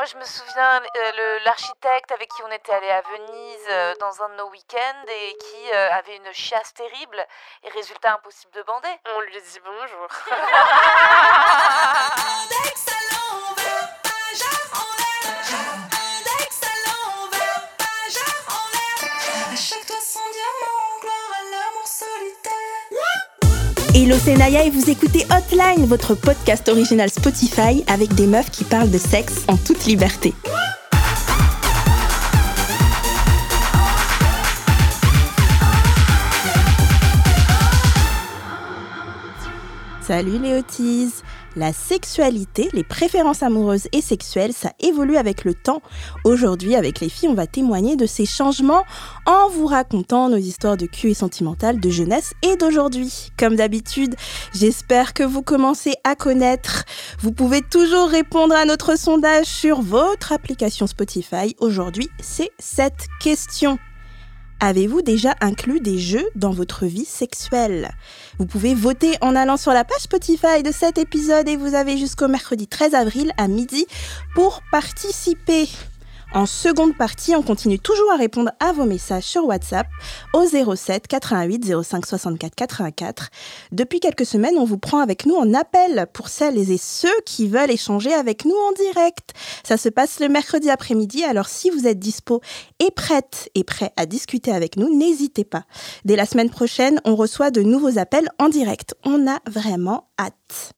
Moi, je me souviens, euh, l'architecte avec qui on était allé à Venise euh, dans un de nos week-ends et qui euh, avait une chiasse terrible et résultat impossible de bander. On lui dit bonjour. Hello, c'est et vous écoutez Hotline, votre podcast original Spotify avec des meufs qui parlent de sexe en toute liberté. Salut les La sexualité, les préférences amoureuses et sexuelles, ça évolue avec le temps. Aujourd'hui, avec les filles, on va témoigner de ces changements en vous racontant nos histoires de cul et sentimentales de jeunesse et d'aujourd'hui. Comme d'habitude, j'espère que vous commencez à connaître. Vous pouvez toujours répondre à notre sondage sur votre application Spotify. Aujourd'hui, c'est cette question. Avez-vous déjà inclus des jeux dans votre vie sexuelle? Vous pouvez voter en allant sur la page Spotify de cet épisode et vous avez jusqu'au mercredi 13 avril à midi pour participer. En seconde partie, on continue toujours à répondre à vos messages sur WhatsApp au 07 88 05 64 84. Depuis quelques semaines, on vous prend avec nous en appel pour celles et ceux qui veulent échanger avec nous en direct. Ça se passe le mercredi après-midi, alors si vous êtes dispo et prête et prêt à discuter avec nous, n'hésitez pas. Dès la semaine prochaine, on reçoit de nouveaux appels en direct. On a vraiment hâte.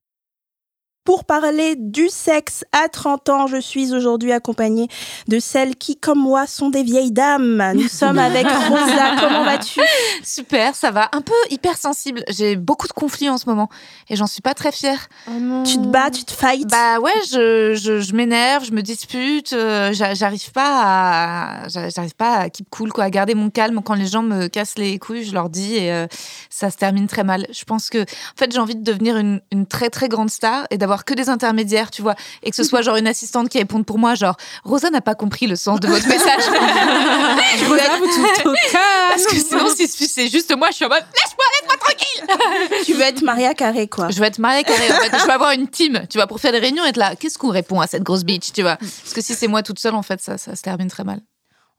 Pour parler du sexe à 30 ans, je suis aujourd'hui accompagnée de celles qui, comme moi, sont des vieilles dames. Nous sommes avec Rosa. Comment vas-tu Super, ça va. Un peu hypersensible. J'ai beaucoup de conflits en ce moment et j'en suis pas très fière. Oh tu te bats, tu te fights Bah ouais, je, je, m'énerve, je me dispute. Euh, j'arrive pas à, j'arrive pas à keep cool, quoi, à garder mon calme quand les gens me cassent les couilles. Je leur dis et euh, ça se termine très mal. Je pense que, en fait, j'ai envie de devenir une, une très très grande star et d'avoir que des intermédiaires, tu vois, et que ce soit genre une assistante qui réponde pour moi, genre Rosa n'a pas compris le sens de votre message. je Rosa, vous tout Parce que sinon, si c'est juste moi, je suis en mode laisse-moi, laisse-moi tranquille. tu veux être Maria Carré, quoi. Je veux être Maria Carré. En fait. Je veux avoir une team, tu vois, pour faire des réunions, et être là. Qu'est-ce qu'on répond à cette grosse bitch, tu vois? Parce que si c'est moi toute seule, en fait, ça, ça se termine très mal.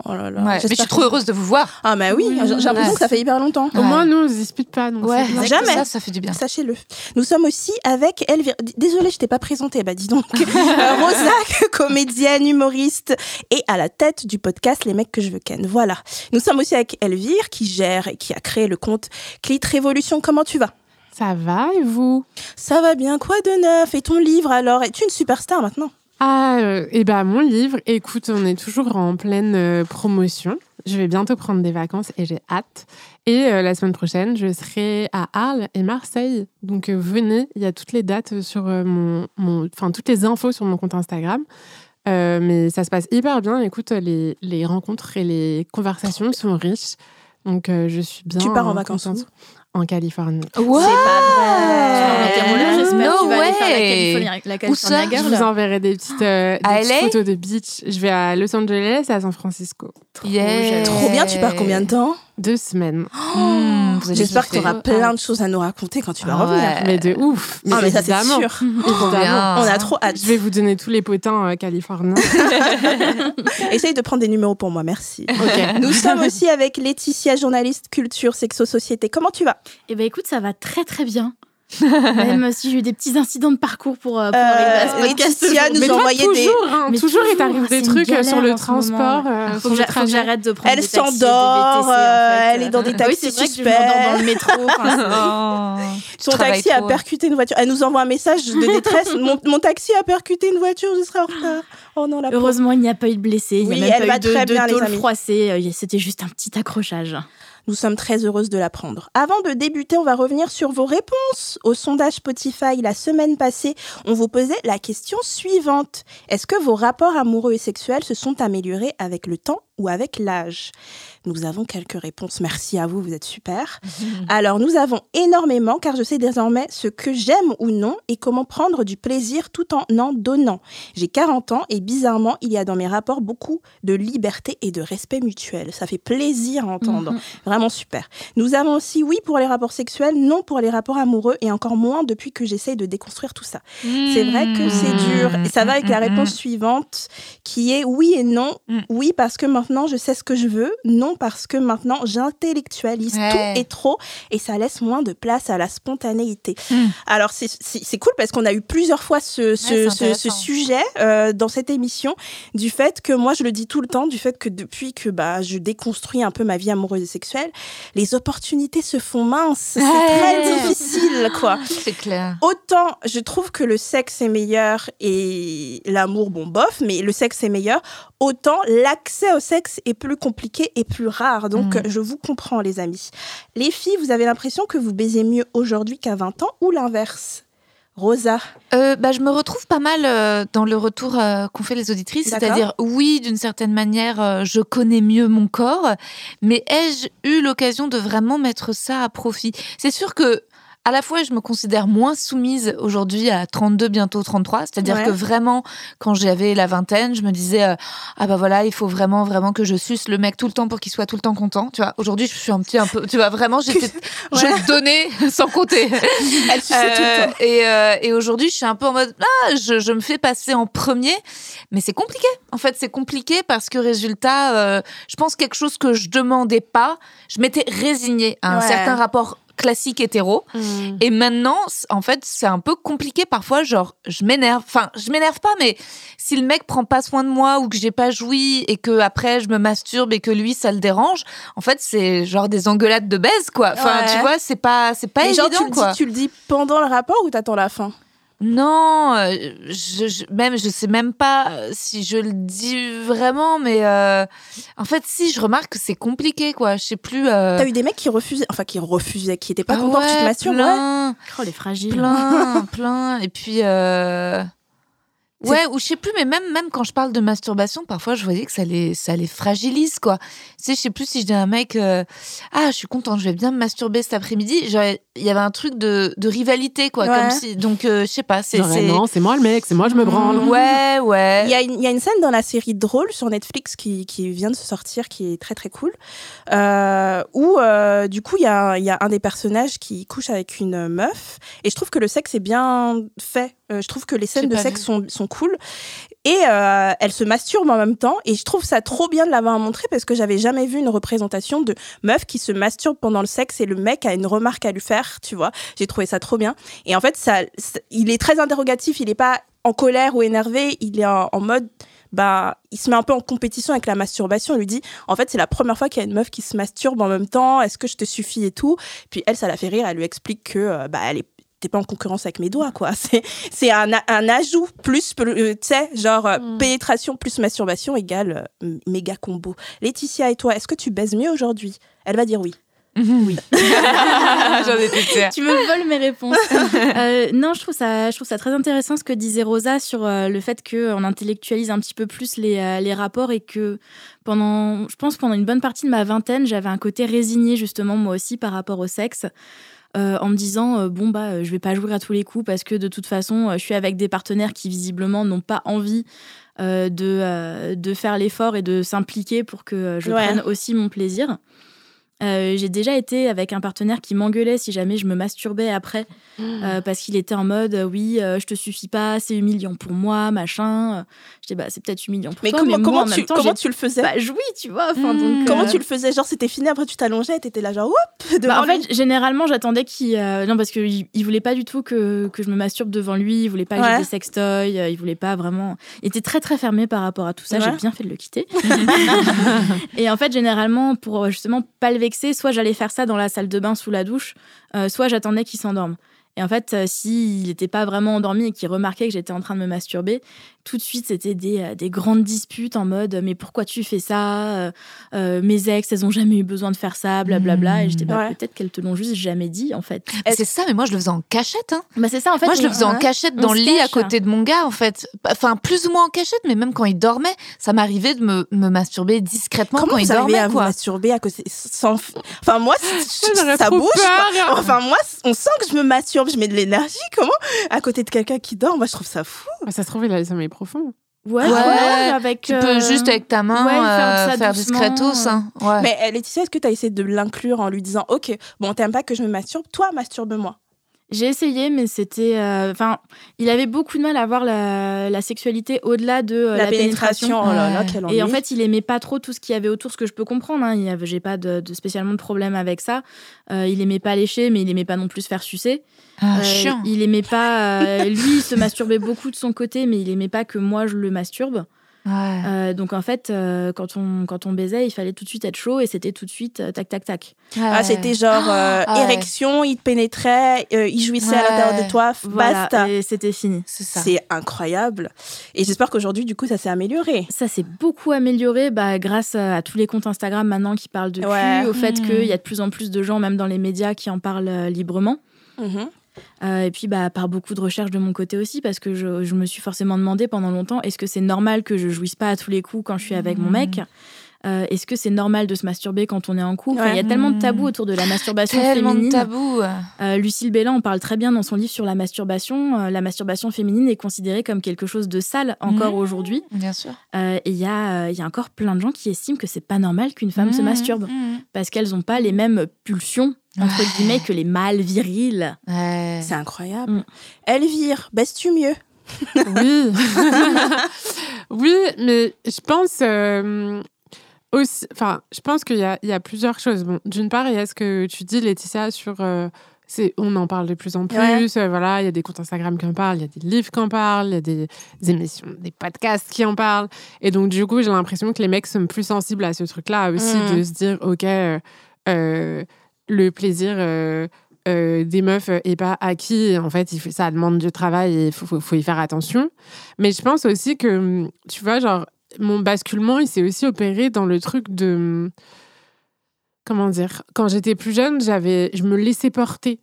Oh là là. mais je suis trop heureuse de vous voir. Ah, bah oui, j'ai l'impression que ça fait hyper longtemps. Au moins, nous, on se dispute pas. Donc ouais, jamais. Ça, ça fait du bien. Sachez-le. Nous sommes aussi avec Elvire. Désolée, je t'ai pas présentée. Bah, dis donc. Euh, Rosa, comédienne, humoriste et à la tête du podcast Les mecs que je veux ken. Voilà. Nous sommes aussi avec Elvire, qui gère et qui a créé le compte Clit Révolution. Comment tu vas? Ça va et vous? Ça va bien. Quoi de neuf? Et ton livre alors? Es-tu une superstar maintenant? Ah, euh, et ben mon livre, écoute, on est toujours en pleine euh, promotion. Je vais bientôt prendre des vacances et j'ai hâte. Et euh, la semaine prochaine, je serai à Arles et Marseille. Donc venez, il y a toutes les dates sur mon, enfin toutes les infos sur mon compte Instagram. mais ça se passe hyper bien. Écoute, les, les rencontres et les conversations sont riches. Donc je suis bien. Tu pars en vacances en Californie. C'est pas vrai. Tu vas j'espère. No tu vas aller faire la Californie, la Californie Je vous enverrai des petites, euh, des petites photos de beach. Je vais à Los Angeles et à San Francisco. Trop, Trop bien. Tu pars combien de temps? Deux semaines. Oh, J'espère que tu auras plein de choses à nous raconter quand tu vas ah revenir. Mais de ouf. Mais, ah, mais ça, c'est sûr. On a trop hâte. Je vais vous donner tous les potins euh, californiens. Essaye de prendre des numéros pour moi, merci. Nous sommes aussi avec Laetitia, journaliste culture, sexo-société. Comment tu vas? Eh ben écoute, ça va très très bien. Même si j'ai eu des petits incidents de parcours pour, euh, pour euh, arriver à ce podcast. Laetitia nous envoyait toujours, des... Hein, mais toujours, il t'arrive des trucs euh, sur le transport. Euh, faut, que j'arrête de prendre Elle s'endort, euh, elle est dans des taxis oui, c'est vrai que je m'endors dans le métro. oh, Son taxi a percuté une voiture. Elle nous envoie un message de détresse. mon, mon, taxi a percuté une voiture, je serai en retard. Oh non, la Heureusement, il n'y a pas eu de blessés. Il n'y a elle pas eu de, de, de tôle froissée. C'était juste un petit accrochage. Nous sommes très heureuses de l'apprendre. Avant de débuter, on va revenir sur vos réponses au sondage Spotify la semaine passée. On vous posait la question suivante. Est-ce que vos rapports amoureux et sexuels se sont améliorés avec le temps ou avec l'âge? Nous avons quelques réponses. Merci à vous, vous êtes super. Alors, nous avons énormément, car je sais désormais ce que j'aime ou non et comment prendre du plaisir tout en en donnant. J'ai 40 ans et bizarrement, il y a dans mes rapports beaucoup de liberté et de respect mutuel. Ça fait plaisir à entendre. Mhm. Vraiment super. Nous avons aussi oui pour les rapports sexuels, non pour les rapports amoureux et encore moins depuis que j'essaye de déconstruire tout ça. C'est vrai que c'est dur. Et ça va avec la réponse suivante qui est oui et non. Mm. Oui parce que maintenant je sais ce que je veux. Non parce que maintenant j'intellectualise Ouais. tout et trop et ça laisse moins de place à la spontanéité. Mm. Alors c'est- cool parce qu'on a eu plusieurs fois ce, ce, sujet euh, dans cette émission du fait que moi je le dis tout le temps du fait que depuis que bah je déconstruis un peu ma vie amoureuse et sexuelle, les opportunités se font minces. C'est très difficile quoi. C'est clair. Autant je trouve que le sexe est meilleur et l'amour, bon, bof, mais le sexe est meilleur, autant l'accès au sexe est plus compliqué et plus rare. Donc, Mm. je vous comprends, les amis. Les filles, vous avez l'impression que vous baisez mieux aujourd'hui qu'à 20 ans ou l'inverse? Rosa? Euh, bah, je me retrouve pas mal euh, dans le retour euh, qu'ont fait les auditrices, c'est-à-dire oui, d'une certaine manière, je connais mieux mon corps, mais ai-je eu l'occasion de vraiment mettre ça à profit? C'est sûr que à la fois, je me considère moins soumise aujourd'hui à 32, bientôt 33. C'est-à-dire Ouais. que vraiment, quand j'avais la vingtaine, je me disais, euh, ah bah voilà, il faut vraiment, vraiment que je suce le mec tout le temps pour qu'il soit tout le temps content. Tu vois, aujourd'hui, je suis un petit un peu, tu vois, vraiment, j'étais, Ouais. je donnais sans compter. Elle suçait tout le Euh, temps. et, euh, et aujourd'hui, je suis un peu en mode, ah, je, je me fais passer en premier. Mais c'est compliqué. En fait, c'est compliqué parce que résultat, je pense quelque chose que je demandais pas. Je m'étais résignée à un Ouais. certain rapport classique hétéro. Mm. Et maintenant, en fait, c'est un peu compliqué parfois. Genre, je m'énerve. Enfin, je m'énerve pas, mais si le mec prend pas soin de moi ou que j'ai pas joui et que après je me masturbe et que lui ça le dérange, en fait, c'est genre des engueulades de baise, quoi. Enfin, Ouais. tu vois, c'est pas, c'est pas Et évident, genre, tu le, quoi. dis, tu le dis pendant le rapport ou t'attends la fin? Non, euh, je, je- même je sais même pas euh, si je le dis vraiment, mais euh, en fait, si je remarque que c'est compliqué, quoi. Je sais plus. euh, T'as eu des mecs qui refusaient, enfin qui refusaient, qui étaient pas ah contents que tu te ouais, masturbes ouais. plein, Oh, les fragiles. plein, plein. Et puis. euh, Ouais, ou je sais plus, mais même, même quand je parle de masturbation, parfois je voyais que ça les, ça les fragilise, quoi. Tu sais, je sais plus si je dis à un mec, euh, ah, je suis contente, je vais bien me masturber cet après-midi. Il y avait un truc de, de rivalité, quoi. Ouais. Comme si, donc, euh, je sais pas, c'est. Non, c'est moi le mec, c'est moi, je me branle. Ouais, ouais. Il y, a une, il y a une scène dans la série Drôle sur Netflix qui, qui vient de se sortir, qui est très très cool, euh, où euh, du coup il y a, il y a un des personnages qui couche avec une meuf, et je trouve que le sexe est bien fait. Euh, je trouve que les scènes de sexe sont, sont cool. Et euh, elle se masturbe en même temps, et je trouve ça trop bien de l'avoir montré parce que j'avais jamais vu une représentation de meuf qui se masturbe pendant le sexe et le mec a une remarque à lui faire, tu vois. J'ai trouvé ça trop bien. Et en fait, ça, ça- il est très interrogatif, il est pas en colère ou énervé, il est en, en mode bah, il se met un peu en compétition avec la masturbation. Il lui dit, en fait, c'est la première fois qu'il y a une meuf qui se masturbe en même temps. Est-ce que je te suffis et tout? Puis elle, ça la fait rire. Elle lui explique que, euh, bah, elle est t'es pas en concurrence avec mes doigts, quoi. C'est, c'est un, un ajout plus, euh, tu sais, genre euh, Mm. pénétration plus masturbation égale euh, méga combo. Laetitia et toi, est-ce que tu baises mieux aujourd'hui? Elle va dire oui. Oui. J'en étais sûre. tu me voles mes réponses. Euh, non, je trouve ça, je trouve ça très intéressant ce que disait Rosa sur euh, le fait qu'on intellectualise un petit peu plus les, euh, les rapports et que pendant, je pense pendant une bonne partie de ma vingtaine, j'avais un côté résigné justement moi aussi par rapport au sexe. Euh, en me disant euh, bon bah euh, je vais pas jouer à tous les coups parce que de toute façon je suis avec des partenaires qui visiblement n'ont pas envie de, de faire l'effort et de s'impliquer pour que je Ouais. prenne aussi mon plaisir. Euh, j'ai déjà été avec un partenaire qui m'engueulait si jamais je me masturbais après euh, parce qu'il était en mode euh, oui euh, je te suffis pas c'est humiliant pour moi machin je dis bah c'est peut-être humiliant pour Mais toi comment, mais moi, comment, en même tu, temps, comment tu le faisais? Pas joui tu vois enfin, Mm. donc, Comment euh, tu le faisais? Genre, c'était fini, après tu t'allongeais et t'étais là, genre, devant bah, en lui. fait, généralement, j'attendais qu'il. euh, non, parce qu'il il voulait pas du tout que, que je me masturbe devant lui. Il voulait pas que Ouais. j'ai des sextoys. euh, Il voulait pas vraiment. Il était très, très fermé par rapport à tout ça. Ouais. J'ai bien fait de le quitter. et en fait, généralement, pour justement pas le vexer, soit j'allais faire ça dans la salle de bain sous la douche, euh, soit j'attendais qu'il s'endorme. Et en fait, euh, s'il n'était pas vraiment endormi et qu'il remarquait que j'étais en train de me masturber, tout de suite, c'était des, euh, des grandes disputes en mode Mais pourquoi tu fais ça? Euh, euh, Mes ex, elles ont jamais eu besoin de faire ça, blablabla. Et j'étais bah, Ouais. peut-être qu'elles te l'ont juste jamais dit, en fait. C'est ça, mais moi, je le faisais en cachette. Hein. Bah, c'est ça, en fait. moi, je le faisais en cachette dans le lit à côté de mon gars, en fait. Enfin, plus ou moins en cachette, mais même quand il dormait, ça m'arrivait de me, me masturber discrètement Comment quand il vous arrivez dormait, à vous masturber à côté sans... Enfin, moi, ça bouge. quoi. Enfin, moi, on sent que je me masturbe, je mets de l'énergie. Comment? À côté de quelqu'un qui dort, moi, je trouve ça fou. Bah, ça se trouve, il a profond. Ouais, Ouais, ouais, avec. Tu euh, peux juste avec ta main ouais, faire euh, ça faire doucement, discretos. Hein. Ouais. Mais euh, Laetitia, est-ce que tu as essayé de l'inclure en lui disant Ok, bon, t'aimes pas que je me masturbe, toi, masturbe-moi J'ai essayé, mais c'était. euh, Enfin, il avait beaucoup de mal à voir la, la sexualité au-delà de euh, La, pénétration, oh là là, quel Et en fait, il aimait pas trop tout ce qu'il y avait autour, ce que je peux comprendre. Hein. Il y avait, j'ai pas de, de spécialement de problème avec ça. Euh, il aimait pas lécher, mais il aimait pas non plus se faire sucer. Ah, Euh, chiant. il aimait pas. euh, lui, il se masturbait beaucoup de son côté, mais il aimait pas que moi je le masturbe. Ouais. Euh, donc en fait, euh, quand on quand on baisait, il fallait tout de suite être chaud et c'était tout de suite euh, tac tac tac. Ah, c'était genre euh, Ah, ouais. érection, il te pénétrait, euh, il jouissait à l'intérieur de toi, Voilà, basta. et c'était fini. C'est incroyable. Et j'espère qu'aujourd'hui, du coup, ça s'est amélioré. Ça s'est beaucoup amélioré bah, grâce à tous les comptes Instagram maintenant qui parlent de cul, Ouais. au fait Mhm. qu'il y a de plus en plus de gens, même dans les médias, qui en parlent euh, librement. Mhm. Euh, et puis bah, par beaucoup de recherches de mon côté aussi, parce que je, je me suis forcément demandé pendant longtemps, est-ce que c'est normal que je jouisse pas à tous les coups quand je suis avec mon mec? Euh, Est-ce que c'est normal de se masturber quand on est en couple? Il y a tellement de Mhm. tabous autour de la masturbation Tellement de féminine. tabous. Euh, Lucille Bellin en parle très bien dans son livre sur la masturbation. Euh, la masturbation féminine est considérée comme quelque chose de sale encore Mhm. aujourd'hui. Bien sûr. Et il y, a, il y a encore plein de gens qui estiment que c'est pas normal qu'une femme se Mmh, masturbe mmh. parce qu'elles n'ont pas les mêmes pulsions entre Ouais. guillemets que les mâles virils. Ouais. C'est incroyable. Mm. Elvire, baisses-tu mieux? Oui. oui, mais je pense euh, aussi. Enfin, je pense qu'il y y a plusieurs choses. Bon, d'une part, il y a ce que tu dis, Laetitia, sur. euh, on en parle de plus en plus. Ouais. euh, voilà, il y a des comptes Instagram qui en parlent, il y a des livres qui en parlent, il y a des, des émissions, des podcasts qui en parlent. Et donc, du coup, j'ai l'impression que les mecs sont plus sensibles à ce truc-là aussi, Mm. de se dire, OK, euh, le plaisir. euh, euh, des meufs euh, est pas acquis. En fait, ça demande du travail et il faut, faut, faut y faire attention. Mais je pense aussi que, hum, tu vois, genre, mon basculement, il s'est aussi opéré dans le truc de. hum, Comment dire Quand j'étais plus jeune, j'avais, je me laissais porter.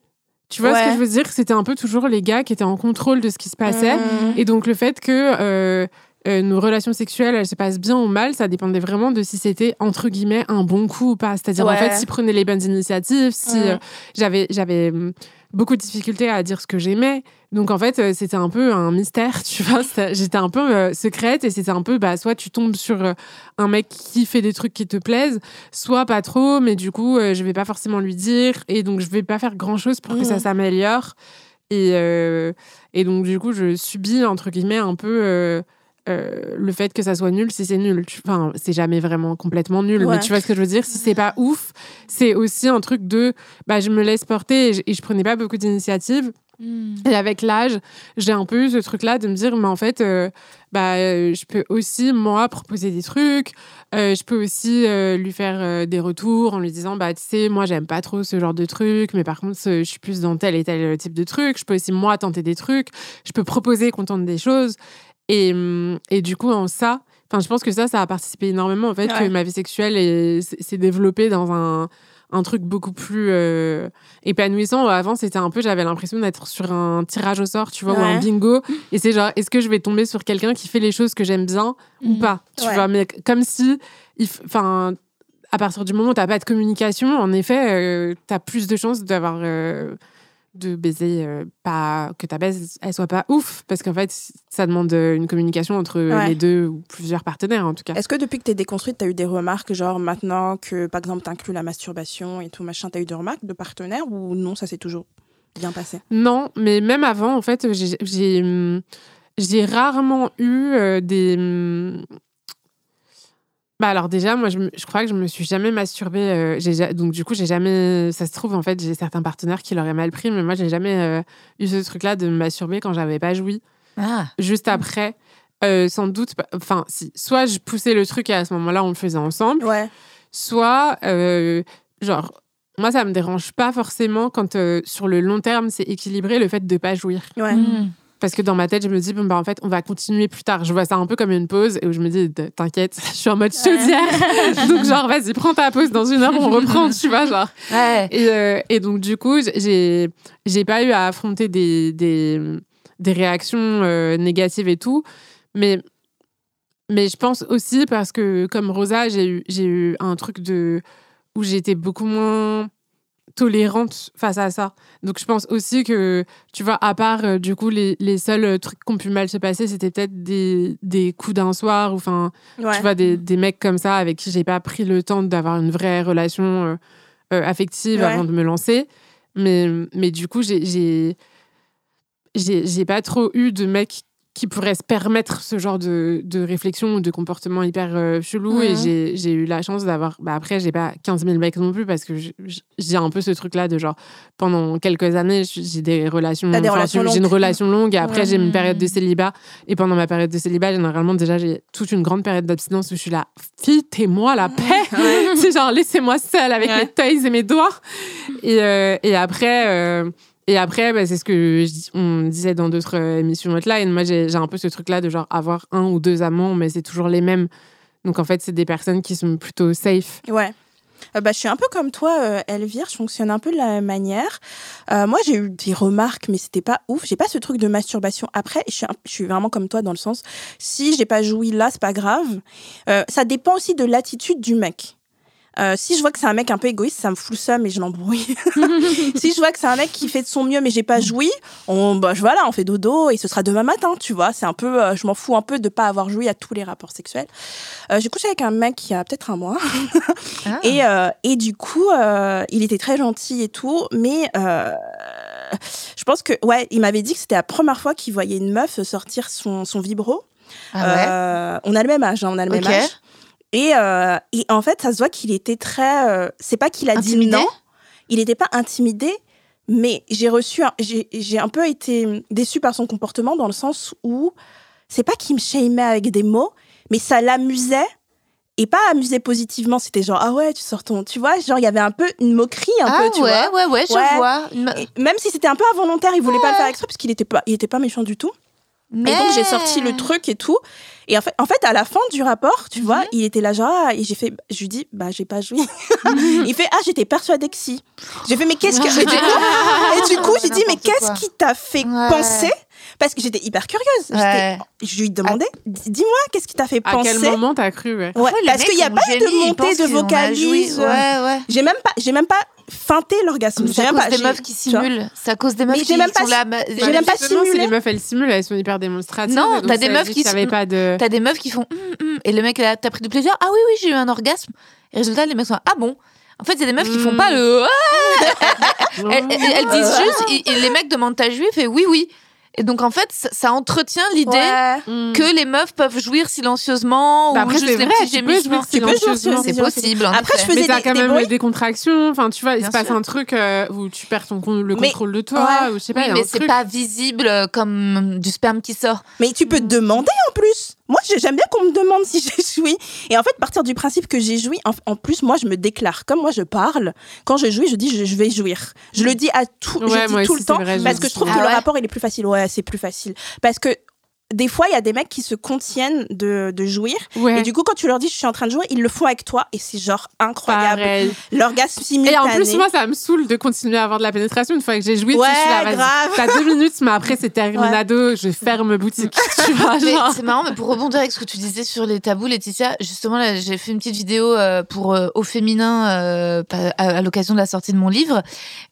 Tu vois ce que je veux dire? C'était un peu toujours les gars qui étaient en contrôle de ce qui se passait. Mhm. Et donc, le fait que euh, euh, nos relations sexuelles, elles se passent bien ou mal, ça dépendait vraiment de si c'était, entre guillemets, un bon coup ou pas. C'est-à-dire, en Ouais. fait, s'ils prenaient les bonnes initiatives, si euh, j'avais, j'avais hum, beaucoup de difficultés à dire ce que j'aimais. Donc, en fait, euh, c'était un peu un mystère, tu vois. J'étais un peu secrète et c'était un peu, bah, soit tu tombes sur un mec qui fait des trucs qui te plaisent, soit pas trop, mais du coup, je vais pas forcément lui dire et donc je vais pas faire grand-chose pour que ça Mhm. s'améliore. Et, et donc, du coup, je subis, entre guillemets, un peu euh, le fait que ça soit nul si c'est nul. Enfin, c'est jamais vraiment complètement nul, Ouais. mais tu vois ce que je veux dire? Si c'est pas ouf, c'est aussi un truc de bah, je me laisse porter et je, et je prenais pas beaucoup d'initiatives. Mmh. Et avec l'âge, j'ai un peu eu ce truc-là de me dire, mais en fait, euh, bah, euh, je peux aussi, moi, proposer des trucs. Je peux aussi lui faire des retours en lui disant, bah, tu sais, moi, j'aime pas trop ce genre de truc, mais par contre, je suis plus dans tel et tel type de truc. Je peux aussi, moi, tenter des trucs. Je peux proposer qu'on tente des choses. Et, hum, et du coup, en ça, enfin, je pense que ça, ça a participé énormément, en fait, Ouais. que ma vie sexuelle est- s'est développée dans un, un truc beaucoup plus euh, épanouissant. Avant, c'était un peu, j'avais l'impression d'être sur un tirage au sort, tu vois, ou un bingo. Et c'est genre, est-ce que je vais tomber sur quelqu'un qui fait les choses que j'aime bien ou Mhm. pas Tu Ouais. vois, mais comme si, enfin, à partir du moment où t'as pas de communication, en effet, tu as plus de chances d'avoir euh, de baiser euh, pas que ta baise elle soit pas ouf parce qu'en fait ça demande euh, une communication entre Ouais. les deux ou plusieurs partenaires en tout cas Est-ce que depuis que t'es déconstruite, t'as eu des remarques, genre maintenant que, par exemple, t'inclus la masturbation et tout machin, t'as eu des remarques de partenaires ou non, ça s'est toujours bien passé? Non, mais même avant, en fait, j'ai- j'ai hum, j'ai rarement eu euh, des. Bah alors déjà, moi, je, crois que je me suis jamais masturbée. euh, donc du coup, j'ai jamais. Ça se trouve, en fait, j'ai certains partenaires qui l'auraient mal pris, mais moi, j'ai jamais euh, eu ce truc-là de me masturber quand j'avais pas joui. Ah. Juste après, euh, sans doute. Enfin, si. Soit je poussais le truc et à ce moment-là, on le faisait ensemble Ouais. soit euh, genre moi, ça me dérange pas forcément quand euh, sur le long terme, c'est équilibré le fait de pas jouir. Ouais. Mm. Parce que dans ma tête, je me dis, bon, bah, en fait, on va continuer plus tard. Je vois ça un peu comme une pause et où je me dis, t'inquiète, je suis en mode chaudière. donc, genre, vas-y, prends ta pause dans une heure, on reprend, tu vois, genre. Ouais. Et, euh, et donc, du coup, j'ai, j'ai pas eu à affronter des, des, des réactions euh, négatives et tout. Mais, mais je pense aussi parce que, comme Rosa, j'ai eu, j'ai eu un truc de, où j'étais beaucoup moins tolérante face à ça. Donc je pense aussi que, tu vois, à part euh, du coup les, les seuls euh, trucs qui ont pu mal se passer, c'était peut-être des, des coups d'un soir ou enfin, Ouais. tu vois, des, des mecs comme ça avec qui j'ai pas pris le temps d'avoir une vraie relation euh, affective Ouais. avant de me lancer. Mais, mais du coup, j'ai- j'ai j'ai j'ai pas trop eu de mecs qui pourraient se permettre ce genre de, de réflexion ou de comportement hyper euh, chelou. Et Mhm. j'ai- eu la chance d'avoir. Bah après, j'ai pas 15 000 mecs non plus parce que j'ai un peu ce truc-là de genre, pendant quelques années, j'ai des relations. Des J'ai une relation longue et après, j'ai une période de célibat. Et pendant ma période de célibat, généralement, déjà, j'ai toute une grande période d'abstinence où je suis là, fille, moi la paix. C'est genre, laissez-moi seule avec Ouais. mes toys et mes doigts. Et, euh, et après. euh, et après, bah, c'est ce que on disait dans d'autres euh, émissions hotline. Moi, j'ai un peu ce truc-là de genre avoir un ou deux amants, mais c'est toujours les mêmes. Donc en fait, c'est des personnes qui sont plutôt safe. Ouais. Euh, bah, je suis un peu comme toi, euh, Elvire. Je fonctionne un peu de la même manière. Moi, j'ai eu des remarques, mais c'était pas ouf. J'ai pas ce truc de masturbation après. Je suis, je suis vraiment comme toi dans le sens, si j'ai pas joui là, c'est pas grave. Ça dépend aussi de l'attitude du mec. Euh, si je vois que c'est un mec un peu égoïste, ça me fout le seum et je l'embrouille. si je vois que c'est un mec qui fait de son mieux mais j'ai pas joui, on, bah, je, voilà, on fait dodo et ce sera demain matin, tu vois. C'est un peu, euh, je m'en fous un peu de pas avoir joui à tous les rapports sexuels. Euh, j'ai couché avec un mec il y a peut-être un mois. Ah. Et, euh, et du coup, euh, il était très gentil et tout, mais euh, je pense que, ouais, il m'avait dit que c'était la première fois qu'il voyait une meuf sortir son, son vibro. Ah ouais. Euh, on a le même âge, hein, on a le même âge. Et, euh, et en fait, ça se voit qu'il était très. euh, c'est pas qu'il a Intimidé dit non, il n'était pas intimidé, mais j'ai reçu, j'ai un peu été déçue par son comportement dans le sens où c'est pas qu'il me shamait avec des mots, mais ça l'amusait. Et pas amusé positivement, c'était genre ah ouais tu sors ton, tu vois, genre il y avait un peu une moquerie un ah peu, tu ouais, vois. ouais, ouais, je Ouais. vois. Et même si c'était un peu involontaire, il voulait pas le faire exprès parce qu'il était pas, il était pas méchant du tout. Mais... Et donc j'ai sorti le truc et tout. Et en fait, en fait, à la fin du rapport, tu vois, il était là genre ah, et j'ai fait, je lui dis bah j'ai pas joui. il fait ah j'étais persuadé que si. J'ai fait mais qu'est-ce que et du coup, et du coup j'ai dit mais qu'est-ce qui t'a fait Ouais. penser? Parce que j'étais hyper curieuse. Ouais. Je lui demandais dis- dis-moi qu'est-ce qui t'a fait À penser? quel moment t'as cru ouais? Ouais, parce qu'il n'y a pas eu de montée de vocalise. Ouais, ouais. J'ai même pas, j'ai même pas feinté l'orgasme. C'est à cause des j'ai- meuf qui simulent. C'est à cause des meufs Mais qui même pas sont là. j'ai même pas simulé. les meufs elles simulent, elles sont hyper démonstratives. Non, t'as des meufs qui pas de. T'as des meufs qui font Hum, hum et le mec là, t'as pris du plaisir Ah oui, oui, j'ai eu un orgasme. Et résultat, les mecs sont Ah bon? En fait, il y a des meufs qui font pas le Ah elles, elles- elles disent juste, les mecs demandent ta juif et oui, oui. Et donc en fait, ça, ça entretient l'idée Ouais. Mm. que les meufs peuvent jouir silencieusement Bah ou après, juste c'est les vrai, petits gémissements. jouir Tu peux jouir silencieusement. C'est possible. en Après, je faisais Mais t'as des- quand des même bruits. des contractions. Enfin, tu vois, il Bien se passe sûr. un truc euh, où tu perds ton le Mais- contrôle de toi, Ouais. ou je sais pas. Oui, mais c'est pas visible euh, comme du sperme qui sort. Mais tu peux te demander en plus. Moi, j'ai- j'aime bien qu'on me demande si j'ai joui. Et en fait, partir du principe que j'ai joui, en, en plus, moi, je me déclare. Comme moi, je parle, quand je jouis, je dis je, je vais jouir. Je le dis à tout, Ouais, je dis tout aussi, le temps. vrai, parce que je trouve que Ah le rapport, il est plus facile. Ouais, c'est plus facile. Parce que des fois, il y a des mecs qui se contiennent de, de jouir. Ouais. Et du coup, quand tu leur dis je suis en train de jouer, ils le font avec toi. Et c'est genre incroyable. Pareil. L'orgasme Et simultané. en plus, moi, ça me saoule de continuer à avoir de la pénétration une fois que j'ai joué. Ouais, tu sais, je suis là, grave. T'as deux minutes, mais après, c'est terminado. Je ferme boutique. tu vois, Mais genre. c'est marrant, mais pour rebondir avec ce que tu disais sur les tabous, Laetitia, justement, là, j'ai fait une petite vidéo euh, pour euh, Au Féminin euh, à, à l'occasion de la sortie de mon livre.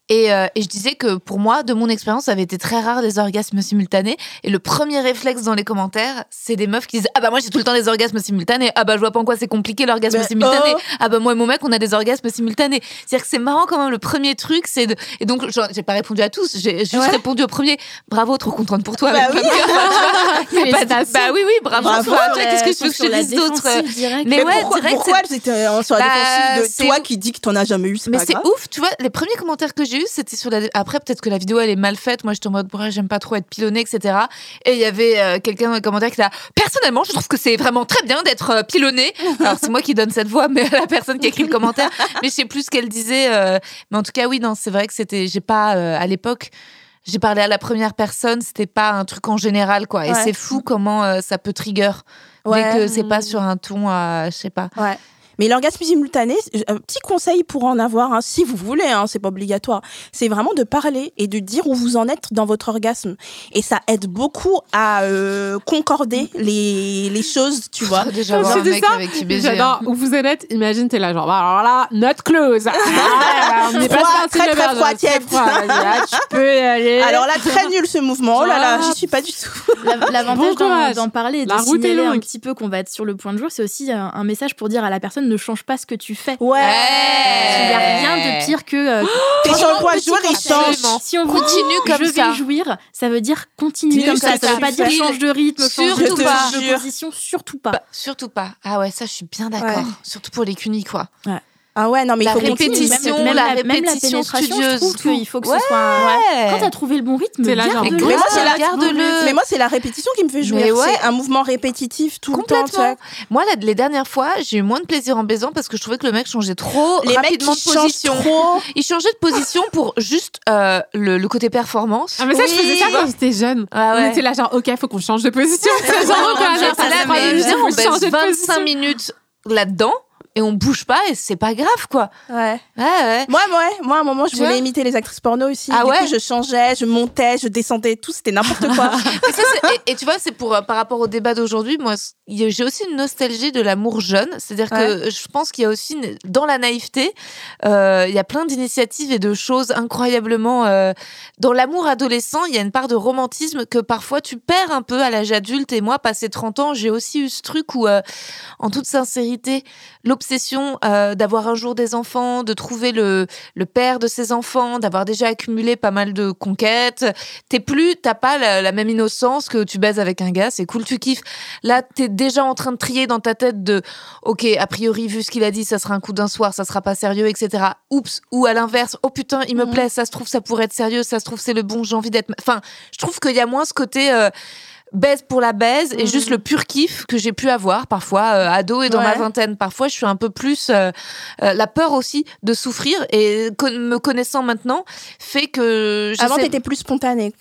Et, euh, et je disais que pour moi, de mon expérience, ça avait été très rare les orgasmes simultanés. Et le premier réflexe dans les commentaires, c'est des meufs qui disent Ah bah moi j'ai tout le temps des orgasmes simultanés. Ah bah je vois pas en quoi c'est compliqué l'orgasme Mais simultané. oh Ah bah moi et mon mec, on a des orgasmes simultanés. C'est-à-dire que c'est marrant quand même. Le premier truc, c'est de. Et donc, j'ai pas répondu à tous, j'ai juste Ouais. répondu au premier. Bravo, trop contente pour toi. Bah avec oui. Enfin, pas de-. Bah oui, oui, bravo. Bravo. Tu vois, Qu'est-ce que je veux que je te dise d'autre? direct. Mais ouais, pourquoi, direct, pourquoi étaient en- sur la Bah, défensive de c'est toi qui dis que t'en as jamais eu Mais c'est ouf, tu vois, les premiers commentaires que j'ai c'était sur la. Après, peut-être que la vidéo elle est mal faite. Moi, j'étais en mode, ouais, j'aime pas trop être pilonnée, etc. Et il y avait euh, quelqu'un dans les commentaires qui a personnellement, je trouve que c'est vraiment très bien d'être euh, pilonné. Alors c'est moi qui donne cette voix, mais la personne qui a écrit le commentaire. Mais je sais plus ce qu'elle disait. euh, mais en tout cas, oui, non, c'est vrai que c'était. J'ai pas euh, à l'époque. J'ai parlé à la première personne, c'était pas un truc en général, quoi. Et Ouais. c'est fou comment ça peut trigger Ouais. dès que c'est pas sur un ton, je sais pas. Ouais. Mais l'orgasme simultané, un petit conseil pour en avoir, hein, si vous voulez, hein, c'est pas obligatoire, c'est vraiment de parler et de dire où vous en êtes dans votre orgasme. Et ça aide beaucoup à euh, concorder les, les choses, tu vois. Déjà Comme voir un c'était mec ça. avec qui baiser. J'adore où vous êtes. Imagine, t'es là, genre, bah, alors là, not close. Ah, on pas Froid, sorti très, très froid, très tiède. froid. Là, tu peux y aller. Alors là, très nul ce mouvement. Oh là là, j'y suis pas du tout. La- L'avantage Bon d'en- parler et de La route est signaler un petit peu qu'on va être sur le point de jour, c'est aussi un, un message pour dire à la personne ne change pas ce que tu fais. Ouais. Il n'y a rien de pire que euh, T'es sur le point de change. Si on vous Continue dit comme je ça. vais jouir, ça veut dire continue comme ça. Ça ça. veut pas dire change de rythme, change Surtout de, pas. de position, surtout pas. Bah, surtout pas. Ah ouais, ça, je suis bien d'accord. Ouais. Surtout pour les cunis, quoi. Ah ouais, non, mais il La faut continuer. répétition, même, la même la répétition pénétration, je studieuse. trouve qu'il faut que Ouais. ce soit. Quand t'as trouvé le bon rythme, là, genre, garde-le. Mais moi, c'est la- Garde-le. Mais moi, c'est la répétition qui me fait. Mais ouais. C'est un mouvement répétitif tout le temps. Moi, la- les dernières fois, j'ai eu moins de plaisir en baisant parce que je trouvais que le mec changeait trop Les mecs rapidement qui de changent position. trop. Il changeait de position pour juste euh, le, le côté performance. Ah, mais ça, je faisais ça quand j'étais jeune. Ah On ouais. était là, genre, ok, faut qu'on change de position. C'est genre, mais on minute, faut baisse changer de 25 position. minutes là-dedans et on bouge pas et c'est pas grave, quoi. Ouais. Ouais, ouais. Moi, moi, moi, à un moment, je voulais imiter les actrices porno aussi. Ah du ouais coup, je changeais, je montais, je descendais, tout, c'était n'importe quoi. Ça, et, et tu vois, c'est pour euh, par rapport au débat d'aujourd'hui. Moi, j'ai aussi une nostalgie de l'amour jeune. C'est-à-dire que je pense qu'il y a aussi une- dans la naïveté, euh, il y a plein d'initiatives et de choses incroyablement. euh, dans l'amour adolescent, il y a une part de romantisme que parfois tu perds un peu à l'âge adulte. Et moi, passé 30 ans, j'ai aussi eu ce truc où, euh, en toute sincérité, l'obsession d'avoir un jour des enfants, de trouver le, le père de ses enfants, d'avoir déjà accumulé pas mal de conquêtes. T'es plus, t'as pas la, la même innocence que tu baises avec un gars, c'est cool, tu kiffes. Là, t'es déjà en train de trier dans ta tête de, ok, a priori, vu ce qu'il a dit, ça sera un coup d'un soir, ça sera pas sérieux, etc. Oups, ou à l'inverse, oh putain, il me Mhm. plaît, ça se trouve, ça pourrait être sérieux, ça se trouve, c'est le bon, j'ai envie d'être. Enfin, je trouve qu'il y a moins ce côté. euh, baise pour la baise et Mhm. juste le pur kiff que j'ai pu avoir parfois euh, ado et dans ma vingtaine parfois je suis un peu plus euh, euh, la peur aussi de souffrir et con- me connaissant maintenant fait que Avant, t'étais plus spontanée.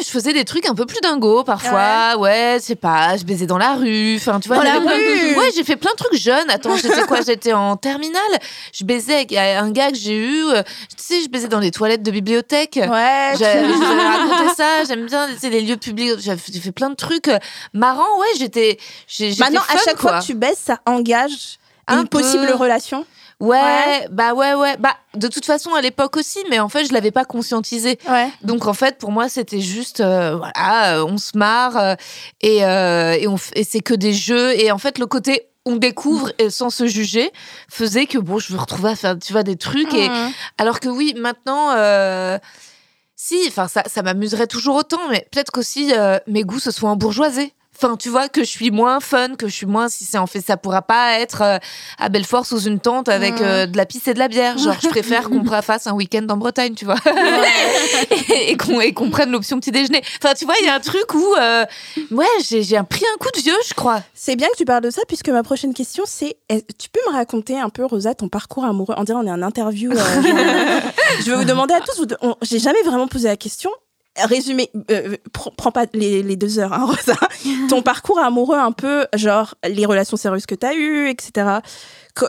Je faisais des trucs un peu plus dingos parfois. Ouais, je sais pas, je baisais dans la rue. Enfin, tu vois, Dans la j'avais rue Ouais, j'ai fait plein de trucs jeunes. Attends, j'étais quoi J'étais en terminale. Je baisais avec un gars que j'ai eu. euh, Tu sais, je baisais dans les toilettes de bibliothèque. Ouais. J'ai- Je vous avais raconté ça. J'aime bien les lieux publics. J'ai fait plein de trucs euh, marrants. Ouais, j'étais. Maintenant, à chaque quoi. fois que tu baisses, ça engage Un une possible relation. Ouais, Ouais. bah ouais, ouais. Bah, de toute façon, à l'époque aussi, mais en fait, je l'avais pas conscientisé. Ouais. Donc en fait, pour moi, c'était juste, euh, voilà, euh, on se marre euh, et, euh, et, on f- et c'est que des jeux. Et en fait, le côté on découvre et sans se juger faisait que bon, je me retrouvais à faire, tu vois, des trucs. Et Mhm. alors que oui, maintenant. si, enfin ça, ça m'amuserait toujours autant, mais peut-être qu'aussi mes goûts se soient embourgeoisés. Enfin, tu vois, que je suis moins fun, que je suis moins, si c'est en fait, ça pourra pas être euh, à Belfort sous une tente avec euh, de la pisse et de la bière. Genre, je préfère qu'on fasse un week-end en Bretagne, tu vois. et, et qu'on et qu'on prenne l'option petit déjeuner. Enfin, tu vois, il y a un truc où, euh, ouais, j'ai j'ai pris un coup de vieux, je crois. C'est bien que tu parles de ça, puisque ma prochaine question, c'est est- tu peux me raconter un peu, Rosa, ton parcours amoureux? On dirait on est en interview. je vais vous demander à tous, j'ai jamais vraiment posé la question. Résumé, euh, pr- prends pas les, les deux heures, hein, Rosa. Ton parcours amoureux, un peu, genre les relations sérieuses que tu as eues, etc.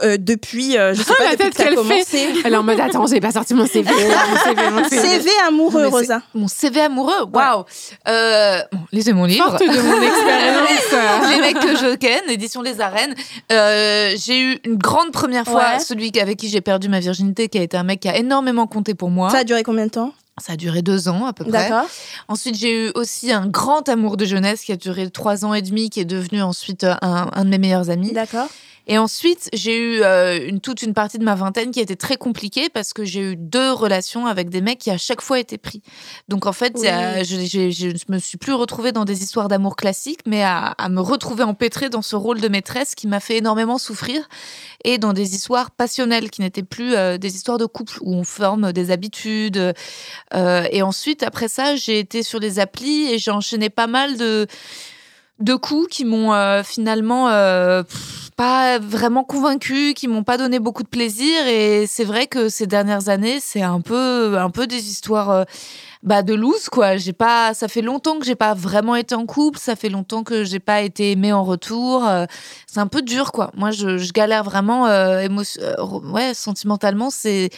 Euh, depuis, euh, je sais pas, La depuis que t'as qu'elle commencé. Elle est en mode, attends, j'ai pas sorti mon CV. Mon CV, mon CV. CV amoureux, Rosa. Mon CV amoureux, waouh. Euh, bon, lisez mon livre. Forte de mon expérience. les mecs que je ken, édition Les Arènes. Euh, j'ai eu une grande première fois Ouais. celui avec qui j'ai perdu ma virginité, qui a été un mec qui a énormément compté pour moi. Ça a duré combien de temps? Ça a duré deux ans à peu près. D'accord. Ensuite, j'ai eu aussi un grand amour de jeunesse qui a duré trois ans et demi, qui est devenu ensuite euh, un, un de mes meilleurs amis. D'accord. Et ensuite, j'ai eu euh, une, toute une partie de ma vingtaine qui a été très compliquée parce que j'ai eu deux relations avec des mecs qui à chaque fois étaient pris. Donc en fait, Oui. euh, je, je, je me suis plus retrouvée dans des histoires d'amour classiques, mais à, à me retrouver empêtrée dans ce rôle de maîtresse qui m'a fait énormément souffrir et dans des histoires passionnelles qui n'étaient plus euh, des histoires de couple où on forme des habitudes. Euh, et ensuite, après ça, j'ai été sur les applis et j'ai enchaîné pas mal de de coups qui m'ont euh, finalement euh, pff, pas vraiment convaincu, qui m'ont pas donné beaucoup de plaisir. Et c'est vrai que ces dernières années, c'est un peu, un peu des histoires euh, bah, de loose, quoi. J'ai pas, ça fait longtemps que j'ai pas vraiment été en couple, ça fait longtemps que j'ai pas été aimée en retour. euh, c'est un peu dur, quoi. Moi, je, galère vraiment, euh, émo- euh, ouais, sentimentalement. C'est,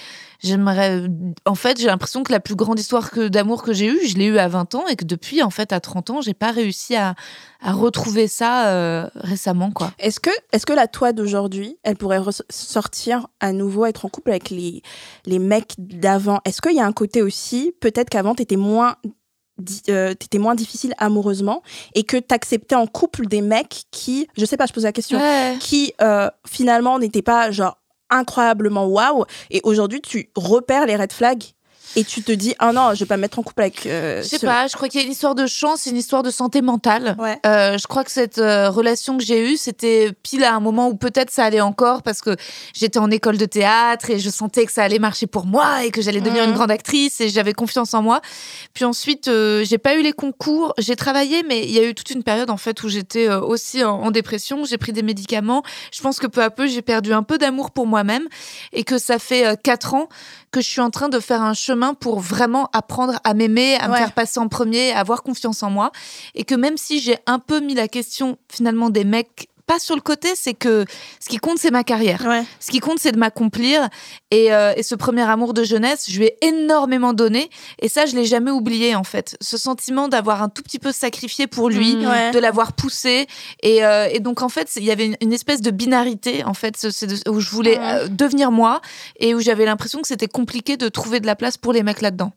j'aimerais, en fait, j'ai l'impression que la plus grande histoire que d'amour que j'ai eue, je l'ai eue à 20 ans et que depuis, en fait, à 30 ans, j'ai pas réussi à, à retrouver ça euh, récemment, quoi. Est-ce que, est-ce que la toi d'aujourd'hui, elle pourrait ressortir à nouveau, être en couple avec les, les mecs d'avant? Est-ce qu'il y a un côté aussi, peut-être qu'avant, t'étais moins, euh, t'étais moins difficile amoureusement et que t'acceptais en couple des mecs qui, je sais pas, je pose la question, qui euh, finalement n'étaient pas genre incroyablement waouh. Et aujourd'hui tu repères les red flags et tu te dis ah non je vais pas me mettre en couple avec euh, Je sais ce- pas, je crois qu'il y a une histoire de chance, une histoire de santé mentale. Ouais. Euh, je crois que cette euh, relation que j'ai eue, c'était pile à un moment où peut-être ça allait encore parce que j'étais en école de théâtre et je sentais que ça allait marcher pour moi et que j'allais devenir Mhm. une grande actrice et j'avais confiance en moi. Puis ensuite, j'ai pas eu les concours, j'ai travaillé, mais il y a eu toute une période en fait où j'étais aussi en, en dépression, j'ai pris des médicaments. Je pense que peu à peu, j'ai perdu un peu d'amour pour moi-même et que ça fait quatre ans que je suis en train de faire un chemin pour vraiment apprendre à m'aimer, à me faire passer en premier, à avoir confiance en moi. Et que même si j'ai un peu mis la question finalement des mecs pas sur le côté, c'est que ce qui compte, c'est ma carrière. Ouais. Ce qui compte, c'est de m'accomplir. Et, euh, et ce premier amour de jeunesse, je lui ai énormément donné. Et ça, je l'ai jamais oublié, en fait. Ce sentiment d'avoir un tout petit peu sacrifié pour lui, Mmh. Ouais. de l'avoir poussé. Et, euh, et donc, en fait, il y avait une, une espèce de binarité, en fait, de- où je voulais Ouais. euh, devenir moi et où j'avais l'impression que c'était compliqué de trouver de la place pour les mecs là-dedans.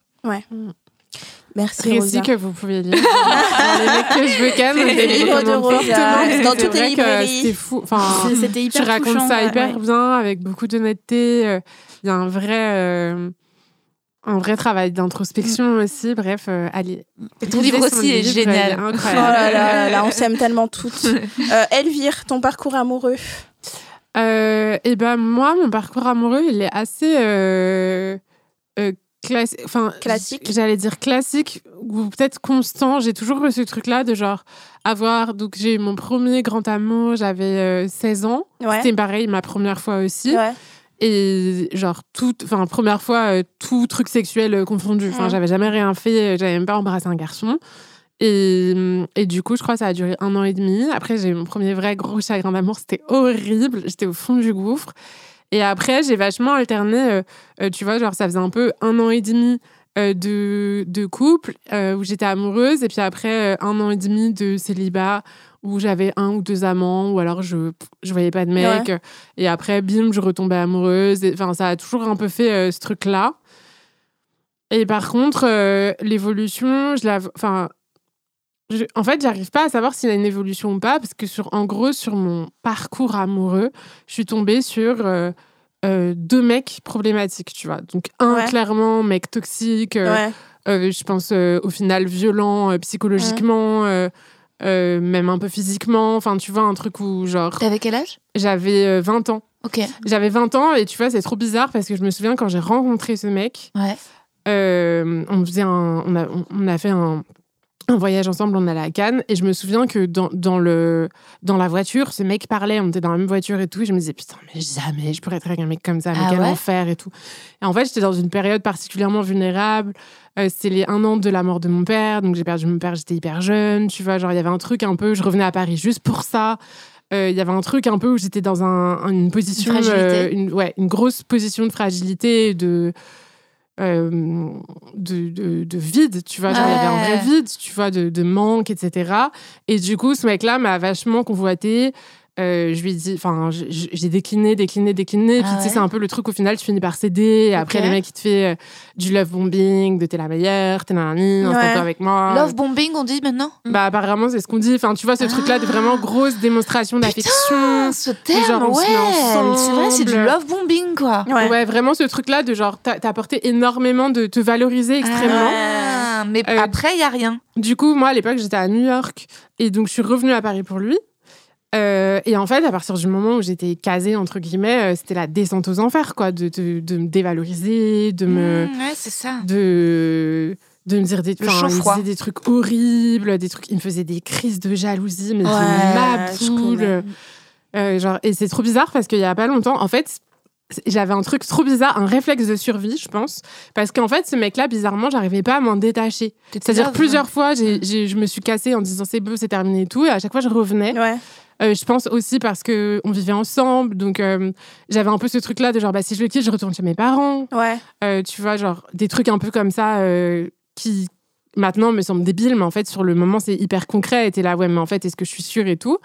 Merci Récit Rosa que vous pouvez lire. Les que je veux Les je les livres de Rosa, dans c'est toutes les librairies. C'était fou. Enfin, C'est- C'était hyper tu racontes touchant, ça hyper ouais. bien, avec beaucoup d'honnêteté. euh, Il y a un vrai, euh, un vrai travail d'introspection aussi. Bref, euh, allez. Et ton livre aussi est livre, génial. est Oh incroyable. là là, là, on s'aime tellement toutes. Euh, Elvire, ton parcours amoureux Euh, et ben moi, mon parcours amoureux, il est assez euh, euh, classi- enfin, Classique. J'allais dire classique ou peut-être constant. J'ai toujours eu ce truc-là de genre avoir. Donc j'ai eu mon premier grand amour, j'avais euh, 16 ans. Ouais. C'était pareil, ma première fois aussi. Ouais. Et genre, tout, enfin, première fois, euh, tout truc sexuel euh, confondu. Enfin, j'avais jamais rien fait, euh, j'avais même pas embrassé un garçon. Et, et du coup, je crois que ça a duré un an et demi. Après, j'ai eu mon premier vrai gros chagrin d'amour. C'était horrible. J'étais au fond du gouffre. Et après, j'ai vachement alterné. euh, euh, tu vois, genre, ça faisait un peu un an et demi euh, de, de couple euh, où j'étais amoureuse. Et puis après, un an et demi de célibat où j'avais un ou deux amants. Ou alors, je je voyais pas de mec. Et après, bim, je retombais amoureuse. Enfin, ça a toujours un peu fait ce truc-là. Et par contre, l'évolution, je la. Enfin. Je- en fait, j'arrive pas à savoir s'il y a une évolution ou pas, parce que sur, en gros, sur mon parcours amoureux, je suis tombée sur euh, euh, deux mecs problématiques, tu vois. Donc, un, Ouais. clairement, mec toxique, euh, Ouais. je pense au final violent psychologiquement, même un peu physiquement. Enfin, tu vois, un truc où, genre, T'avais quel âge? j'avais euh, 20 ans. Ok. J'avais 20 ans et tu vois, c'est trop bizarre parce que je me souviens quand j'ai rencontré ce mec, Ouais. on faisait un, on a, on a fait un, un voyage ensemble, on allait à Cannes et je me souviens que dans, dans le, dans la voiture, ce mec parlait, on était dans la même voiture et tout, et je me disais putain mais jamais je pourrais être avec un mec comme ça, mais Ah quel ouais enfer et tout. Et en fait, j'étais dans une période particulièrement vulnérable. Euh, C'était les un an de la mort de mon père, donc j'ai perdu mon père, j'étais hyper jeune, tu vois, genre il y avait un truc un peu, je revenais à Paris juste pour ça. Euh, Il y avait un truc un peu où j'étais dans un, une position, Une euh, une, ouais, une grosse position de fragilité, de, euh, de, de, de vide, tu vois. Genre, il y avait un vrai vide, tu vois, de, de manque, etc. Et du coup, ce mec-là m'a vachement convoité. Euh, je lui ai dit, enfin, j'ai décliné, décliné, décliné. Et puis, Ah tu sais, c'est un peu le truc, au final, tu finis par céder. Et après, Ok. les mecs, ils te font euh, du love bombing, de t'es la meilleure, t'es nanani, Ouais. installe-toi avec moi. Love bombing, on dit maintenant? Bah, apparemment, c'est ce qu'on dit. Enfin, tu vois, ce truc-là de vraiment grosse démonstration d'affection. Ah, ce terme, genre, on se met ouais. C'est vrai, c'est du love bombing, quoi. Ouais. Ouais. vraiment ce truc-là de genre, t'as t'as apporté énormément de te valoriser extrêmement. Ah, mais Euh, après, il y a rien. Du coup, moi, à l'époque, j'étais à New York. Et donc, je suis revenue à Paris pour lui. Euh, et en fait, à partir du moment où j'étais casée, entre guillemets, euh, c'était la descente aux enfers, quoi, de, de, de me dévaloriser, de me. Mmh, ouais, c'est ça. de de me dire des, me disait des trucs horribles, des trucs, il me faisait des crises de jalousie, mais Ouais, ma poule. Euh, genre, et c'est trop bizarre parce qu'il y a pas longtemps, en fait, j'avais un truc trop bizarre, un réflexe de survie, je pense, parce qu'en fait, ce mec-là, bizarrement, j'arrivais pas à m'en détacher. C'est-à-dire love, plusieurs fois, j'ai, j'ai- je me suis cassée en disant c'est beau, c'est terminé et tout, et à chaque fois, je revenais. Ouais. Euh, je pense aussi parce que on vivait ensemble, donc euh, j'avais un peu ce truc-là de genre, bah, si je le quitte, je retourne chez mes parents. Ouais. Euh, tu vois, genre des trucs un peu comme ça qui maintenant me semblent débiles, mais en fait, sur le moment, c'est hyper concret. Et t'es là, ouais, mais en fait, est-ce que je suis sûre et tout?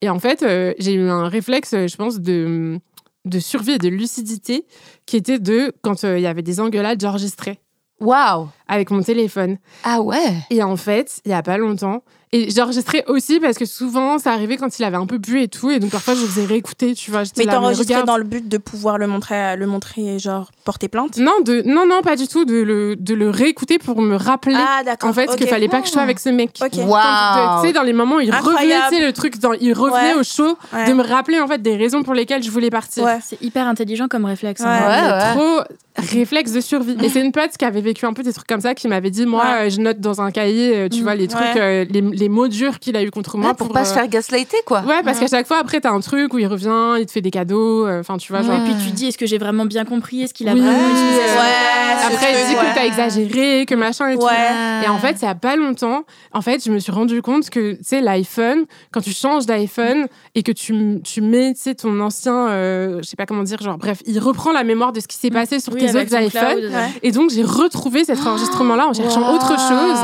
Et en fait, j'ai eu un réflexe, je pense, de, de survie et de lucidité qui était de quand il y avait des engueulades, j'enregistrais Waouh. avec mon téléphone. Ah ouais. Et en fait, il y a pas longtemps, et j'enregistrais aussi parce que souvent, ça arrivait quand il avait un peu bu et tout, et donc parfois, je faisais réécouter, tu vois. Mais t'enregistrais dans le but de pouvoir le montrer, le montrer genre porter plainte? Non, de, non, non, pas du tout, de le, de le réécouter pour me rappeler Ah d'accord. en fait ok. qu'il fallait pas que je sois avec ce mec. Ok. Quand, Waouh. Tu sais, dans les moments où il revenait, Incroyable. tu sais, le truc, dans, il revenait Ouais. au show, Ouais. de me rappeler en fait des raisons pour lesquelles je voulais partir. Ouais. C'est hyper intelligent comme réflexe. hein. Ouais. Ouais, ouais. Trop réflexe de survie. Et c'est une pote qui avait vécu un peu des trucs comme ça, qui m'avait dit, moi, Ouais. euh, je note dans un cahier, euh, tu Mm. vois, les trucs, Ouais. euh, les, les mots durs qu'il a eu contre moi Ouais, pour, pas euh, se faire gaslighter, quoi. Ouais, parce qu'à chaque fois, après, t'as un truc où il revient, il te fait des cadeaux, euh, enfin, tu vois, Ouais, genre. Et puis tu dis, est-ce que j'ai vraiment bien compris? Est-ce qu'il a Oui, vraiment utilisé euh, ça? Ouais, Après, il dit que t'as exagéré, que machin et tout. Ouais. Et en fait, il y a pas longtemps, en fait, je me suis rendu compte que, tu sais, l'iPhone, quand tu changes d'iPhone et que tu, tu mets, tu sais, ton ancien, euh, je sais pas comment dire, genre, bref, il reprend la mémoire de ce qui s'est passé sur Oui, tes autres iPhones. Et donc, j'ai retrouvé cet enregistrement-là en cherchant autre chose.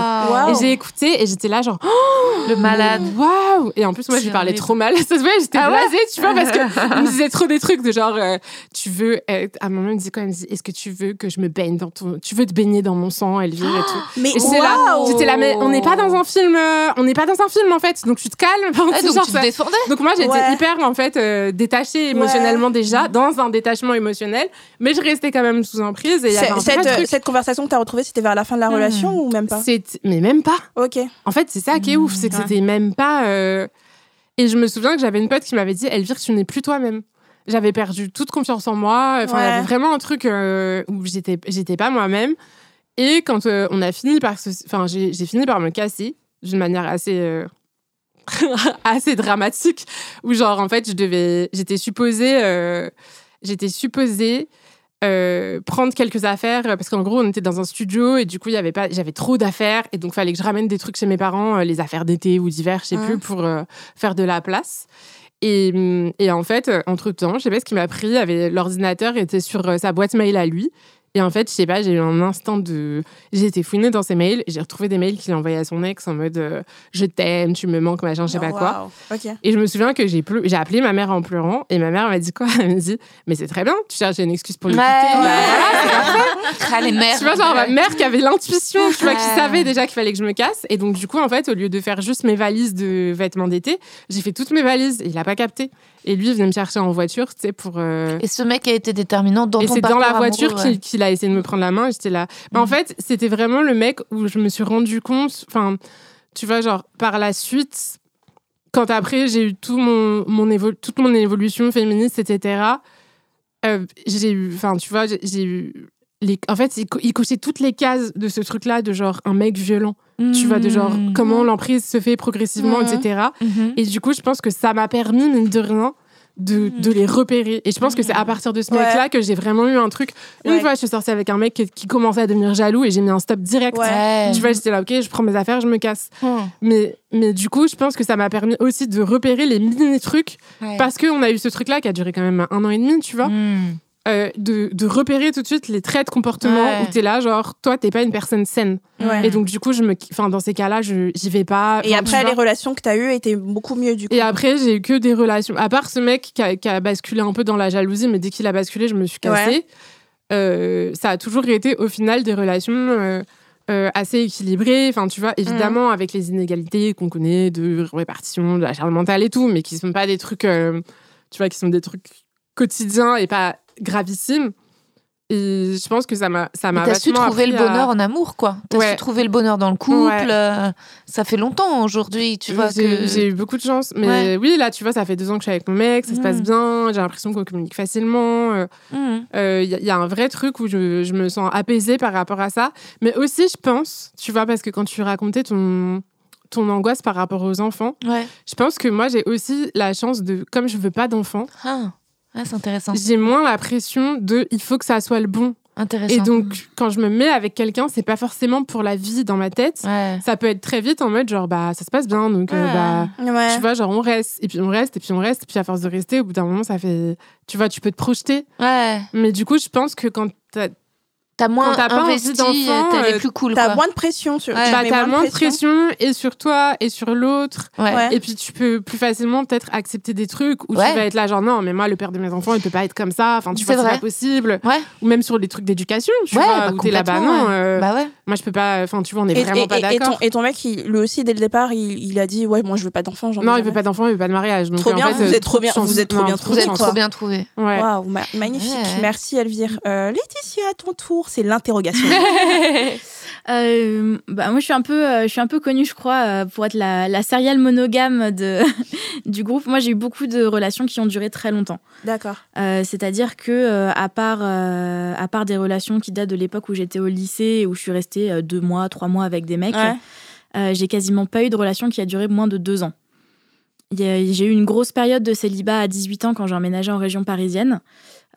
Et j'ai écouté et j'étais là, genre, Le malade. waouh! Et en plus, moi, je lui parlais trop mal. Ça se voit, j'étais Ah ouais? blasée, tu vois, parce que il me disait trop des trucs de genre, euh, tu veux, être- à un moment, il me dit quoi? Il me dit, est-ce que tu veux que je me baigne dans ton, tu veux te baigner dans mon sang, Elvire et tout. Mais Et là, j'étais là, mais on n'est pas dans un film, euh, on n'est pas dans un film en fait, donc tu te calmes. Ah, donc genre tu te ça. défendais? Donc moi j'étais Ouais. hyper en fait euh, détachée émotionnellement déjà, dans un détachement émotionnel, mais je restais quand même sous emprise et il y avait un cette, truc. cette conversation que t'as retrouvée, c'était vers la fin de la Hmm. relation ou même pas? Mais même pas. Ok. En fait, c'est ça qui est ouf, c'est que Ouais. c'était même pas. euh, Et je me souviens que j'avais une pote qui m'avait dit Elvire, tu n'es plus toi-même. J'avais perdu toute confiance en moi. Enfin, il y avait vraiment un truc euh, où j'étais, j'étais pas moi-même. Et quand euh, on a fini par se... Enfin, j'ai, j'ai fini par me casser d'une manière assez. assez dramatique où genre en fait je devais j'étais supposée j'étais supposée euh, prendre quelques affaires euh, parce qu'en gros on était dans un studio et du coup il y avait pas j'avais trop d'affaires et donc fallait que je ramène des trucs chez mes parents euh, les affaires d'été ou d'hiver je sais Mhm. plus pour euh, faire de la place et, hum, et en fait entre temps je sais pas ce qui m'a pris avait l'ordinateur était sur sa boîte mail à lui et en fait je sais pas j'ai eu un instant de j'ai été fouinée dans ses mails j'ai retrouvé des mails qu'il envoyait à son ex en mode euh, je t'aime tu me manques machin je sais pas quoi. Ok. et je me souviens que j'ai pleu- appelé ma mère en pleurant et ma mère m'a dit quoi? Elle m'a dit mais c'est très bien, tu cherches une excuse pour le Ouais. quitter. Bah, Ah, les mères. Tu vois genre ma mère qui avait l'intuition, tu vois qui Ouais. savait déjà qu'il fallait que je me casse et donc du coup en fait au lieu de faire juste mes valises de vêtements d'été, j'ai fait toutes mes valises et il a pas capté. Et lui il venait me chercher en voiture, tu sais pour euh, Et ce mec a été déterminant dans et ton c'est dans la voiture qu'il ouais. qu'il a essayé de me prendre la main j'étais là. Mais en fait, c'était vraiment le mec où je me suis rendu compte, enfin, tu vois, genre, par la suite, quand après j'ai eu tout mon, mon toute mon évolution féministe, etc., euh, j'ai eu, enfin, tu vois, j'ai- j'ai eu. Les, en fait, il, co- il cochait toutes les cases de ce truc-là, de genre un mec violent, tu vois, de genre Mmh. comment l'emprise se fait progressivement, etc. Mhm. Et du coup, je pense que ça m'a permis, mine de rien, de, de les repérer. Et je pense que c'est à partir de ce Ouais. mec-là que j'ai vraiment eu un truc. Une Ouais. fois, je suis sortie avec un mec qui, qui commençait à devenir jaloux et j'ai mis un stop direct. Ouais. Tu vois, j'étais là, ok, je prends mes affaires, je me casse. Hmm. Mais, mais du coup, je pense que ça m'a permis aussi de repérer les mini-trucs parce qu'on a eu ce truc-là qui a duré quand même un an et demi, tu vois. Hmm. Euh, de, de repérer tout de suite les traits de comportement Ouais. où t'es là, genre, toi, t'es pas une personne saine. Ouais. Et donc, du coup, je me, enfin, dans ces cas-là, je, j'y vais pas. Et après, les relations que tu as eues étaient beaucoup mieux du coup. Et après, j'ai eu que des relations. À part ce mec qui a, qui a basculé un peu dans la jalousie, mais dès qu'il a basculé, je me suis cassée. Ouais. Euh, ça a toujours été, au final, des relations euh, euh, assez équilibrées. Enfin, tu vois, évidemment, Mm. avec les inégalités qu'on connaît de répartition, de la charge mentale et tout, mais qui sont pas des trucs, euh, tu vois, qui sont des trucs quotidiens et pas gravissimes. Et je pense que ça m'a, ça m'a T'as su trouver le à- bonheur en amour, quoi. T'as Ouais. su trouver le bonheur dans le couple. Ouais. euh, ça fait longtemps aujourd'hui, tu vois. J'ai que... eu beaucoup de chance. Mais Ouais. oui, là, tu vois, ça fait deux ans que je suis avec mon mec, ça se passe Mm. bien, j'ai l'impression qu'on communique facilement. euh, Mhm. Il y, a- y a un vrai truc où je, je me sens apaisée par rapport à ça. Mais aussi, je pense, tu vois, parce que quand tu racontais ton, ton angoisse par rapport aux enfants, je pense que moi, j'ai aussi la chance de, comme je veux pas d'enfants, Ah. Ah, c'est intéressant. j'ai moins la pression de il faut que ça soit le bon. Intéressant. Et donc, quand je me mets avec quelqu'un, c'est pas forcément pour la vie dans ma tête. Ouais. Ça peut être très vite en mode genre, bah, ça se passe bien, donc euh, bah. Ouais. Tu vois, genre on reste, et puis on reste, et puis on reste, et puis à force de rester, au bout d'un moment, ça fait. Tu vois, tu peux te projeter. Ouais. Mais du coup, je pense que quand t'as moins t'as pas investi, d'enfant, t'as les euh, plus cool, T'as quoi. moins de pression sur. Ouais. tu bah, t'as moins de pression et sur toi et sur l'autre. Ouais. Et puis tu peux plus facilement peut-être accepter des trucs où Ouais. tu vas être là genre non mais moi le père de mes enfants il peut pas être comme ça. Enfin tu C'est vois c'est pas possible. Ouais. Ou même sur les trucs d'éducation tu Ouais, vois bah, où t'es là bah non euh, Bah ouais. moi je peux pas. Enfin tu vois on est Et, vraiment et- pas et- et ton, d'accord. et ton mec, il- lui aussi, dès le départ, il, il a dit Ouais, moi je veux pas d'enfant. Non il veut pas d'enfants il veut pas de mariage. Donc, Trop en bien, fait, vous euh, êtes trop bien- vous êtes trop bien Vous trouvés, êtes trop bien trouvés. Ouais. Waouh, ma- magnifique. Merci Elvire. Euh, Laetitia, à ton tour, c'est l'interrogation. Euh, bah, moi, je suis un peu, euh, je suis un peu connue, je crois, euh, pour être la, la serial monogame de, du groupe. Moi, j'ai eu beaucoup de relations qui ont duré très longtemps. D'accord. Euh, C'est-à-dire que, euh, à part, à part des relations qui datent de l'époque où j'étais au lycée, où je suis restée deux mois, trois mois avec des mecs, Ouais. j'ai quasiment pas eu de relation qui a duré moins de deux ans. J'ai eu une grosse période de célibat à 18 ans quand j'ai emménagé en région parisienne,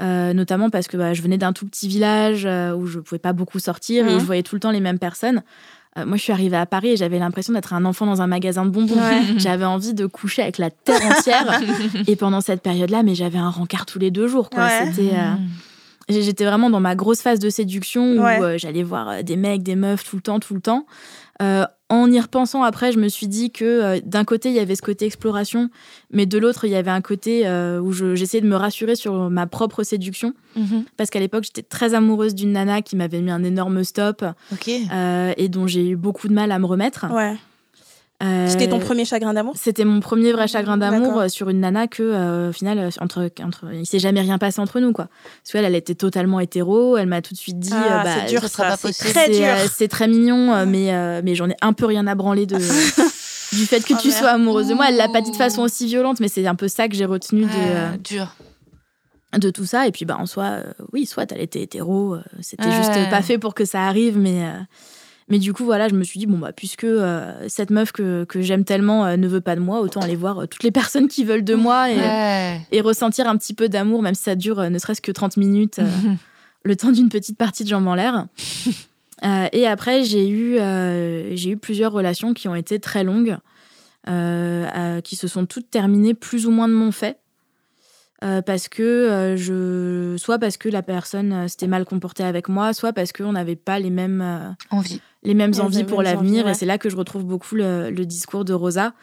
euh, notamment parce que bah, je venais d'un tout petit village euh, où je pouvais pas beaucoup sortir et Mhm. je voyais tout le temps les mêmes personnes. Euh, moi, je suis arrivée à Paris et j'avais l'impression d'être un enfant dans un magasin de bonbons. Ouais. J'avais envie de coucher avec la terre entière. et pendant cette période-là, mais j'avais un rencard tous les deux jours. Quoi. Ouais. C'était, euh, j'ai- J'étais vraiment dans ma grosse phase de séduction où Ouais. euh, j'allais voir euh, des mecs, des meufs tout le temps, tout le temps. Euh, en y repensant après, je me suis dit que euh, d'un côté, il y avait ce côté exploration, mais de l'autre, il y avait un côté euh, où je- j'essayais de me rassurer sur ma propre séduction. Mhm. Parce qu'à l'époque, j'étais très amoureuse d'une nana qui m'avait mis un énorme stop euh, et dont j'ai eu beaucoup de mal à me remettre. Ouais. Euh, C'était ton premier chagrin d'amour C'était mon premier vrai chagrin d'amour euh, sur une nana que, euh, au final, euh, entre, entre, il s'est jamais rien passé entre nous, quoi. Parce qu'elle, elle était totalement hétéro. Elle m'a tout de suite dit, Ah, euh, bah, c'est dur, ça sera pas possible. très dur. euh, c'est très mignon, euh, mais, euh, mais j'en ai un peu rien à branler de, du fait que Oh, tu merde. sois amoureuse de moi. Elle l'a pas dit de façon aussi violente, mais c'est un peu ça que j'ai retenu de, euh, dur. de tout ça. Et puis, bah, en soi, euh, oui, soit elle était hétéro, euh, c'était juste pas fait pour que ça arrive, mais. Mais du coup, voilà, je me suis dit, bon, bah, puisque euh, cette meuf que, que j'aime tellement euh, ne veut pas de moi, autant aller voir euh, toutes les personnes qui veulent de moi et, Ouais. et ressentir un petit peu d'amour, même si ça dure ne serait-ce que 30 minutes, le temps d'une petite partie de jambes en l'air. Et après, j'ai eu, j'ai eu plusieurs relations qui ont été très longues, qui se sont toutes terminées plus ou moins de mon fait. Euh, parce que euh, je soit parce que la personne euh, s'était mal comportée avec moi soit parce qu'on n'avait pas les mêmes euh, Envie. Les mêmes envies pour l'avenir ouais. et c'est là que je retrouve beaucoup le, le discours de Rosa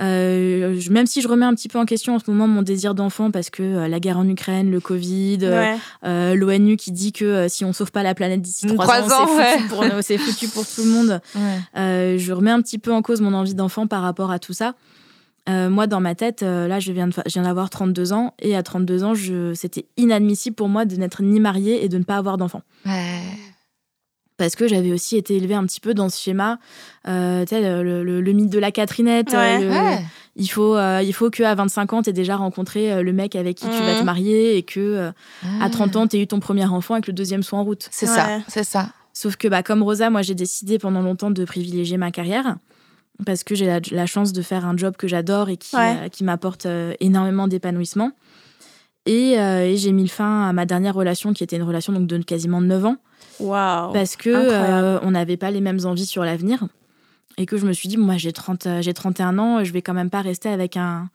Euh, je- même si je remets un petit peu en question en ce moment mon désir d'enfant parce que euh, la guerre en Ukraine le Covid euh, Ouais. euh, l'ONU qui dit que si on sauve pas la planète d'ici trois, ans, ans, c'est foutu, foutu pour tout le monde Ouais. je remets un petit peu en cause mon envie d'enfant par rapport à tout ça. Moi, dans ma tête, là, je viens, de je viens d'avoir 32 ans, et à 32 ans, c'était inadmissible pour moi de n'être ni mariée et de ne pas avoir d'enfant. Ouais. Parce que j'avais aussi été élevée un petit peu dans ce schéma, euh, le, le- le mythe de la Catherinette. Ouais. euh, le- Ouais. il faut, euh, il faut qu'à 25 ans, tu aies déjà rencontré euh, le mec avec qui tu vas te Mhm. marier, et que euh, à Ah. 30 ans, tu eu ton premier enfant et que le deuxième soit en route. C'est Ouais. ça, c'est ça. Sauf que bah, comme Rosa, moi j'ai décidé pendant longtemps de privilégier ma carrière parce que j'ai la, la chance de faire un job que j'adore et qui, Ouais. euh, qui m'apporte euh, énormément d'épanouissement. Et, euh, et j'ai mis le fin à ma dernière relation qui était une relation donc, de quasiment 9 ans Waouh. parce que euh, on n'avait pas les mêmes envies sur l'avenir et que je me suis dit moi j'ai 30 euh, j'ai 31 ans je vais quand même pas rester avec un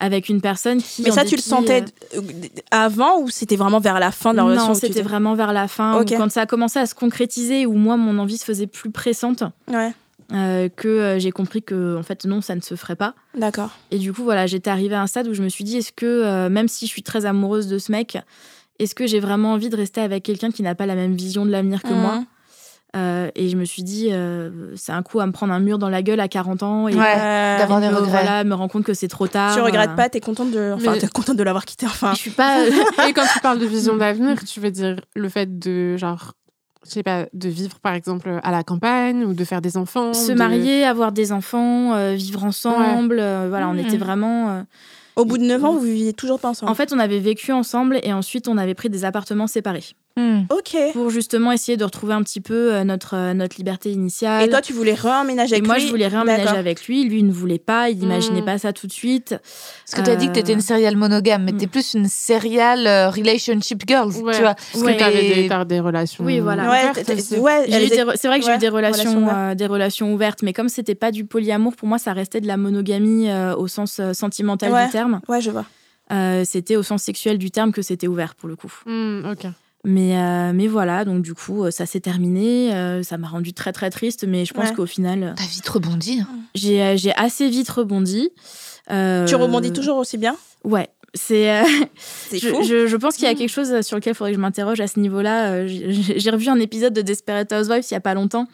avec une personne qui. Mais ça, tu le sentais euh, avant ou c'était vraiment vers la fin de la relation Non, tu c'était vraiment vers la fin, Ok. où quand ça a commencé à se concrétiser, où moi, mon envie se faisait plus pressante, Ouais, euh, que euh, j'ai compris que, en fait, non, ça ne se ferait pas. d'accord. Et du coup, voilà, j'étais arrivée à un stade où je me suis dit, est-ce que, euh, même si je suis très amoureuse de ce mec, est-ce que j'ai vraiment envie de rester avec quelqu'un qui n'a pas la même vision de l'avenir que moi Mhm. Euh, Et je me suis dit, euh, c'est un coup à me prendre un mur dans la gueule à 40 ans et Ouais, Euh, d'avoir des me, regrets. voilà, me rendre compte que c'est trop tard. tu regrettes pas, t'es contente de, enfin, t'es contente de l'avoir quitté. Enfin, Je suis pas. Et quand tu parles de vision d'avenir, tu veux dire le fait de, genre, je sais pas, de vivre par exemple à la campagne ou de faire des enfants se de- marier, avoir des enfants, euh, vivre ensemble. euh, voilà, on était vraiment. euh, au bout de 9 ans, vous viviez toujours pas ensemble. En fait, on avait vécu ensemble et ensuite on avait pris des appartements séparés Hmm. ok. pour justement essayer de retrouver un petit peu euh, notre, euh, notre liberté initiale. Et toi, tu voulais réemménager Et avec moi, lui je voulais réemménager avec lui. Lui, il ne voulait pas. Il n'imaginait Mm. pas ça tout de suite. Parce que tu as dit que tu étais une serial monogame, mais Mm. tu es plus une serial euh, relationship girl, Ouais. tu vois. Parce Ouais. que t'avais Et- des, des relations. Oui, voilà. Ouais, C'est vrai que j'ai eu des relations, euh, des relations ouvertes, mais comme c'était pas du polyamour, pour moi, ça restait de la monogamie euh, au sens euh, sentimental Ouais. du terme. Ouais, je vois. Euh, c'était au sens sexuel du terme que c'était ouvert pour le coup. Hmm, ok. Mais, euh, mais voilà, donc du coup, euh, ça s'est terminé. euh, ça m'a rendu très très triste, mais je pense Ouais. qu'au final, T'as vite rebondi. hein. j'ai j'ai assez vite rebondi. Euh, Tu rebondis toujours aussi bien? Ouais. C'est, euh, C'est je, je- je pense qu'il y a quelque chose sur lequel il faudrait que je m'interroge à ce niveau-là. J'ai j'ai revu un épisode de Desperate Housewives il y a pas longtemps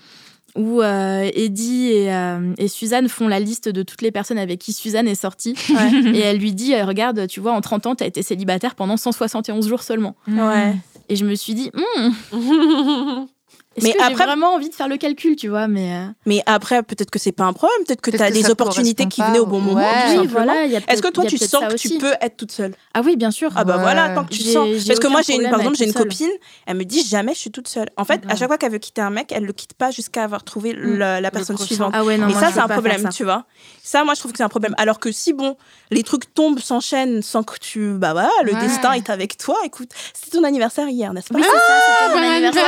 où euh, Eddie et, euh, et Suzanne font la liste de toutes les personnes avec qui Suzanne est sortie. et elle lui dit, regarde, tu vois, en 30 ans, tu as été célibataire pendant 171 jours seulement. Ouais. Et je me suis dit, Hmm, Mais que j'ai après- vraiment envie de faire le calcul, tu vois mais euh, Mais après, peut-être que c'est pas un problème. Peut-être que Peut-être tu as que des opportunités qui venaient au bon moment. ouais. Oui, voilà. Est-ce que toi, tu sens que tu peux être toute seule? Ah oui, bien sûr. Ah bah Ouais. voilà, tant que tu sens. Parce que moi, j'ai par à exemple, j'ai une copine, elle me dit jamais je suis toute seule. En fait, à Ouais. chaque fois qu'elle veut quitter un mec, elle le quitte pas jusqu'à avoir trouvé Mm. la personne suivante. Ah ouais, non, Et ça, c'est un problème, tu vois. Ça, moi, je trouve que c'est un problème. Alors que si, bon, les trucs tombent, s'enchaînent sans que tu. Bah voilà, le destin est avec toi. Écoute, c'était ton anniversaire hier, n'est-ce pas? Oui, c'est ça, anniversaire.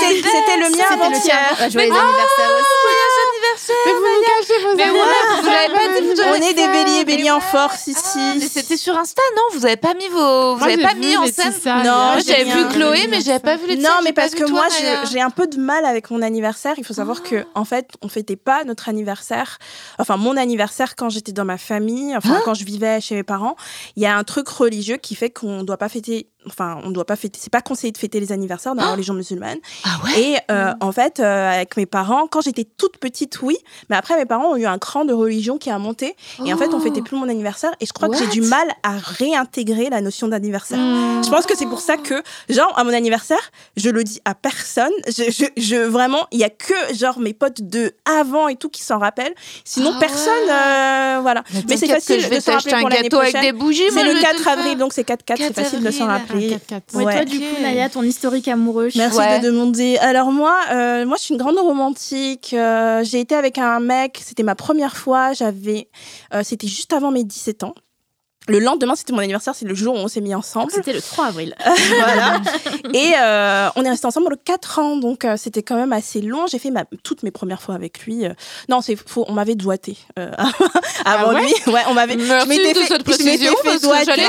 C'est- C'était le mien C'était le avant-hier. tien. Joyeux anniversaire aussi. Mais vous nous cachez vos anniversaires. vous l'avez pas dit, vous On est des béliers, béliers en force Ah, mais ici. c'était sur Insta, non? Vous avez pas mis vos, vous Moi, avez j'ai pas mis en scène. Non, j'avais vu Chloé, mais j'avais pas vu les Non, mais parce que moi, j'ai un peu de mal avec mon anniversaire. Il faut savoir que, en fait, on fêtait pas notre anniversaire. Enfin, mon anniversaire quand j'étais dans ma famille, enfin, Hein quand je vivais chez mes parents. Il y a un truc religieux qui fait qu'on doit pas fêter. Enfin, on doit pas fêter. C'est pas conseillé de fêter les anniversaires dans la religion musulmane. Ah ouais Et euh, en fait, euh, avec mes parents, quand j'étais toute petite, oui. Mais après, mes parents ont eu un cran de religion qui a monté. Et en fait, on Oh. fêtait plus mon anniversaire. Et je crois que j'ai du mal à réintégrer la notion d'anniversaire. Hmm. Je pense que c'est pour ça que, genre, à mon anniversaire, je le dis à personne. Je, je, je- vraiment, il y a que, genre, mes potes de avant et tout qui s'en rappellent. Sinon, Ah personne, ouais. euh, voilà. Mais c'est facile je vais de s'en rappeler un pour l'année prochaine. C'est le vais te 4 faire. avril, donc c'est 4-4, c'est 4 facile de s'en avril. Un 4-4. Ouais, Ouais. toi, du coup, Naya, ton historique amoureux. Merci Ouais. de demander. Alors moi, euh, moi, je suis une grande romantique. Euh, j'ai été avec un mec. C'était ma première fois. J'avais, euh, c'était juste avant mes 17 ans. Le lendemain, c'était mon anniversaire. C'est le jour où on s'est mis ensemble. C'était le 3 avril. voilà. Et euh, on est resté ensemble 4 ans, donc euh, c'était quand même assez long. J'ai fait ma, toutes mes premières fois avec lui. euh. non, c'est faux. On m'avait doigté euh, avant ouais lui. Ouais, on m'avait. Merci m'étais fait- je m'étais fait parce que doigter.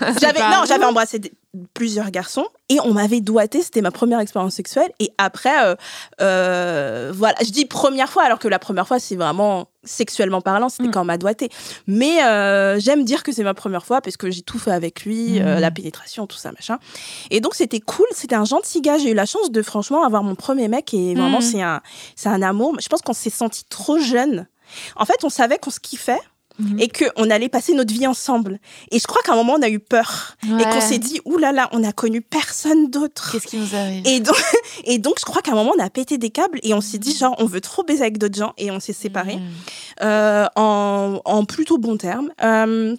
Ah, J'avais non, j'avais embrassé des- plusieurs garçons et on m'avait doigté. C'était ma première expérience sexuelle. Et après, euh, euh, voilà, je dis première fois alors que la première fois c'est vraiment sexuellement parlant, c'était Mm. quand on m'a doigté. Mais euh, j'aime dire que c'est ma première fois parce que j'ai tout fait avec lui, Mm. la pénétration, tout ça machin. Et donc c'était cool. C'était un gentil gars. J'ai eu la chance de franchement avoir mon premier mec et vraiment Mm. c'est un c'est un amour. Je pense qu'on s'est senti trop jeune. En fait, on savait qu'on se kiffait Mhm. et qu'on allait passer notre vie ensemble. Et je crois qu'à un moment, on a eu peur. Et qu'on s'est dit, là là, on n'a connu personne d'autre. Qu'est-ce qui nous arrive? Et donc, et donc, je crois qu'à un moment, on a pété des câbles et on s'est dit, genre, on veut trop baiser avec d'autres gens et on s'est séparés Mm. euh, en, en plutôt bons termes. Euh,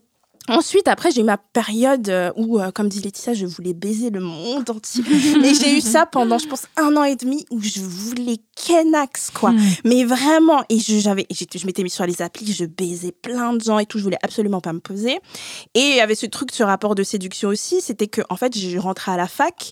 Ensuite, après, j'ai eu ma période euh, où, euh, comme dit Laetitia, je voulais baiser le monde entier. et j'ai eu ça pendant, je pense, un an et demi où je voulais Kenax, quoi. Mm. Mais vraiment, et je, j'avais, je m'étais mis sur les applis, je baisais plein de gens et tout, je voulais absolument pas me poser. Et il y avait ce truc, ce rapport de séduction aussi, c'était que, en fait, je rentrais à la fac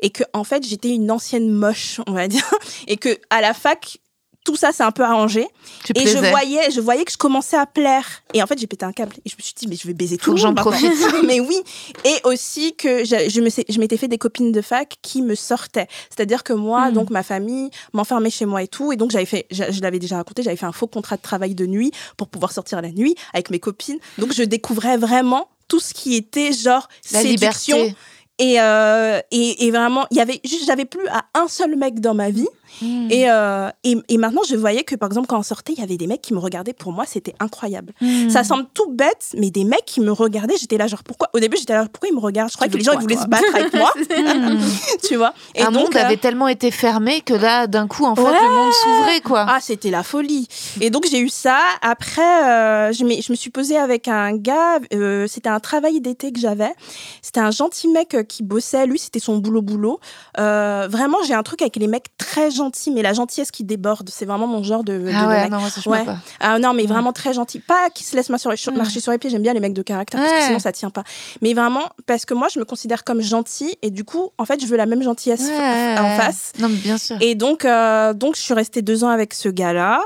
et que, en fait, j'étais une ancienne moche, on va dire. Et que, à la fac, tout ça s'est un peu arrangé. Tu Et je voyais, je voyais que je commençais à plaire. Et en fait, j'ai pété un câble. Et je me suis dit, mais je vais baiser tout le monde. profite. mais oui. Et aussi que je, je me je m'étais fait des copines de fac qui me sortaient. C'est-à-dire que moi, Hmm. donc ma famille m'enfermait chez moi et tout. Et donc j'avais fait, je, je l'avais déjà raconté, j'avais fait un faux contrat de travail de nuit pour pouvoir sortir la nuit avec mes copines. Donc je découvrais vraiment tout ce qui était genre La séduction. liberté. Et, euh, et, et vraiment, il y avait juste, j'avais plus à un seul mec dans ma vie. Mm. Et, euh, et, et maintenant, je voyais que, par exemple, quand on sortait, il y avait des mecs qui me regardaient. Pour moi, c'était incroyable. Mm. Ça semble tout bête, mais des mecs qui me regardaient, j'étais là, genre, pourquoi? Au début, j'étais là, pourquoi ils me regardent? Je croyais que les gens, ils voulaient quoi? se battre avec moi, tu vois? Et un donc, monde euh, avait tellement été fermé que là, d'un coup, en fait, Ouais. le monde s'ouvrait, quoi. Ah, c'était la folie. Et donc, j'ai eu ça. Après, euh, je, je me suis posée avec un gars. euh, c'était un travail d'été que j'avais. C'était un gentil mec euh, qui bossait. Lui, c'était son boulot-boulot. Euh, vraiment, j'ai un truc avec les mecs très gentils, mais la gentillesse qui déborde. C'est vraiment mon genre de, de Ah ouais, mec. non, moi, ça, je Ouais. peux pas. Ah non, mais vraiment très gentil. Pas qui se laisse sur- marcher sur les pieds. J'aime bien les mecs de caractère parce que sinon ça tient pas. Mais vraiment, parce que moi, je me considère comme gentille et du coup, en fait, je veux la même gentillesse en face. Non, mais bien sûr. Et donc, euh, donc, je suis restée deux ans avec ce gars-là.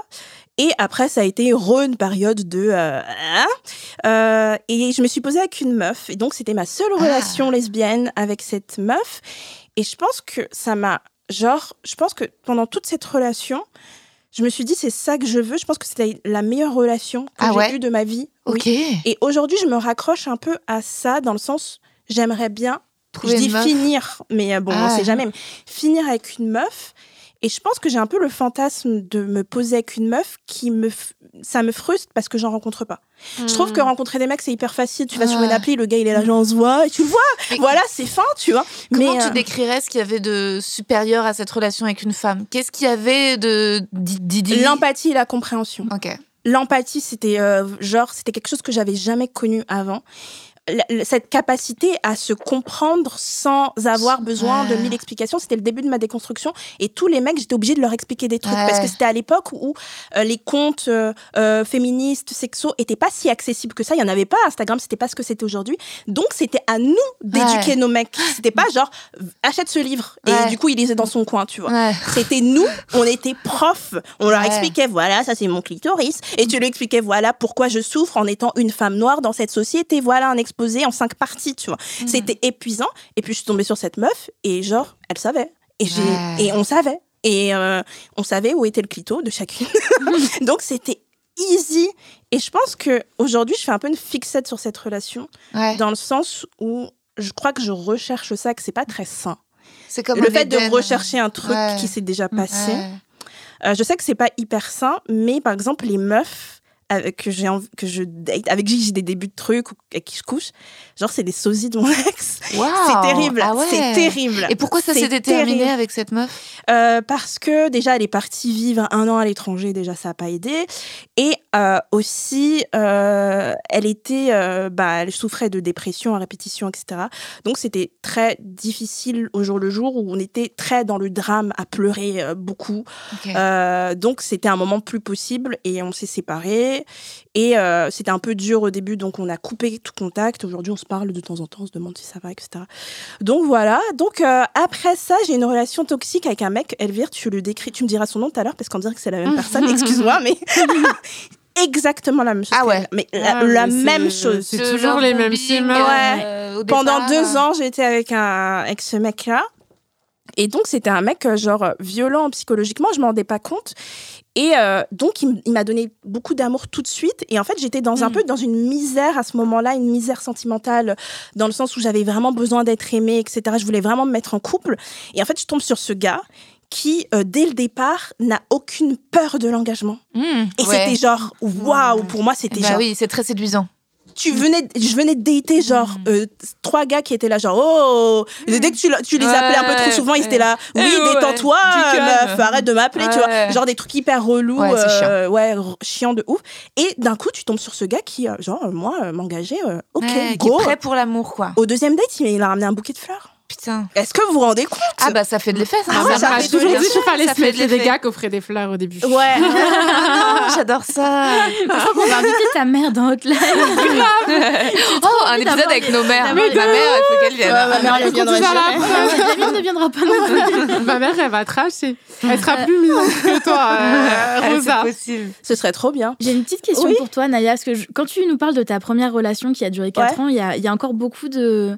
Et après, ça a été re une période de. euh, hein. Euh, et je me suis posée avec une meuf. Et donc, c'était ma seule Ah. relation lesbienne avec cette meuf. Et je pense que ça m'a. Genre, je pense que pendant toute cette relation, je me suis dit, c'est ça que je veux. Je pense que c'était la meilleure relation que Ah j'ai ouais eue de ma vie. Oui. Ok. Et aujourd'hui, je me raccroche un peu à ça, dans le sens, j'aimerais bien Trouver je dis meuf. finir, mais euh, bon, Ah. on sait jamais. mais finir avec une meuf. Et je pense que j'ai un peu le fantasme de me poser avec une meuf qui me, f- ça me frustre parce que j'en rencontre pas. Je trouve que rencontrer des mecs c'est hyper facile. Tu vas sur une Hmm. Ah. appli, le gars il est là, genre, on se voit, et tu le vois. Mais Voilà, c'est fin, tu vois. Comment mais tu euh, décrirais ce qu'il y avait de supérieur à cette relation avec une femme? Qu'est-ce qu'il y avait de l'empathie et la compréhension. Ok. L'empathie, c'était euh, genre, c'était quelque chose que j'avais jamais connu avant. Cette capacité à se comprendre sans avoir besoin de mille explications, c'était le début de ma déconstruction. Et tous les mecs, j'étais obligée de leur expliquer des trucs Ouais. parce que c'était à l'époque où euh, les comptes euh, euh, féministes, sexos étaient pas si accessibles que ça. Il y en avait pas. Instagram, c'était pas ce que c'était aujourd'hui. Donc c'était à nous d'éduquer Ouais. nos mecs. C'était pas genre achète ce livre et du coup il lisait dans son coin, tu vois. C'était nous, on était profs. On leur expliquait, voilà, ça c'est mon clitoris. Et tu lui expliquais, voilà, pourquoi je souffre en étant une femme noire dans cette société. Voilà un exposé en cinq parties, tu vois. Mm. C'était épuisant. Et puis je suis tombée sur cette meuf et genre, elle savait. Et, j'ai, Ouais. et on savait. Et euh, on savait où était le clito de chacune. Donc c'était easy. Et je pense que aujourd'hui, je fais un peu une fixette sur cette relation, Ouais. dans le sens où je crois que je recherche ça, que c'est pas très sain. C'est comme le fait de rechercher un truc Ouais. qui s'est déjà passé. Euh, je sais que c'est pas hyper sain, mais par exemple, les meufs avec, que, j'ai que je date, avec qui j'ai des débuts de trucs ou avec qui je couche, genre, c'est des sosies de mon ex. C'est terrible. Ah ouais. C'est terrible. Et pourquoi ça s'est déterminé terrible. avec cette meuf? Euh, Parce que déjà, elle est partie vivre un an à l'étranger, déjà, ça n'a pas aidé. Et euh, aussi, euh, elle était, euh, bah, elle souffrait de dépression à répétition, etc. Donc, c'était très difficile au jour le jour où on était très dans le drame, à pleurer beaucoup. Donc c'était un moment plus possible et on s'est séparés. Et c'était un peu dur au début, donc on a coupé tout contact. Aujourd'hui, on se parle de temps en temps, on se demande si ça va, etc. Donc voilà. Donc après ça, j'ai une relation toxique avec un mec. Elvire, tu le décris, tu me diras son nom tout à l'heure parce qu'on dirait que c'est la même personne. Excuse-moi, mais exactement la même chose. Ah ouais. Mais la, Ah, la même chose. C'est Ce toujours les mêmes schémas. euh, au Pendant deux ans, j'étais avec un avec ce mec-là. Et donc, c'était un mec, euh, genre, violent psychologiquement, je m'en rendais pas compte. Et euh, donc, il m'a donné beaucoup d'amour tout de suite. Et en fait, j'étais dans un Mm. peu dans une misère à ce moment-là, une misère sentimentale, dans le sens où j'avais vraiment besoin d'être aimée, etc. Je voulais vraiment me mettre en couple. Et en fait, je tombe sur ce gars qui, euh, dès le départ, n'a aucune peur de l'engagement. Mmh, Et ouais. c'était genre, waouh, pour moi, c'était Bah genre, oui, c'est très séduisant. tu venais, je venais de dater genre euh, trois gars qui étaient là genre oh dès que tu, tu les Ouais, appelais un peu trop ouais, souvent ils étaient là oui Eh ouais, détends-toi meuf arrête de m'appeler tu vois. Genre des trucs hyper relous Ouais, euh, chiant de ouf. Et d'un coup tu tombes sur ce gars qui genre moi m'engager ok Ouais, qui est go. prêt pour l'amour, quoi. au deuxième date il a ramené un bouquet de fleurs Putain. Est-ce que vous vous rendez compte? Ah bah ça fait de l'effet. ça. Ah ouais, ça fait toujours dit qu'il fallait se l'effet. gars qui offraient des fleurs au début. Ouais. Ah, J'adore ça. Je crois qu'on va inviter ta mère dans Hotline. Oh, un épisode avec nos mères. Ma mère, il faut qu'elle vienne. Ma mère, ne viendra pas non plus. Ma mère, elle va tracher. Elle sera plus mignonne que toi, euh, Rosa. C'est possible. Ce serait trop bien. J'ai une petite question pour toi, Naya. Parce que je- quand tu nous parles de ta première relation qui a duré 4 Ouais. ans, a, il y a encore beaucoup de.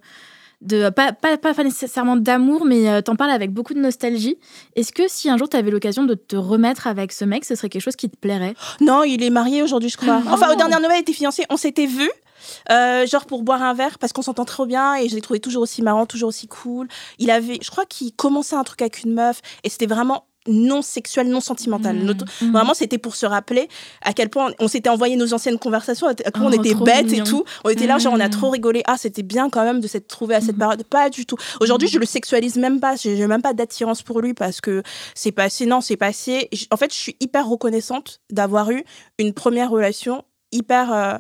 De pas, pas, pas nécessairement d'amour, mais euh, t'en parles avec beaucoup de nostalgie. Est-ce que si un jour t'avais l'occasion de te remettre avec ce mec, ce serait quelque chose qui te plairait? Non, il est marié aujourd'hui, je crois. Enfin, au dernier Noël, il était fiancé. On s'était vus. euh, genre pour boire un verre parce qu'on s'entend trop bien et je l'ai trouvé toujours aussi marrant, toujours aussi cool. Il avait, je crois qu'il commençait un truc avec une meuf et c'était vraiment non sexuel, non sentimental. Mhm. Notre- Vraiment, c'était pour se rappeler à quel point on s'était envoyé nos anciennes conversations, à quel point on Oh, était bêtes mignon. et tout. On était là, genre, on a Mhm. trop rigolé. Ah, c'était bien quand même de s'être trouvé à cette période. Pas du tout. Aujourd'hui, je le sexualise même pas. J'ai même pas d'attirance pour lui parce que c'est passé. Non, c'est passé. En fait, je suis hyper reconnaissante d'avoir eu une première relation hyper. euh,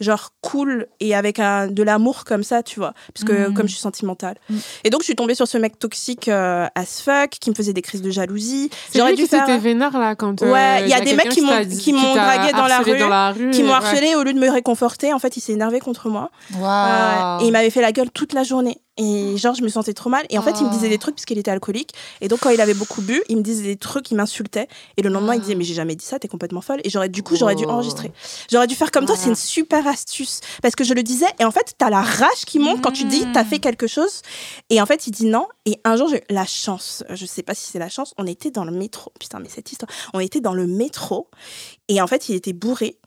genre cool et avec un, de l'amour comme ça, tu vois. Parce que Mhm. comme je suis sentimentale. Mhm. Et donc, je suis tombée sur ce mec toxique euh, as fuck qui me faisait des crises de jalousie. J'aurais dû qui faire. s'était vénère là quand. Ouais, euh, il y a des mecs qui m'ont- qui m'ont dragué dans la rue, dans la rue. qui m'ont ouais. harcelé au lieu de me réconforter. En fait, il s'est énervé contre moi. Waouh. Et il m'avait fait la gueule toute la journée. Et genre, je me sentais trop mal. Et en fait, il me disait Oh. des trucs puisqu'il était alcoolique. Et donc, quand il avait beaucoup bu, il me disait des trucs, il m'insultait. Et le lendemain, il disait, mais j'ai jamais dit ça, t'es complètement folle. Et j'aurais, du coup, j'aurais dû Oh. enregistrer. J'aurais dû faire comme toi, c'est une super astuce. Parce que je le disais. Et en fait, t'as la rage qui monte quand tu dis, t'as fait quelque chose. Et en fait, il dit non. Et un jour, j'ai eu la chance. Je sais pas si c'est la chance. On était dans le métro. Putain, mais cette histoire. On était dans le métro. Et en fait, il était bourré.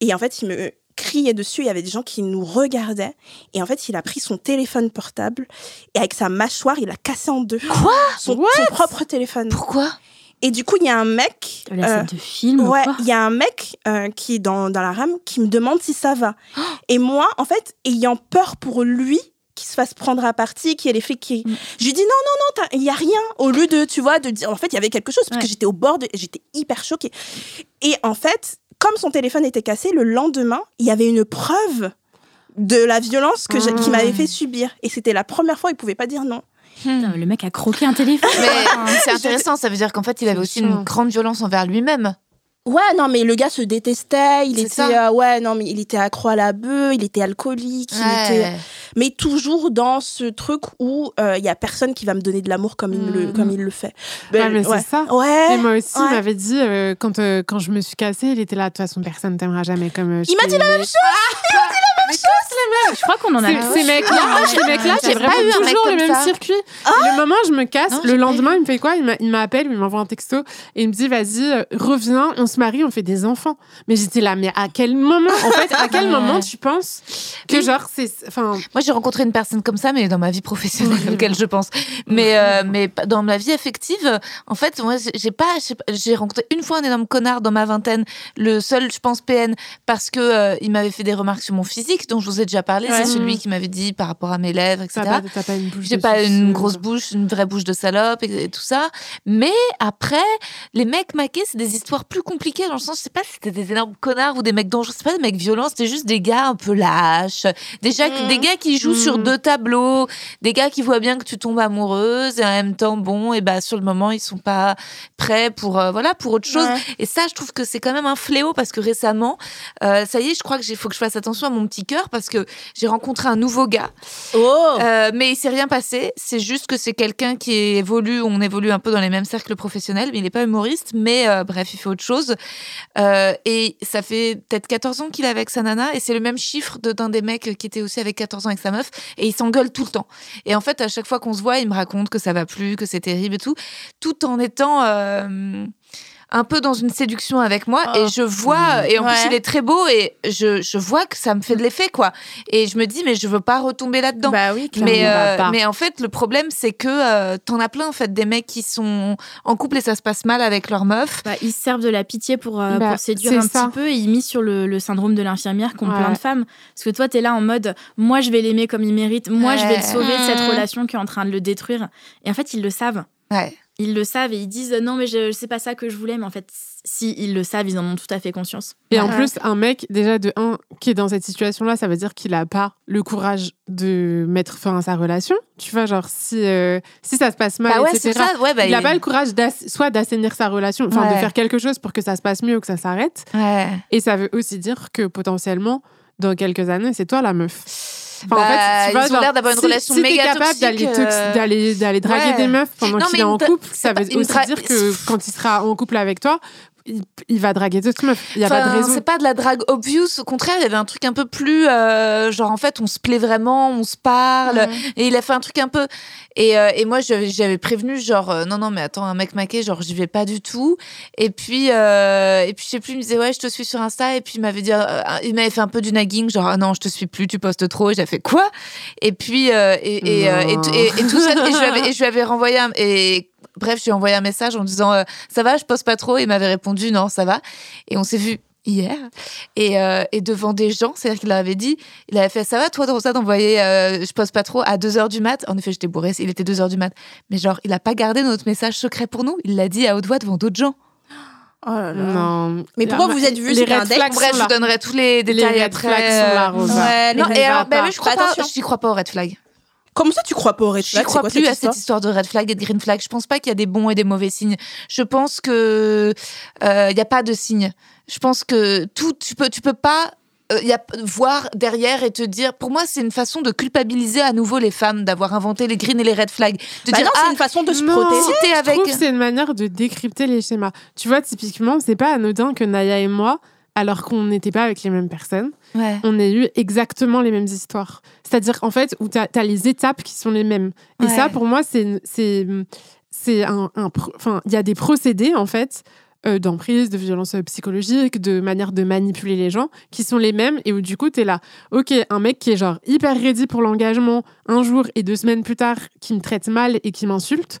Et en fait, il me criait dessus. Il y avait des gens qui nous regardaient. Et en fait, il a pris son téléphone portable et avec sa mâchoire, il a cassé en deux. Quoi? Son, son propre téléphone. Pourquoi? Et du coup, il y a un mec. La euh, scène de film ou Ouais, il y a un mec euh, qui est dans, dans la rame qui me demande si ça va. Et moi, en fait, ayant peur pour lui qu'il se fasse prendre à partie, qu'il y ait les flics qui... Mm. Je lui dis non, non, non, il y a rien. Au lieu de, tu vois, de dire... En fait, il y avait quelque chose parce Ouais. que j'étais au bord de... J'étais hyper choquée. Et en fait, comme son téléphone était cassé, le lendemain, il y avait une preuve de la violence que j'ai- qu'il Ah. m'avait fait subir. Et c'était la première fois, il pouvait pas dire non. Putain, Le mec a croqué un téléphone. C'est intéressant, ça veut dire qu'en fait, il avait aussi une grande violence envers lui-même. Ouais, non, mais le gars se détestait. Il était, ça. euh, ouais, non, mais il était accro à la bœuf, il était alcoolique, il était, Ouais. mais toujours dans ce truc où euh, il y a personne qui va me donner de l'amour comme il me le, comme il le fait. Ouais, mais c'est ça. Ouais. Et moi aussi, Ouais. il m'avait dit, euh, quand, euh, quand je me suis cassée, il était là, de toute façon, personne t'aimera jamais comme euh, je Il m'a dit la chose. Je crois qu'on en a Ces- mecs-là, ces mecs-là, J'ai c'est pas vraiment eu un mec toujours le même ça. circuit. Le moment où je me casse, Non, le j'ai lendemain, il me fait quoi? Il m'a- Il m'appelle, il m'envoie un texto et il me dit Vas-y, euh, reviens, on se marie, on fait des enfants. Mais j'étais là, mais à quel moment? En fait, à quel Ouais. moment tu penses que, genre, c'est. Enfin, Moi, j'ai rencontré une personne comme ça, mais dans ma vie professionnelle, auquel je pense. Mais, euh, mais dans ma vie affective, en fait, moi, j'ai pas, j'ai pas- j'ai rencontré une fois un énorme connard dans ma vingtaine, le seul, je pense, PN, parce que euh, il m'avait fait des remarques sur mon physique, dont je vous ai déjà parlé. Ouais. C'est celui qui m'avait dit par rapport à mes lèvres, etc. t'as pas, pas une bouche. J'ai pas une suceuse. grosse bouche, une vraie bouche de salope et, et tout ça. Mais après, les mecs maqués, c'est des histoires plus compliquées dans le sens, je sais pas si c'était des énormes connards ou des mecs dangereux, c'est pas des mecs violents, c'était juste des gars un peu lâches, déjà Mhm. des gars qui jouent sur Mhm. deux tableaux, des gars qui voient bien que tu tombes amoureuse et en même temps, bon, et bah sur le moment ils sont pas prêts pour euh, voilà pour autre chose. Ouais. Et ça, je trouve que c'est quand même un fléau parce que récemment, euh, ça y est, je crois que j'ai faut que je fasse attention à mon petit parce que j'ai rencontré un nouveau gars Oh. euh, mais il s'est rien passé. C'est juste que c'est quelqu'un qui évolue, on évolue un peu dans les mêmes cercles professionnels, mais il n'est pas humoriste. Mais euh, bref, il fait autre chose. Euh, et ça fait peut-être 14 ans qu'il est avec sa nana, et c'est le même chiffre d'un des mecs qui était aussi avec 14 ans avec sa meuf, et il s'engueule tout le temps. Et en fait, à chaque fois qu'on se voit, il me raconte que ça va plus, que c'est terrible et tout, tout en étant un peu dans une séduction avec moi. Oh. Et je vois, et en plus, il est très beau, et je, je vois que ça me fait de l'effet, quoi. Et je me dis, mais je veux pas retomber là-dedans. Bah oui, clairement. Mais, euh, mais en fait, le problème, c'est que euh, t'en as plein, en fait, des mecs qui sont en couple et ça se passe mal avec leur meuf. Bah, ils se servent de la pitié pour, euh, Bah, pour séduire un ça. petit peu et ils misent sur le, le syndrome de l'infirmière qu'ont Ouais. plein de femmes. Parce que toi, tu es là en mode moi, je vais l'aimer comme il mérite, moi, je vais le sauver de cette Mmh. relation qui est en train de le détruire. Et en fait, ils le savent. Ouais. Ils le savent et ils disent non mais je c'est pas ça que je voulais mais en fait si ils le savent ils en ont tout à fait conscience Et en Ouais. plus, un mec, déjà de un, qui est dans cette situation-là, ça veut dire qu'il a pas le courage de mettre fin à sa relation. Tu vois, genre, si, euh, si ça se passe mal, Bah ouais, c'est etc. ça. Ouais, bah, il n'a pas le courage d'ass- soit d'assainir sa relation, enfin de faire quelque chose pour que ça se passe mieux ou que ça s'arrête. Ouais. Et ça veut aussi dire que potentiellement, dans quelques années, c'est toi la meuf. Enfin, Bah, tu vois, ils ont l'air d'avoir une si- relation si méga capable d'aller euh, d'aller d'aller draguer ouais. des meufs pendant qu'il est en couple, ça veut aussi dire que quand il sera en couple avec toi, il, il va draguer d'autres meufs. Il n'y a pas de Enfin, raison. C'est pas de la drague obvious. Au contraire, il y avait un truc un peu plus euh, genre en fait, on se plaît vraiment, on se parle. Et il a fait un truc un peu. Et, euh, et moi, j'avais j'avais prévenu genre euh, non non mais attends un mec maqué genre j'y vais pas du tout. Et puis et puis je sais plus, il me disait ouais je te suis sur Insta et puis il m'avait dit il m'avait fait un peu du nagging genre ah non je te suis plus, tu postes trop. Et j'ai fait quoi? Et puis et, et, tout ça et je lui avais, et je lui avais renvoyé un, et bref je lui ai envoyé un message en disant euh, ça va je poste pas trop. Il m'avait répondu non ça va. Et on s'est vu hier et, euh, et devant des gens, c'est-à-dire qu'il avait dit, il avait fait ça va toi Rosa d'envoyer euh, je poste pas trop à 2h du mat. En effet, j'étais bourrée, il était 2h du mat. Mais genre, il a pas gardé notre message secret pour nous, il l'a dit à haute voix devant d'autres gens. Oh là là. Non. Mais pourquoi vous êtes vus, Les red flags Bref, je vous donnerai tous les détails red après. flags sont là, Rosa. Ouais, les Non, red et alors, bah oui, je crois Fais pas, j'y crois pas aux red flags. Comment ça, tu crois pas au red Je flag crois quoi plus cette à cette histoire de red flag et de green flag. Je pense pas qu'il y a des bons et des mauvais signes. Je pense que euh, il y a pas de signe. Je pense que tout tu peux tu peux pas euh, y a, voir derrière et te dire pour moi c'est une façon de culpabiliser à nouveau les femmes d'avoir inventé les green et les red flags de Bah dire non, c'est ah une façon de se Non. protéger. si Je avec trouve c'est une manière de décrypter les schémas. Tu vois, typiquement, c'est pas anodin que Naya et moi, alors qu'on n'était pas avec les mêmes personnes, ouais on ait eu exactement les mêmes histoires. C'est-à-dire, en fait, où tu as, les étapes qui sont les mêmes. Et ça, pour moi, c'est c'est c'est un, un enfin, il y a des procédés en fait euh, d'emprise, de violence psychologique, de manière de manipuler les gens qui sont les mêmes et où du coup tu es là. OK, un mec qui est genre hyper ready pour l'engagement un jour et deux semaines plus tard qui me traite mal et qui m'insulte.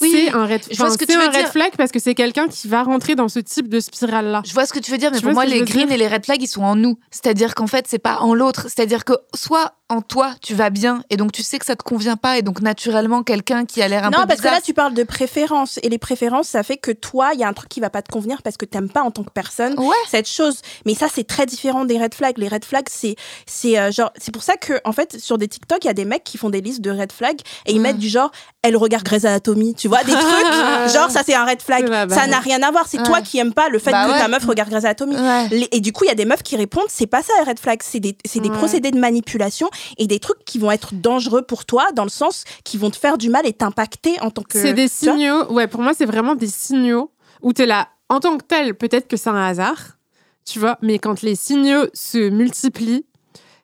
Oui, c'est un red, je vois ce que tu veux un red dire. flag parce que c'est quelqu'un qui va rentrer dans ce type de spirale là. Je vois ce que tu veux dire, mais Tu pour moi, les greens et les red flags, ils sont en nous. C'est-à-dire qu'en fait, c'est pas en l'autre. C'est-à-dire que soit en toi, tu vas bien, et donc tu sais que ça te convient pas, et donc naturellement, quelqu'un qui a l'air un non, peu parce que là, tu parles de préférence. Et les préférences, ça fait que toi, il y a un truc qui va pas te convenir parce que t'aimes pas en tant que personne Ouais. cette chose. Mais ça, c'est très différent des red flags. Les red flags, c'est, c'est euh, genre, c'est pour ça que, en fait, sur des TikTok, il y a des mecs qui font des listes de red flags et ils Mm. mettent du genre, elle regarde Grey's Anatomy. Tu vois, des trucs, genre, ça, c'est un red flag. Base. Ça n'a rien à voir. C'est toi qui aimes pas le fait Bah que ouais. ta meuf regarde Grey's Anatomy. Ouais. Les- Et du coup, il y a des meufs qui répondent, c'est pas ça les red flags, c'est des, c'est des procédés de manipulation et des trucs qui vont être dangereux pour toi dans le sens qui vont te faire du mal et t'impacter en tant que. C'est des signaux. Ouais, pour moi, c'est vraiment des signaux où tu es là. En tant que tel, peut-être que c'est un hasard, tu vois, mais quand les signaux se multiplient,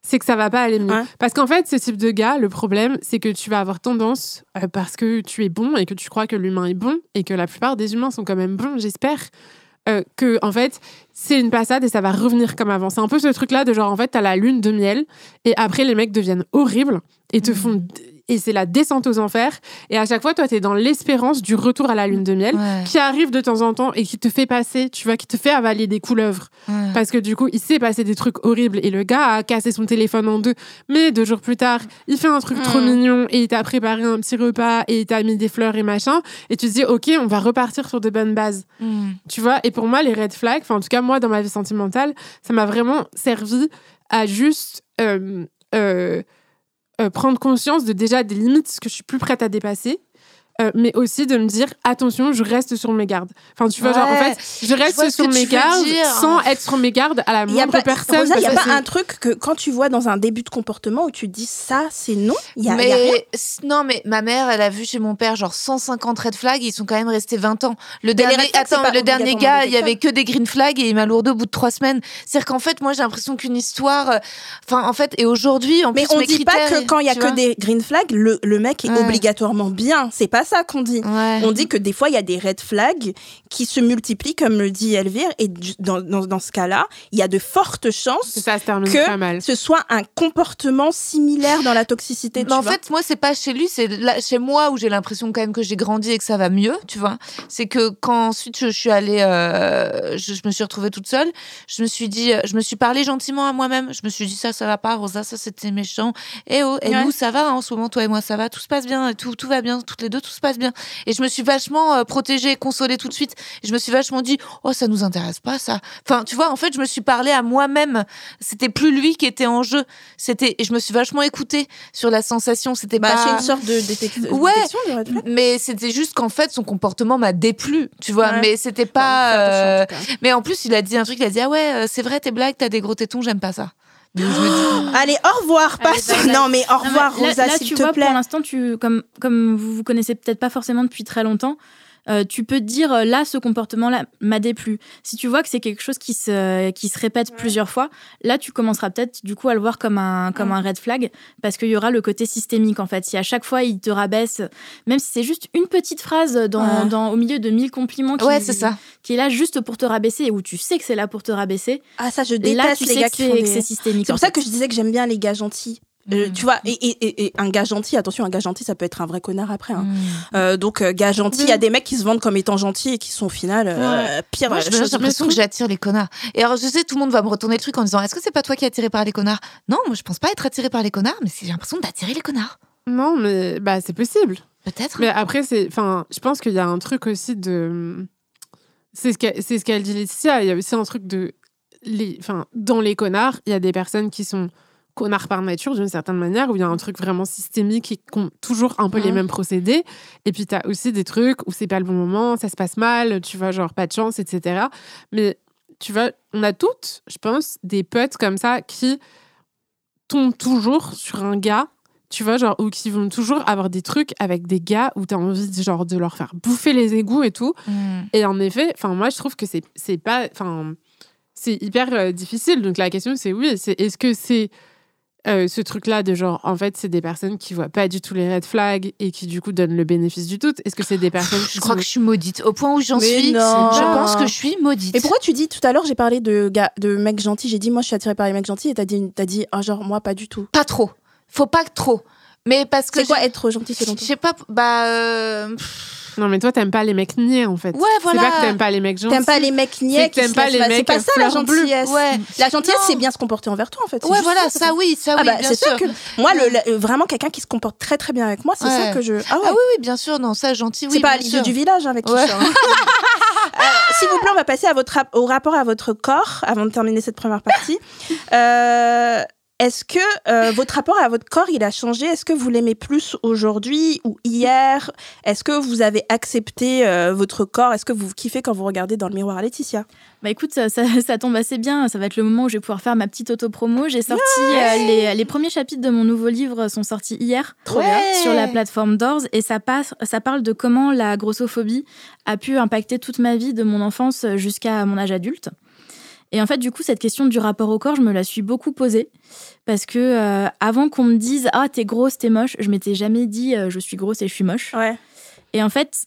c'est que ça va pas aller mieux. Ouais. Parce qu'en fait, ce type de gars, le problème, c'est que tu vas avoir tendance, euh, parce que tu es bon et que tu crois que l'humain est bon et que la plupart des humains sont quand même bons, j'espère, euh, que en fait, c'est une passade et ça va revenir comme avant. C'est un peu ce truc-là de genre, en fait, t'as la lune de miel et après, les mecs deviennent horribles et te font. Et c'est la descente aux enfers. Et à chaque fois, toi, t'es dans l'espérance du retour à la lune de miel Ouais. qui arrive de temps en temps et qui te fait passer, tu vois, qui te fait avaler des couleuvres. Ouais. Parce que du coup, il s'est passé des trucs horribles et le gars a cassé son téléphone en deux. Mais deux jours plus tard, il fait un truc trop Mm. mignon et il t'a préparé un petit repas et il t'a mis des fleurs et machin. Et tu te dis, OK, on va repartir sur de bonnes bases. Mm. Tu vois, et pour moi, les red flags, enfin, en tout cas, moi, dans ma vie sentimentale, ça m'a vraiment servi à juste euh, euh, euh, prendre conscience de déjà des limites que je suis plus prête à dépasser. Euh, mais aussi de me dire attention je reste sur mes gardes enfin tu vois genre en fait je reste ce sur mes gardes sans être sur mes gardes à la moindre pas, personne il y a pas un truc que quand tu vois dans un début de comportement où tu dis ça, c'est non? Il y a, y a rien. non, mais ma mère, elle a vu chez mon père genre 150 red flags, ils sont quand même restés 20 ans. Le dernier, attends, le dernier gars, il y avait que des green flags et il m'a lourdé au bout de trois semaines. C'est-à-dire qu'en fait, moi, j'ai l'impression qu'une histoire, euh, enfin, en fait, et aujourd'hui, en Mais plus, on mes dit pas que quand il y a que des green flags, le, le mec est Ouais. obligatoirement bien. C'est pas ça qu'on dit. Ouais. On dit que des fois, il y a des red flags qui se multiplient, comme le dit Elvire, et dans, dans, dans ce cas-là, il y a de fortes chances ça que ce soit un comportement similaire dans la toxicité. Mais tu en vois. fait, moi, c'est pas chez lui, c'est là- chez moi où j'ai l'impression quand même que j'ai grandi et que ça va mieux, tu vois. C'est que quand ensuite je, je suis allée, euh, je, je me suis retrouvée toute seule, je me suis dit, euh, je me suis parlé gentiment à moi-même. Je me suis dit, ça, ça va pas, Rosa, ça, c'était méchant. Et oh, et Ouais. nous, ça va, hein, en ce moment, toi et moi, ça va, tout se passe bien, tout, tout va bien, toutes les deux, tout, se passe bien. Et je me suis vachement euh, protégée, consolée tout de suite. Et je me suis vachement dit, oh, ça nous intéresse pas, ça. Enfin, tu vois, en fait, je me suis parlé à moi-même. C'était plus lui qui était en jeu. C'était, et je me suis vachement écoutée sur la sensation. C'était Bah, pas. c'est une sorte de détec- Ouais. détection flag. Mais c'était juste qu'en fait, son comportement m'a déplu, tu vois. Ouais. Mais c'était pas. en euh. Mais en plus, il a dit un truc. Il a dit ah ouais, euh, c'est vrai, tes blagues, t'as des gros tétons, j'aime pas ça. Donc, je me dis, Allez, au revoir. Allez, Passe. bye. Non, mais au Non, mais revoir, là, Rosa, là, s'il tu te vois, plaît. pour l'instant, tu, comme, comme vous vous connaissez peut-être pas forcément depuis très longtemps, euh, tu peux te dire euh, là, ce comportement-là m'a déplu. Si tu vois que c'est quelque chose qui se, qui se répète plusieurs fois, là, tu commenceras peut-être du coup à le voir comme un, comme un red flag parce qu'il y aura le côté systémique en fait. Si à chaque fois il te rabaisse, même si c'est juste une petite phrase dans, Ouais. dans- au milieu de mille compliments qui, c'est ça. qui est là juste pour te rabaisser et où tu sais que c'est là pour te rabaisser, Ah, ça, je et déteste là, tu les sais gars que qui font c'est des- c'est systémique. C'est en pour ça que je disais que j'aime bien les gars gentils. Euh, Mm. tu vois, et, et- et- et un gars gentil, attention, un gars gentil, ça peut être un vrai connard après. hein. Mm. Euh, donc, euh, gars gentil, il y a des mecs qui se vendent comme étant gentils et qui sont au final euh, pire. Moi, j'ai l'impression que j'attire les connards. Et alors, je sais, tout le monde va me retourner le truc en disant Est-ce que c'est pas toi qui es attiré par les connards? Non, moi, je pense pas être attiré par les connards, mais j'ai l'impression d'attirer les connards. Non, mais bah, c'est possible. Peut-être. Mais après, c'est, enfin, je pense qu'il y a un truc aussi de. C'est ce qu'elle, c'est ce qu'elle dit Laetitia. Il y a aussi un truc de, les, enfin, dans les connards, il y a des personnes qui sont connards par nature d'une certaine manière, où il y a un truc vraiment systémique qui ont toujours un peu les Mhm. mêmes procédés. Et puis t'as aussi des trucs où c'est pas le bon moment, ça se passe mal, tu vois, genre pas de chance, etc. Mais tu vois, on a toutes, je pense, des potes comme ça qui tombent toujours sur un gars tu vois, genre, ou qui vont toujours avoir des trucs avec des gars où t'as envie, genre, de leur faire bouffer les égouts et tout. Mm. Et en effet, enfin, moi, je trouve que c'est, c'est pas, enfin, c'est hyper euh, difficile. Donc, la question, c'est oui, c'est est-ce que c'est euh, ce truc-là de genre, en fait, c'est des personnes qui voient pas du tout les red flags et qui, du coup, donnent le bénéfice du doute Est-ce que c'est des personnes qui Je crois sont- que je suis maudite. Au point où j'en suis, non. je pense que je suis maudite. Et pourquoi tu dis tout à l'heure, j'ai parlé de, gars, de mecs gentils, j'ai dit moi je suis attirée par les mecs gentils et t'as dit, t'as dit ah, genre moi pas du tout. Pas trop. Faut pas trop. Mais parce que. C'est quoi je- être gentil selon Je toi sais pas. Bah. euh, Non, mais toi, t'aimes pas les mecs niais, en fait. Ouais, voilà. C'est pas que t'aimes pas les mecs gentils. T'aimes pas les mecs niais qui t'aimes se pas les. C'est pas ça la bleues. gentillesse. Ouais. La gentillesse, c'est bien se comporter envers toi en fait. Ouais, voilà, ça oui, ça Ah oui, bah, c'est sûr. sûr que moi, le, le- vraiment quelqu'un qui se comporte très très bien avec moi, c'est Ouais. ça que je. Ah ouais. Ah oui, oui, bien sûr, non, ça, gentil, oui. c'est pas l'idée du village avec qui sors. Euh, S'il vous plaît, on va passer à votre rap- au rapport à votre corps avant de terminer cette première partie. Euh, Est-ce que euh, votre rapport à votre corps, il a changé? Est-ce que vous l'aimez plus aujourd'hui ou hier? Est-ce que vous avez accepté euh, votre corps? Est-ce que vous kiffez quand vous regardez dans le miroir? Laetitia Bah écoute, ça, ça, ça tombe assez bien. Ça va être le moment où je vais pouvoir faire ma petite auto-promo. J'ai sorti euh, les, les premiers chapitres de mon nouveau livre sont sortis hier Trop Ouais. sur la plateforme Doors et ça passe, ça parle de comment la grossophobie a pu impacter toute ma vie de mon enfance jusqu'à mon âge adulte. Et en fait, du coup, cette question du rapport au corps, je me la suis beaucoup posée parce que euh, avant qu'on me dise ah t'es grosse, t'es moche, je m'étais jamais dit euh, je suis grosse et je suis moche. Ouais. Et en fait,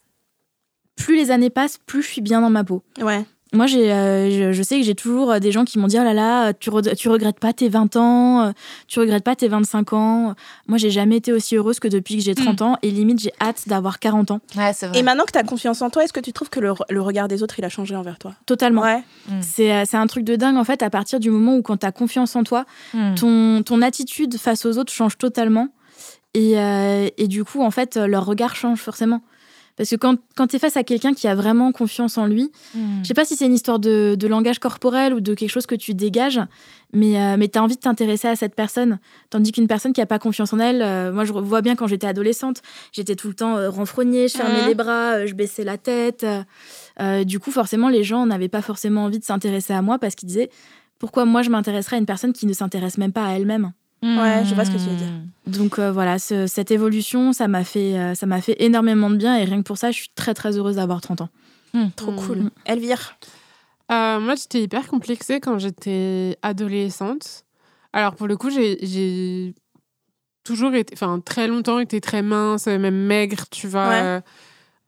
plus les années passent, plus je suis bien dans ma peau. Ouais. Moi, j'ai, euh, je, je sais que j'ai toujours euh, des gens qui m'ont dit Oh là là, tu, re- tu regrettes pas tes 20 ans, euh, tu regrettes pas tes 25 ans. Moi, j'ai jamais été aussi heureuse que depuis que j'ai 30 ans et limite, j'ai hâte d'avoir 40 ans. Ouais, c'est vrai. Et maintenant que tu as confiance en toi, est-ce que tu trouves que le, le regard des autres, il a changé envers toi? Totalement. Ouais. C'est, euh, c'est un truc de dingue en fait, à partir du moment où quand tu as confiance en toi, Mm. ton, ton attitude face aux autres change totalement. Et, euh, et du coup, en fait, leur regard change forcément. Parce que quand, quand tu es face à quelqu'un qui a vraiment confiance en lui, Mm. Je sais pas si c'est une histoire de, de langage corporel ou de quelque chose que tu dégages, mais, euh, mais tu as envie de t'intéresser à cette personne. Tandis qu'une personne qui a pas confiance en elle, euh, moi je vois bien quand j'étais adolescente, j'étais tout le temps euh, renfrognée, je fermais les bras, je baissais la tête. du coup, forcément, les gens n'avaient pas forcément envie de s'intéresser à moi parce qu'ils disaient pourquoi moi je m'intéresserais à une personne qui ne s'intéresse même pas à elle-même? Ouais, je vois ce que tu veux dire. Donc euh, voilà, ce- cette évolution, ça m'a fait, euh, ça m'a fait énormément de bien et rien que pour ça, je suis très très heureuse d'avoir 30 ans. Trop Mm. cool. Elvire Euh, moi, j'étais hyper complexée quand j'étais adolescente. Alors, pour le coup, j'ai- toujours été, enfin, très longtemps été très mince, même maigre, tu vois.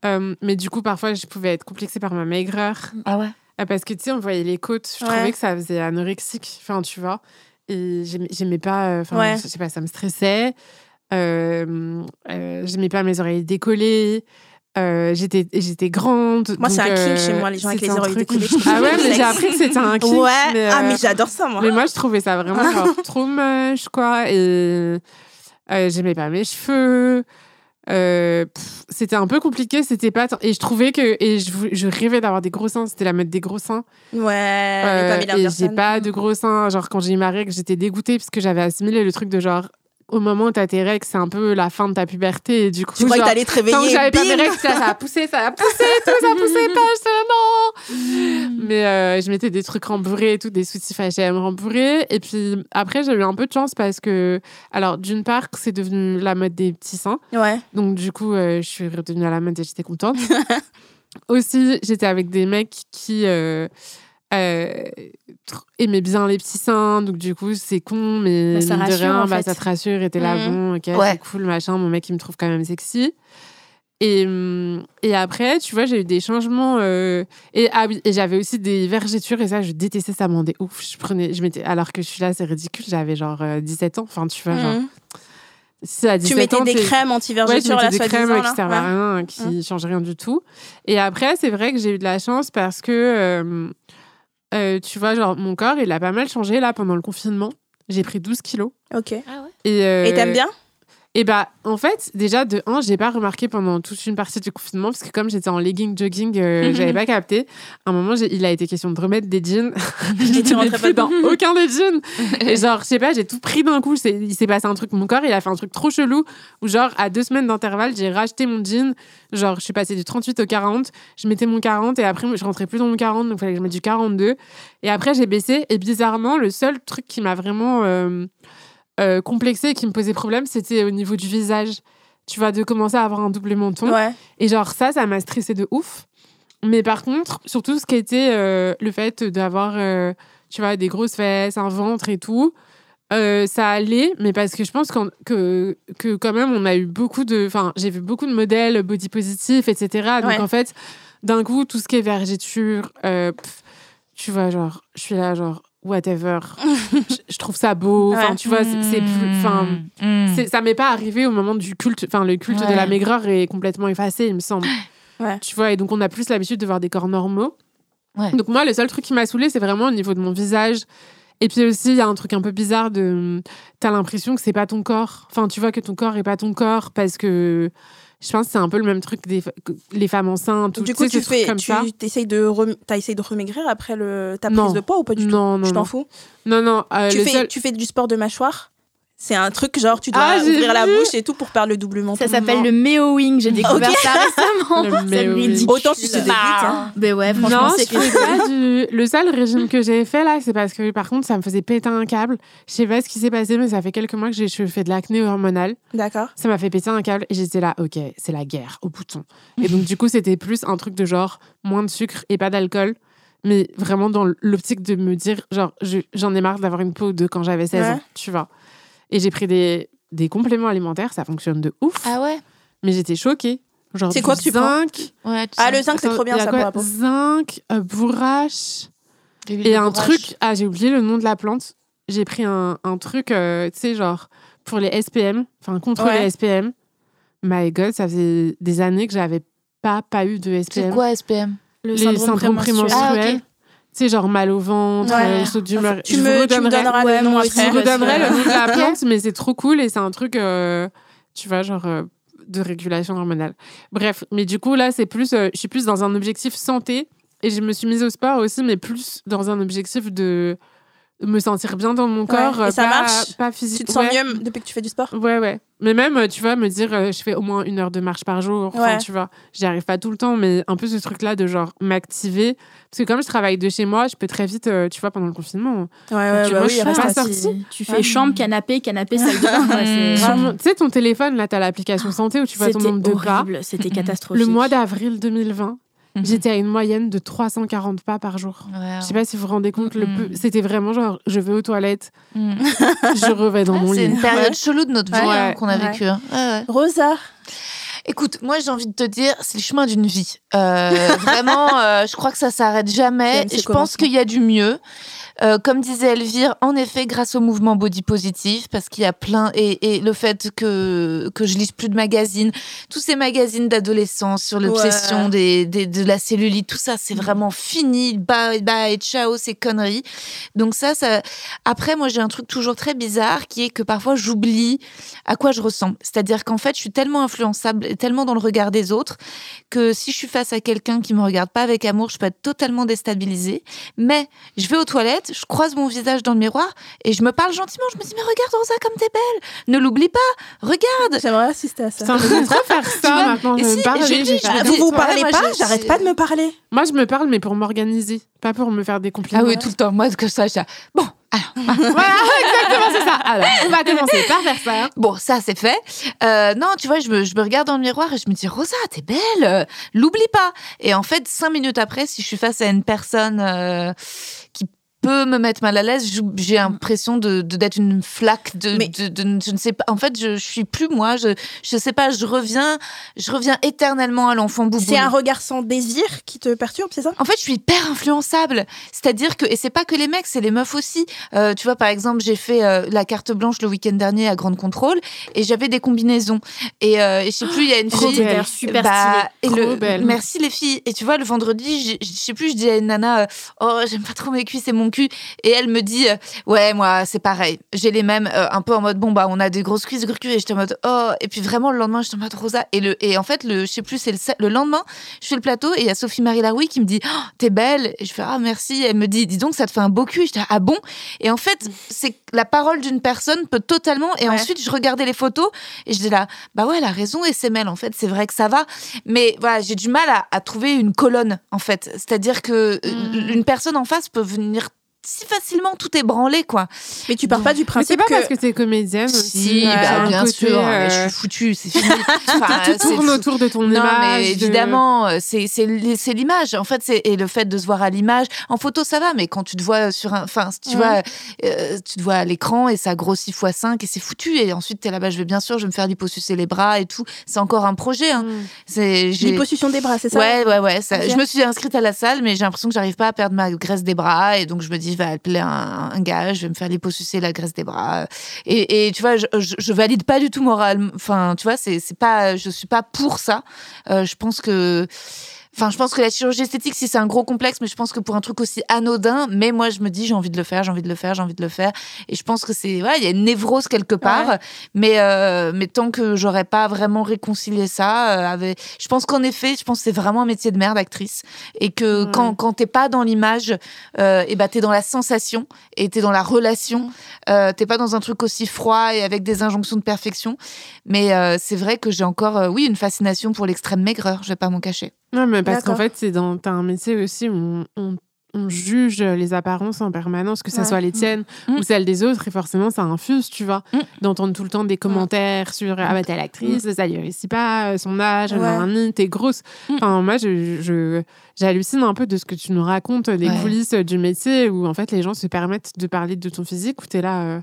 Ouais. Mais du coup, parfois, je pouvais être complexée par ma maigreur. Ah ouais Parce que, tu sais, on voyait les côtes. Je Ouais. trouvais que ça faisait anorexique, enfin, tu vois. Et j'aimais pas, euh, enfin, Ouais. je sais pas, ça me stressait. Euh, euh, j'aimais pas mes oreilles décollées. Euh, j'étais j'étais grande. Moi, c'est un euh, chez moi, les gens avec les oreilles décollées. Ah ouais, mais j'ai appris que c'était un kiff. Ouais. mais, Ah, euh, mais j'adore ça, moi. mais moi, je trouvais ça vraiment genre, trop moche, quoi. Et euh, j'aimais pas mes cheveux. Euh, c'était un peu compliqué, c'était pas. Et je trouvais que. Et je, je rêvais d'avoir des gros seins, c'était la mode des gros seins. Ouais, Euh, j'ai pas de gros seins. Genre, quand j'ai eu ma règle, j'étais dégoûtée parce que j'avais assimilé le truc de genre. Au moment où t'as tes règles, c'est un peu la fin de ta puberté. Et du coup, Tu crois que genre, t'allais te tant que réveiller j'avais pas mes règles, ça, ça a poussé, ça a poussé, tout, ça poussait pas, je disais non. Mais euh, je mettais des trucs rembourrés et tout, des soutifs H&M rembourrés. Et puis après, j'ai eu un peu de chance parce que, alors d'une part, c'est devenu la mode des petits seins. Ouais. Donc du coup, euh, je suis redevenue à la mode et j'étais contente. Aussi, j'étais avec des mecs qui euh, euh, aimaient bien les petits seins. Donc du coup, c'est con, mais Bah, ça de rien, en bah, fait. ça te rassure et t'es là, Mhm. bon, ok, Ouais. c'est cool, machin. Mon mec, il me trouve quand même sexy. Et, hum, et après, tu vois, j'ai eu des changements. euh, et ah oui, et j'avais aussi des vergetures et ça, je détestais, ça me rendait ouf. Je prenais, je mettais, alors que je suis là, c'est ridicule, j'avais genre euh, 17 ans. Enfin, tu vois, genre, Mhm. si à 17 Tu mettais ans, des crèmes Ouais, anti-vergetures, mettais là, des crèmes qui servent à Ouais. rien, qui changent rien du tout. Et après, c'est vrai que j'ai eu de la chance parce que, euh, euh, tu vois, genre, mon corps, il a pas mal changé là pendant le confinement. J'ai pris 12 kilos. Ok. Et euh, Et t'aimes bien Et bah, en fait, déjà, de un, j'ai pas remarqué pendant toute une partie du confinement parce que comme j'étais en legging jogging, euh, j'avais pas capté. À un moment, j'ai- il a été question de remettre des jeans. pas plus dans aucun des jeans. Et genre, je sais pas, j'ai tout pris d'un coup. C'est- Il s'est passé un truc. Mon corps, il a fait un truc trop chelou où, genre, à deux semaines d'intervalle, j'ai racheté mon jean. Genre, je suis passée du 38 au 40. Je mettais mon 40 et après, je rentrais plus dans mon 40. Donc, il fallait que je mette du 42. Et après, j'ai baissé. Et bizarrement, le seul truc qui m'a vraiment euh, euh, complexé et qui me posait problème, c'était au niveau du visage. Tu vois, de commencer à avoir un double menton. Ouais. Et genre, ça, ça m'a stressé de ouf. Mais par contre, surtout ce qui était euh, le fait d'avoir, euh, tu vois, des grosses fesses, un ventre et tout, euh, ça allait. Mais parce que je pense que, que quand même, on a eu beaucoup de. Enfin, j'ai vu beaucoup de modèles body positifs, etc. Donc Ouais. en fait, d'un coup, tout ce qui est vergeture, pff, tu vois, genre, je suis là, genre, whatever. je, trouve ça beau. Enfin, Ouais. tu vois, c'est plus. Enfin. Mm. Ça m'est pas arrivé au moment du culte. Enfin, le culte de la maigreur est complètement effacé, il me semble. Ouais. Tu vois, et donc on a plus l'habitude de voir des corps normaux. Ouais. Donc moi, le seul truc qui m'a saoulé, c'est vraiment au niveau de mon visage. Et puis aussi, il y a un truc un peu bizarre de. T'as l'impression que c'est pas ton corps. Enfin, tu vois que ton corps est pas ton corps parce que. Je pense que c'est un peu le même truc des les femmes enceintes. ou Du coup, tu fais, comme tu ça. essayes de, rem- t'as essayé de remaigrir après le, ta Non. prise de poids ou pas du tout? Non, non, Tu t'en non. fous? Non, non. euh, tu, fais, seul- tu fais du sport de mâchoire? C'est un truc genre tu dois Ah, ouvrir la bouche et tout pour perdre le double menton. Ça s'appelle le Meowing. J'ai découvert ça récemment. Le. Autant si c'est des. Hein. Ben ouais, franchement, non, c'est pas du... Le seul régime que j'ai fait là, c'est parce que par contre, ça me faisait péter un câble. Je sais pas ce qui s'est passé, mais ça fait quelques mois que j'ai je fais de l'acné hormonale. D'accord. Ça m'a fait péter un câble et j'étais là, ok, c'est la guerre au bouton. Et donc, du coup, c'était plus un truc de genre moins de sucre et pas d'alcool. Mais vraiment dans l'optique de me dire, genre, je- j'en ai marre d'avoir une peau de quand j'avais 16 Ouais. ans, tu vois. Et j'ai pris des, des compléments alimentaires, ça fonctionne de ouf. Ah ouais Mais j'étais choquée. Genre C'est quoi que tu prends zinc, Ouais, tu Ah, sais. le zinc, c'est trop bien ça quoi pour la peau. Zinc, euh, bourrache et un bourrache. truc. Ah, j'ai oublié le nom de la plante. J'ai pris un, un truc, euh, tu sais, genre pour les SPM, enfin contre Ouais. les SPM. My God, ça faisait des années que j'avais pas, pas eu de SPM. C'est quoi SPM Le Les syndrome syndromes prémenstruel. prémenstruels. Ah, ok. Tu sais, genre mal au ventre, Ouais. euh. Tu Je vous me, tu me redonnerai- donneras Ouais, le nom je après. vous redonnerai le nom de la plante, mais c'est trop cool et c'est un truc, euh, tu vois, genre euh, de régulation hormonale. Bref, mais du coup, là, c'est plus, euh, je suis plus dans un objectif santé et je me suis mise au sport aussi, mais plus dans un objectif de me sentir bien dans mon corps. et ça pas, marche? Pas Tu physique. te sens ouais. mieux depuis que tu fais du sport? Ouais, ouais. Mais même, euh, tu vois, me dire, euh, je fais au moins une heure de marche par jour. Enfin, Ouais. tu vois, j'y arrive pas tout le temps, mais un peu ce truc-là de genre m'activer. Parce que comme je travaille de chez moi, je peux très vite, euh, tu vois, pendant le confinement. Ouais, ouais, Tu bah vois, oui, je suis pas sortie. Tu fais Ouais. chambre, canapé, canapé, salle de bain. Vraiment, Tu sais, ton téléphone, là, t'as l'application santé où tu vois ton nombre de pas. horrible, c'était catastrophique. Le mois d'avril 2020, Mhm. J'étais à une moyenne de 340 pas par jour. Ouais, Je sais pas si vous vous rendez compte, le Mhm. peu... c'était vraiment genre, je vais aux toilettes, Mm. je revais dans Ouais, mon C'est lit. une période Ouais. chelou de notre vie Ouais. hein, qu'on a Ouais. vécu. hein. Ouais, ouais. Rosa, Écoute, moi j'ai envie de te dire, c'est le chemin d'une vie. Euh, vraiment, euh, je crois que ça J'aime jamais. Je pense qu'il y a du mieux. Euh, comme disait Elvire, en effet, grâce au mouvement body positif, parce qu'il y a plein et, et, le fait que que je lise plus de magazines, tous ces magazines d'adolescence sur l'obsession des, des, de la cellulite, tout ça, c'est mm. vraiment fini. Bye bye, ciao, ces conneries. Donc ça, ça. Après, moi, j'ai un truc toujours très bizarre qui est que parfois j'oublie à quoi je ressemble. C'est-à-dire qu'en fait, je suis tellement influençable et tellement dans le regard des autres que si je suis face à quelqu'un qui me regarde pas avec amour, je peux être totalement déstabilisée. Mais je vais aux toilettes, je croise mon visage dans le miroir et je me parle gentiment. Je me dis, mais regarde Rosa comme t'es belle. Ne l'oublie pas. Regarde. J'aimerais assister à ça. Ça me faire ça maintenant. Je me parler, vous vous parlez pas J'arrête pas de me parler. Moi, je me parle, mais pour m'organiser, pas pour me faire des compliments. Ah oui, tout le temps. Moi, que ça, ça. Bon, alors, voilà, exactement, c'est ça. Alors, on va commencer par faire ça. Bon, ça, c'est fait. Euh, non, tu vois, je me, je me, regarde dans le miroir et je me dis, Rosa, t'es belle, euh, l'oublie pas. Et en fait, cinq minutes après, si je suis face à une personne euh, qui peut me mettre mal à l'aise. J'ai l'impression de d'être une flaque de, de, je ne sais pas. En fait, je, je suis plus moi. Je je sais pas. Je reviens je reviens éternellement à l'enfant boubou. C'est un regard sans désir qui te perturbe, c'est ça? En fait, je suis hyper influençable. C'est-à-dire que et c'est pas que les mecs, c'est les meufs aussi. Euh, tu vois, par exemple, j'ai fait euh, la carte blanche le week-end dernier à Grande Contrôle et j'avais des combinaisons. Et, euh, je sais plus, il y a une fille super bah, et le, belle. Merci les filles. Et tu vois, le vendredi, je sais plus, je dis à une nana, oh j'aime pas trop mes cuisses et mon et elle me dit euh, ouais moi c'est pareil. J'ai les mêmes euh, un peu en mode bon bah on a des grosses cuisses gros et j'étais en mode oh et puis vraiment le lendemain j'étais en mode Rosa. Et le et en fait le je sais plus c'est le, le, lendemain je fais le plateau et il y a Sophie Marie Laroui qui me dit oh, t'es belle. Et je fais ah merci. Elle me dit dis donc ça te fait un beau cul. Et j'étais ah bon? Et en fait c'est la parole d'une personne peut totalement et ensuite je regardais les photos et je dis là bah ouais elle a raison et c'est en fait c'est vrai que ça va. Mais voilà j'ai du mal à, à, trouver une colonne en fait. C'est-à-dire que mmh. une personne en face peut venir si facilement tout est branlé quoi. Mais tu pars pas du principe mais c'est pas parce que t'es comédienne si, bah, bien sûr, je suis euh, foutue, c'est fini. enfin, tout tourne autour de ton non, image. Mais évidemment, euh, c'est c'est l'image. En fait, c'est et le fait de se voir à l'image. En photo, ça va, mais quand tu te vois sur un, enfin, tu vois, euh, tu te vois à l'écran et ça grossit x 5 et c'est foutu. Et ensuite, t'es là-bas, je vais bien sûr, je vais me faire liposucer les bras et tout. C'est encore un projet. Hein. Mm. C'est des bras, c'est ça? Ouais, ouais, ouais. Je me suis inscrite à la salle, mais j'ai l'impression que j'arrive pas à perdre ma graisse des bras et donc je me dis va appeler un, gars, je vais me faire liposucer la graisse des bras. Et, tu vois, je, je, valide pas du tout moral. Enfin, tu vois, c'est pas, je suis pas pour ça. Euh, je pense que Enfin, je pense que la chirurgie esthétique, si c'est un gros complexe, mais je pense que pour un truc aussi anodin, mais moi, je me dis, j'ai envie de le faire, j'ai envie de le faire, j'ai envie de le faire. Et je pense que c'est, ouais, il y a une névrose quelque part. Mais, euh, mais tant que j'aurais pas vraiment réconcilié ça, euh, avec... je pense qu'en effet, je pense que c'est vraiment un métier de merde, actrice. Et que quand, quand t'es pas dans l'image, euh, et bah, t'es dans la sensation et t'es dans la relation. Euh, t'es pas dans un truc aussi froid et avec des injonctions de perfection. Mais euh, c'est vrai que j'ai encore, euh, oui, une fascination pour l'extrême maigreur, je vais pas m'en cacher. Non, mais parce qu'en fait, c'est dans as un métier aussi où on, on, juge les apparences en permanence, que ce soit les tiennes mm. ou celles des autres, et forcément, ça infuse, tu vois, mm. d'entendre tout le temps des commentaires sur Ah bah t'es l'actrice, mm. ça lui réussit pas, euh, son âge, ouais. t'es grosse. Enfin, moi, je, j'hallucine un peu de ce que tu nous racontes des coulisses du métier où en fait les gens se permettent de parler de ton physique, où t'es là. Euh,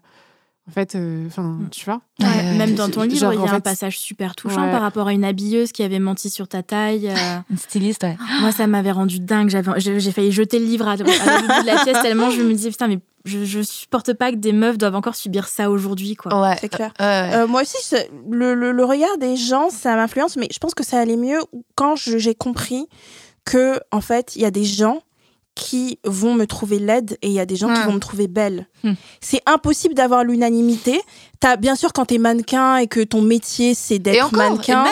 en fait, euh, enfin, mm. tu vois. même dans ton livre, il y a un passage super touchant par rapport à une habilleuse qui avait menti sur ta taille. Euh. Une styliste, ouais. Moi, ça m'avait rendu dingue. J'ai failli jeter le livre à, à bout de la pièce tellement je me disais, putain, mais je, je supporte pas que des meufs doivent encore subir ça aujourd'hui, quoi. Ouais, c'est clair. Euh, moi aussi, le, le, le, regard des gens, ça m'influence, mais je pense que ça allait mieux quand j'ai compris que, en fait, il y a des gens qui vont me trouver laide et il y a des gens qui vont me trouver belle. Hmm. C'est impossible d'avoir l'unanimité. As, bien sûr, quand tu es mannequin et que ton métier c'est d'être mannequin,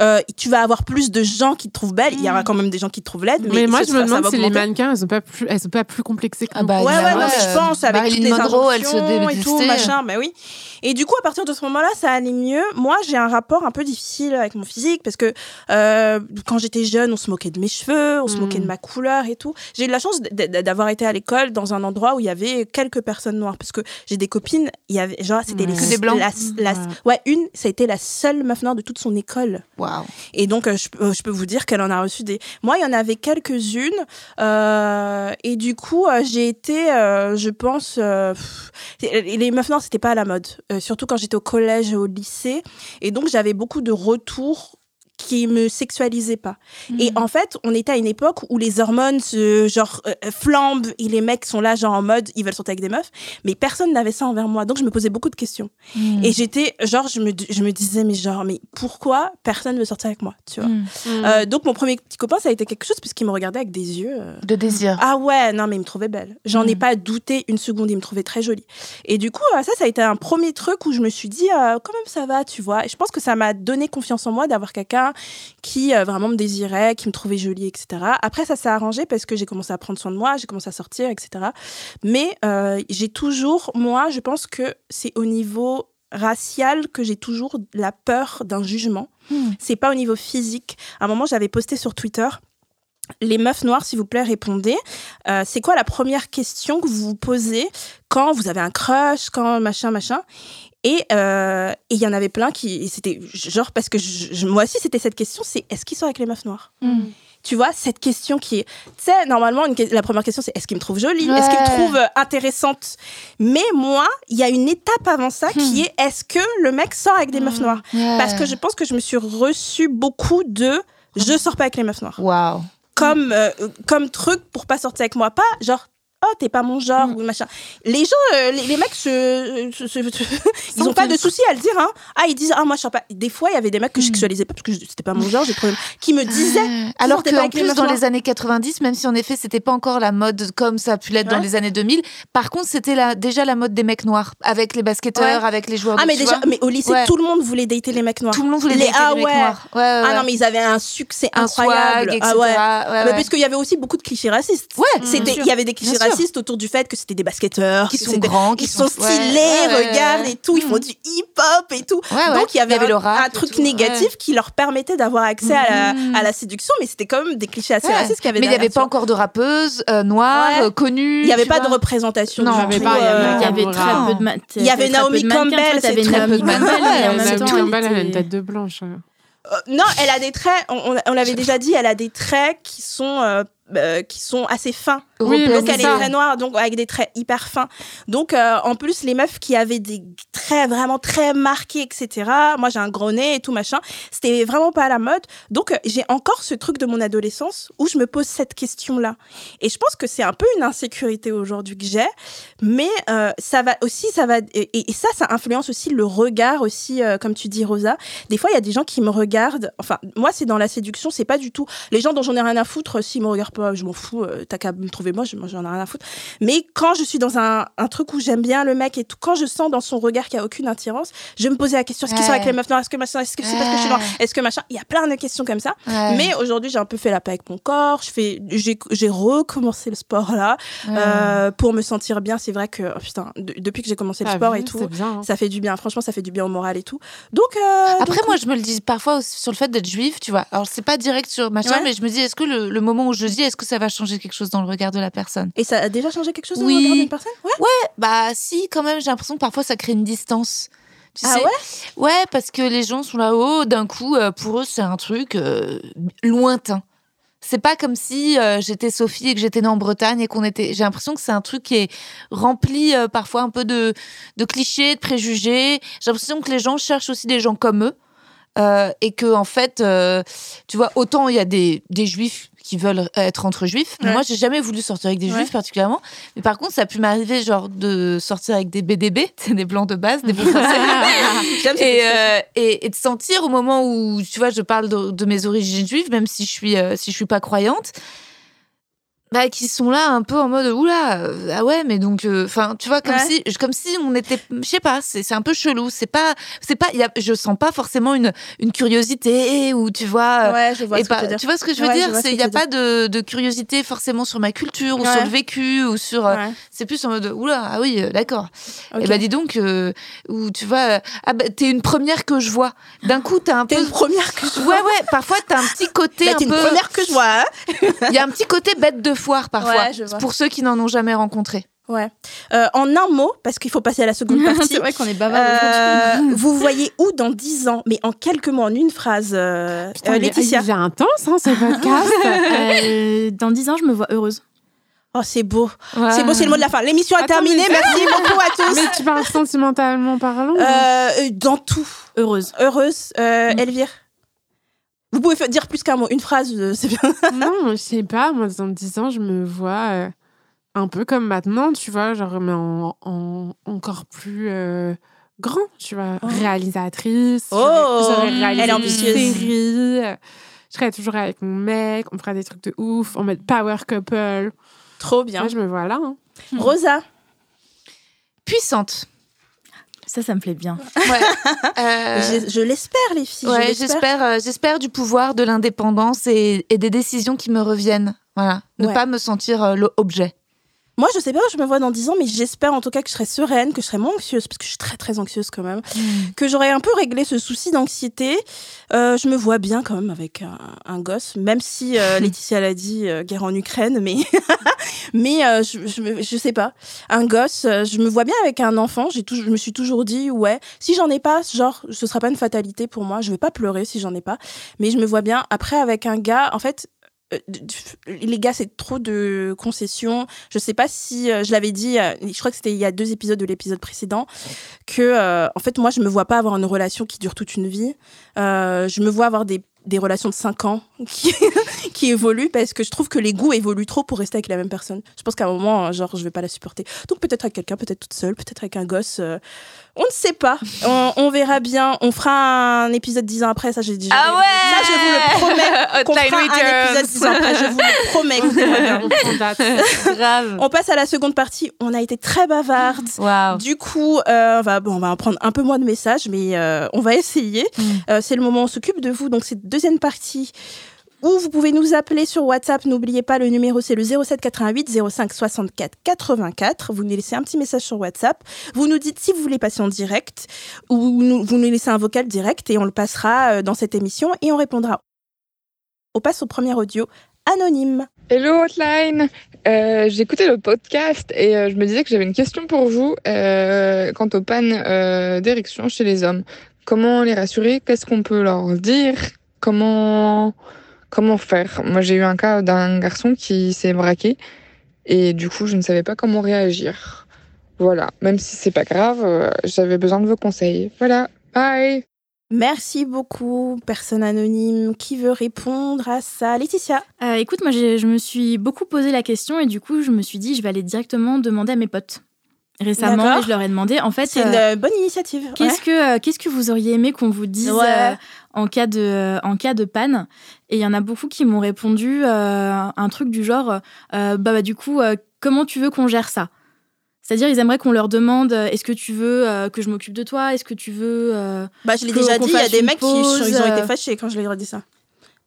euh, tu vas avoir plus de gens qui te trouvent belle. Il y aura quand même des gens qui te trouvent laide. Mais, moi, je me demande si les mannequins, elles sont pas plus, elles sont pas plus complexées que ah bah, Ouais, ouais, non, mais je pense avec toutes les Monroe, elle se et tout, machin. Bah oui. Et du coup, à partir de ce moment-là, ça allait mieux. Moi, j'ai un rapport un peu difficile avec mon physique parce que euh, quand j'étais jeune, on se moquait de mes cheveux, on se moquait de hmm. ma couleur et tout. J'ai eu la chance d'avoir été à l'école dans un endroit où il y avait quelques personnes noires parce que j'ai des copines, il y avait genre c'était les que des blancs. ouais, une, ça a été la seule meuf noire de toute son école. Et donc euh, euh, je, peux vous dire qu'elle en a reçu des. Moi, il y en avait quelques-unes euh, et du coup j'ai été, je pense, les meufs noires c'était pas à la mode, surtout quand j'étais au collège et au lycée et donc j'avais beaucoup de retours qui me sexualisait pas. Mm. Et en fait, on était à une époque où les hormones se genre euh, flambent et les mecs sont là genre en mode ils veulent sortir avec des meufs, mais personne n'avait ça envers moi. Donc je me posais beaucoup de questions. Mm. Et j'étais genre je me je me disais mais genre mais pourquoi personne veut sortir avec moi, tu vois? Mm. Euh, donc mon premier petit copain ça a été quelque chose puisqu'il me regardait avec des yeux euh, De désir. ah ouais, non, mais il me trouvait belle. J'en ai pas douté une seconde, il me trouvait très jolie. Et du coup, euh, ça, ça a été un premier truc où je me suis dit, euh, quand même, ça va, tu vois. Et je pense que ça m'a donné confiance en moi d'avoir quelqu'un qui euh, vraiment me désirait, qui me trouvait jolie, etc. Après, ça s'est arrangé parce que j'ai commencé à prendre soin de moi, j'ai commencé à sortir, etc. Mais euh, j'ai toujours, moi, je pense que c'est au niveau racial que j'ai toujours la peur d'un jugement. Mm. C'est pas au niveau physique. À un moment, j'avais posté sur Twitter les meufs noires, s'il vous plaît, répondez. Euh, c'est quoi la première question que vous vous posez quand vous avez un crush, quand machin, machin? Et euh, et il y en avait plein qui, c'était genre parce que je- moi aussi c'était cette question, c'est est-ce qu'ils sont avec les meufs noires? Mm. Tu vois cette question qui est, tu sais, normalement une la première question c'est est-ce qu'ils me trouvent jolie, est-ce qu'ils me trouvent euh, intéressante? Mais moi, il y a une étape avant ça qui est est-ce que le mec sort avec des meufs noires? Parce que je pense que je me suis reçue beaucoup de je sors pas avec les meufs noires. Waouh. comme, euh, comme truc pour pas sortir avec moi. Pas genre, oh, t'es pas mon genre ou machin. Les gens, euh, les, les mecs, se, se- se- ils ont pas de souci à le dire. Hein. Ah, ils disent, ah, moi, je sors pas. Des fois, il y avait des mecs que je sexualisais pas parce que c'était pas mon genre, j'ai problème, qui me disaient. Ouais. Alors que en plus dans les années 90, même si en effet c'était pas encore la mode comme ça a pu l'être dans les années 2000, par contre c'était déjà la mode des mecs noirs avec les basketteurs, Ouais. avec les joueurs. Ah, mais déjà, mais au lycée, Ouais. tout le monde voulait dater les mecs noirs. tout le monde voulait Les- dater ah les mecs noirs. Ah non, mais ils avaient un succès un incroyable. swag, etc. Ah ouais. Mais parce qu'il y avait aussi beaucoup de clichés racistes. Ouais, C'était, sûr. il y avait des clichés. Racistes autour du fait que c'était des basketteurs, qui sont c'était- grands, qui sont stylés, ouais, ouais, regarde ouais. et tout, ils font Mhm. du hip-hop et tout. Ouais, ouais. Donc il y avait, le un, rap un et truc tout, négatif qui leur permettait d'avoir accès à, la, Mhm. à la séduction, mais c'était quand même des clichés assez Ouais. racistes qu'il y avait Mais il n'y avait pas encore de rappeuses euh, noires Ouais. euh, connues. Il n'y avait pas de représentation. Non, il y avait y y très peu de Il y avait Naomi Campbell, c'est très peu de Campbell, elle a une tête de blanche. hein. Euh, non, elle a des traits, on, on- on l'avait déjà dit, elle a des traits qui sont, euh, euh, qui sont assez fins. Oui. Donc elle est très noire, donc avec des traits hyper fins. Donc euh, en plus les meufs qui avaient des traits vraiment très marqués, etc. Moi j'ai un gros nez et tout machin. C'était vraiment pas à la mode. Donc euh, j'ai encore ce truc de mon adolescence où je me pose cette question-là. Et je pense que c'est un peu une insécurité aujourd'hui que j'ai, mais euh, ça va aussi, ça va et, et ça, ça influence aussi le regard aussi, euh, comme tu dis Rosa. Des fois il y a des gens qui me regardent. Enfin moi c'est dans la séduction, c'est pas du tout les gens dont j'en ai rien à foutre. S'ils me regardent pas, je m'en fous. euh, T'as qu'à me trouver moi, j'en ai rien à foutre. Mais quand je suis dans un, un truc où j'aime bien le mec et tout, quand je sens dans son regard qu'il n'y a aucune attirance, je me posais la question est-ce qu'ils sont Ouais. avec les meufs? Est-ce que machin Est-ce que c'est parce que je suis noire Ouais. Est-ce que machin? Il y a plein de questions comme ça. Ouais. Mais aujourd'hui, j'ai un peu fait la paix avec mon corps. Je fais, j'ai, j'ai recommencé le sport là Ouais. euh, pour me sentir bien. C'est vrai que oh, putain, de- depuis que j'ai commencé le T'as sport et tout, bien. hein. ça fait du bien. Franchement, ça fait du bien au moral et tout. Donc euh, Après, donc, moi, je me le dis parfois sur le fait d'être juif, tu vois. Alors, c'est pas direct sur machin, Ouais. mais je me dis, est-ce que le, le moment où je dis, est-ce que ça va changer quelque chose dans le regard de la personne? Et ça a déjà changé quelque chose dans Oui. le regard d'une personne? Ouais. Bah, si, quand même, j'ai l'impression que parfois ça crée une distance. Tu Ah sais ouais? Ouais, parce que les gens sont là-haut, d'un coup, euh, pour eux, c'est un truc euh, lointain. C'est pas comme si euh, j'étais Sophie et que j'étais née en Bretagne et qu'on était. J'ai l'impression que c'est un truc qui est rempli euh, parfois un peu de, de clichés, de préjugés. J'ai l'impression que les gens cherchent aussi des gens comme eux. et que, en fait, tu vois, autant il y a des, des juifs qui veulent être entre juifs. Ouais. moi, j'ai jamais voulu sortir avec des Ouais. juifs particulièrement. Mais par contre, ça a pu m'arriver, genre, de sortir avec des BDB, des blancs de base, des bons français. Et, euh, et, et de sentir au moment où tu vois je parle de, de mes origines juives même si je suis euh, si je suis pas croyante bah, qui sont là un peu en mode oula euh, ah ouais mais donc enfin tu vois comme Ouais. si comme si on était je sais pas c'est c'est un peu chelou c'est pas c'est pas y a, je sens pas forcément une une curiosité ou tu vois euh, ouais, je vois et ce que pas- tu vois ce que je veux Ouais, dire? vois ce c'est il y a pas de, de curiosité forcément sur ma culture ou sur le vécu ou sur euh, Ouais. c'est plus en mode oula ah oui euh, d'accord Ok. et bah dis donc, euh, ou tu vois, euh, ah bah t'es une première que je vois. D'un coup, t'as un peu. T'es une première que je Ouais, ouais, parfois t'as un petit côté Bah, un une peu. première que je vois. hein. Il y a un petit côté bête de foire parfois. Ouais, pour ceux qui n'en ont jamais rencontré. Ouais. Euh, en un mot, parce qu'il faut passer à la seconde partie. c'est vrai qu'on est bavard aujourd'hui. euh, vous voyez où dans 10 ans? Mais en quelques mots, en une phrase, euh, Putain, euh, Laetitia. Il est intense, hein, ce podcast. Euh, dans 10 ans, je me vois heureuse. Oh, c'est beau. C'est beau, c'est le mot de la fin. L'émission est Attends, terminée. mais- Merci beaucoup à tous. Mais tu parles sentimentalement parlant. Dans tout. Heureuse. Heureuse. Euh, Mm. Elvire? Vous pouvez dire plus qu'un mot, une phrase, euh, c'est bien. non, je sais pas. Moi, dans 10 ans, je me vois euh, un peu comme maintenant, tu vois, genre, mais en, en- encore plus euh, grand, tu vois. Oh. Réalisatrice. Oh, j'aurais- j'aurais réalisé elle est ambitieuse. Je serais toujours avec mon mec, on ferait des trucs de ouf, on met power couple. Trop bien. Moi, je me vois là. hein. Rosa, Puissante. Ça, ça me plaît bien. Ouais. Euh, je, je l'espère, les filles. ouais, j'espère, euh, j'espère du pouvoir, de l'indépendance et, et des décisions qui me reviennent. Voilà. Ne Ouais. pas me sentir euh, l'objet. Moi, je sais pas où je me vois dans 10 ans, mais j'espère en tout cas que je serai sereine, que je serai moins anxieuse, parce que je suis très très anxieuse quand même, que j'aurai un peu réglé ce souci d'anxiété. Euh, je me vois bien quand même avec un, un gosse, même si euh, Laetitia l'a dit, euh, guerre en Ukraine, mais mais euh, je, je, je sais pas. Un gosse, euh, je me vois bien avec un enfant. J'ai je me suis toujours dit, ouais, si j'en ai pas, genre, ce sera pas une fatalité pour moi. Je vais pas pleurer si j'en ai pas, mais je me vois bien. Après, avec un gars, en fait. Euh, Les gars, c'est trop de concessions. Je sais pas si euh, je l'avais dit, euh, je crois que c'était il y a deux épisodes de l'épisode précédent, que en fait, moi, je me vois pas avoir une relation qui dure toute une vie. Je me vois avoir des, relations de 5 ans qui, qui évoluent parce que je trouve que les goûts évoluent trop pour rester avec la même personne. Je pense qu'à un moment, euh, genre, je vais pas la supporter. Donc peut-être avec quelqu'un, peut-être toute seule, peut-être avec un gosse. On ne sait pas. On, on verra bien. On fera un épisode 10 ans après. Ça, j'ai dit. Ah Ça, je vous le promets. Qu'on fera un épisode 10 ans après. Je vous le promets. On. Grave. On passe à la seconde partie. On a été très bavardes. Waouh. Du coup, euh, on, va, bon, on va en prendre un peu moins de messages, mais euh, on va essayer. Mm. Euh, c'est le moment où on s'occupe de vous. Donc, c'est deuxième partie où vous pouvez nous appeler sur WhatsApp. N'oubliez pas, le numéro, c'est le 07 88 05 64 84. Vous nous laissez un petit message sur WhatsApp. Vous nous dites si vous voulez passer en direct ou vous nous laissez un vocal direct et on le passera euh, dans cette émission et on répondra. On passe au premier audio anonyme. Hello Hotline, euh, j'écoutais le podcast et euh, je me disais que j'avais une question pour vous quant aux pannes d'érection chez les hommes. Comment les rassurer? Qu'est-ce qu'on peut leur dire? Comment comment faire Moi j'ai eu un cas d'un garçon qui s'est braqué et du coup je ne savais pas comment réagir. Voilà, même si c'est pas grave, euh, j'avais besoin de vos conseils. Voilà, bye. Merci beaucoup, personne anonyme. Qui veut répondre à ça Laetitia Euh, écoute, moi, j'ai- je me suis beaucoup posé la question et du coup, je me suis dit, je vais aller directement demander à mes potes. Récemment, je leur ai demandé, en fait, C'est une euh, bonne initiative. qu'est-ce que, euh, qu'est-ce que vous auriez aimé qu'on vous dise Ouais. En, cas de, en cas de panne Et il y en a beaucoup qui m'ont répondu euh, un truc du genre, euh, bah, bah, du coup, euh, comment tu veux qu'on gère ça? C'est-à-dire, ils aimeraient qu'on leur demande est-ce que tu veux euh, que je m'occupe de toi? Est-ce que tu veux. euh, Bah, je l'ai déjà dit, il y a des mecs qui ils ont été fâchés quand je leur ai dit ça.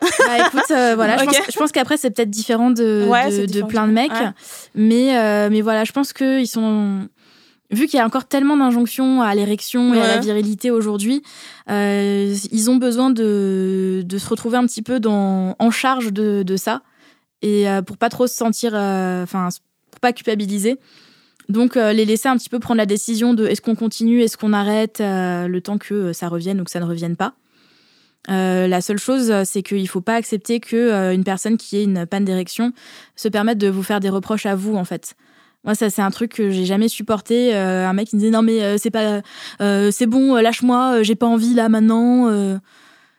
Bah écoute, euh, voilà, je pense, pense qu'après c'est peut-être différent de, Ouais, de, plein de mecs, Ouais. mais mais voilà, je pense que ils sont vu qu'il y a encore tellement d'injonctions à l'érection et à la virilité aujourd'hui, euh, ils ont besoin de, de se retrouver un petit peu dans, en charge de, de ça et euh, pour pas trop se sentir, euh, enfin pour pas culpabiliser. Donc euh, les laisser un petit peu prendre la décision de est-ce qu'on continue, est-ce qu'on arrête euh, le temps que euh, ça revienne ou que ça ne revienne pas. Euh, la seule chose, euh, c'est qu'il faut pas accepter que euh, personne qui ait une panne d'érection se permette de vous faire des reproches à vous, en fait. Moi, ça, c'est un truc que j'ai jamais supporté. Euh, un mec qui me disait non mais euh, c'est pas, euh, c'est bon, lâche-moi, euh, j'ai pas envie là maintenant. euh.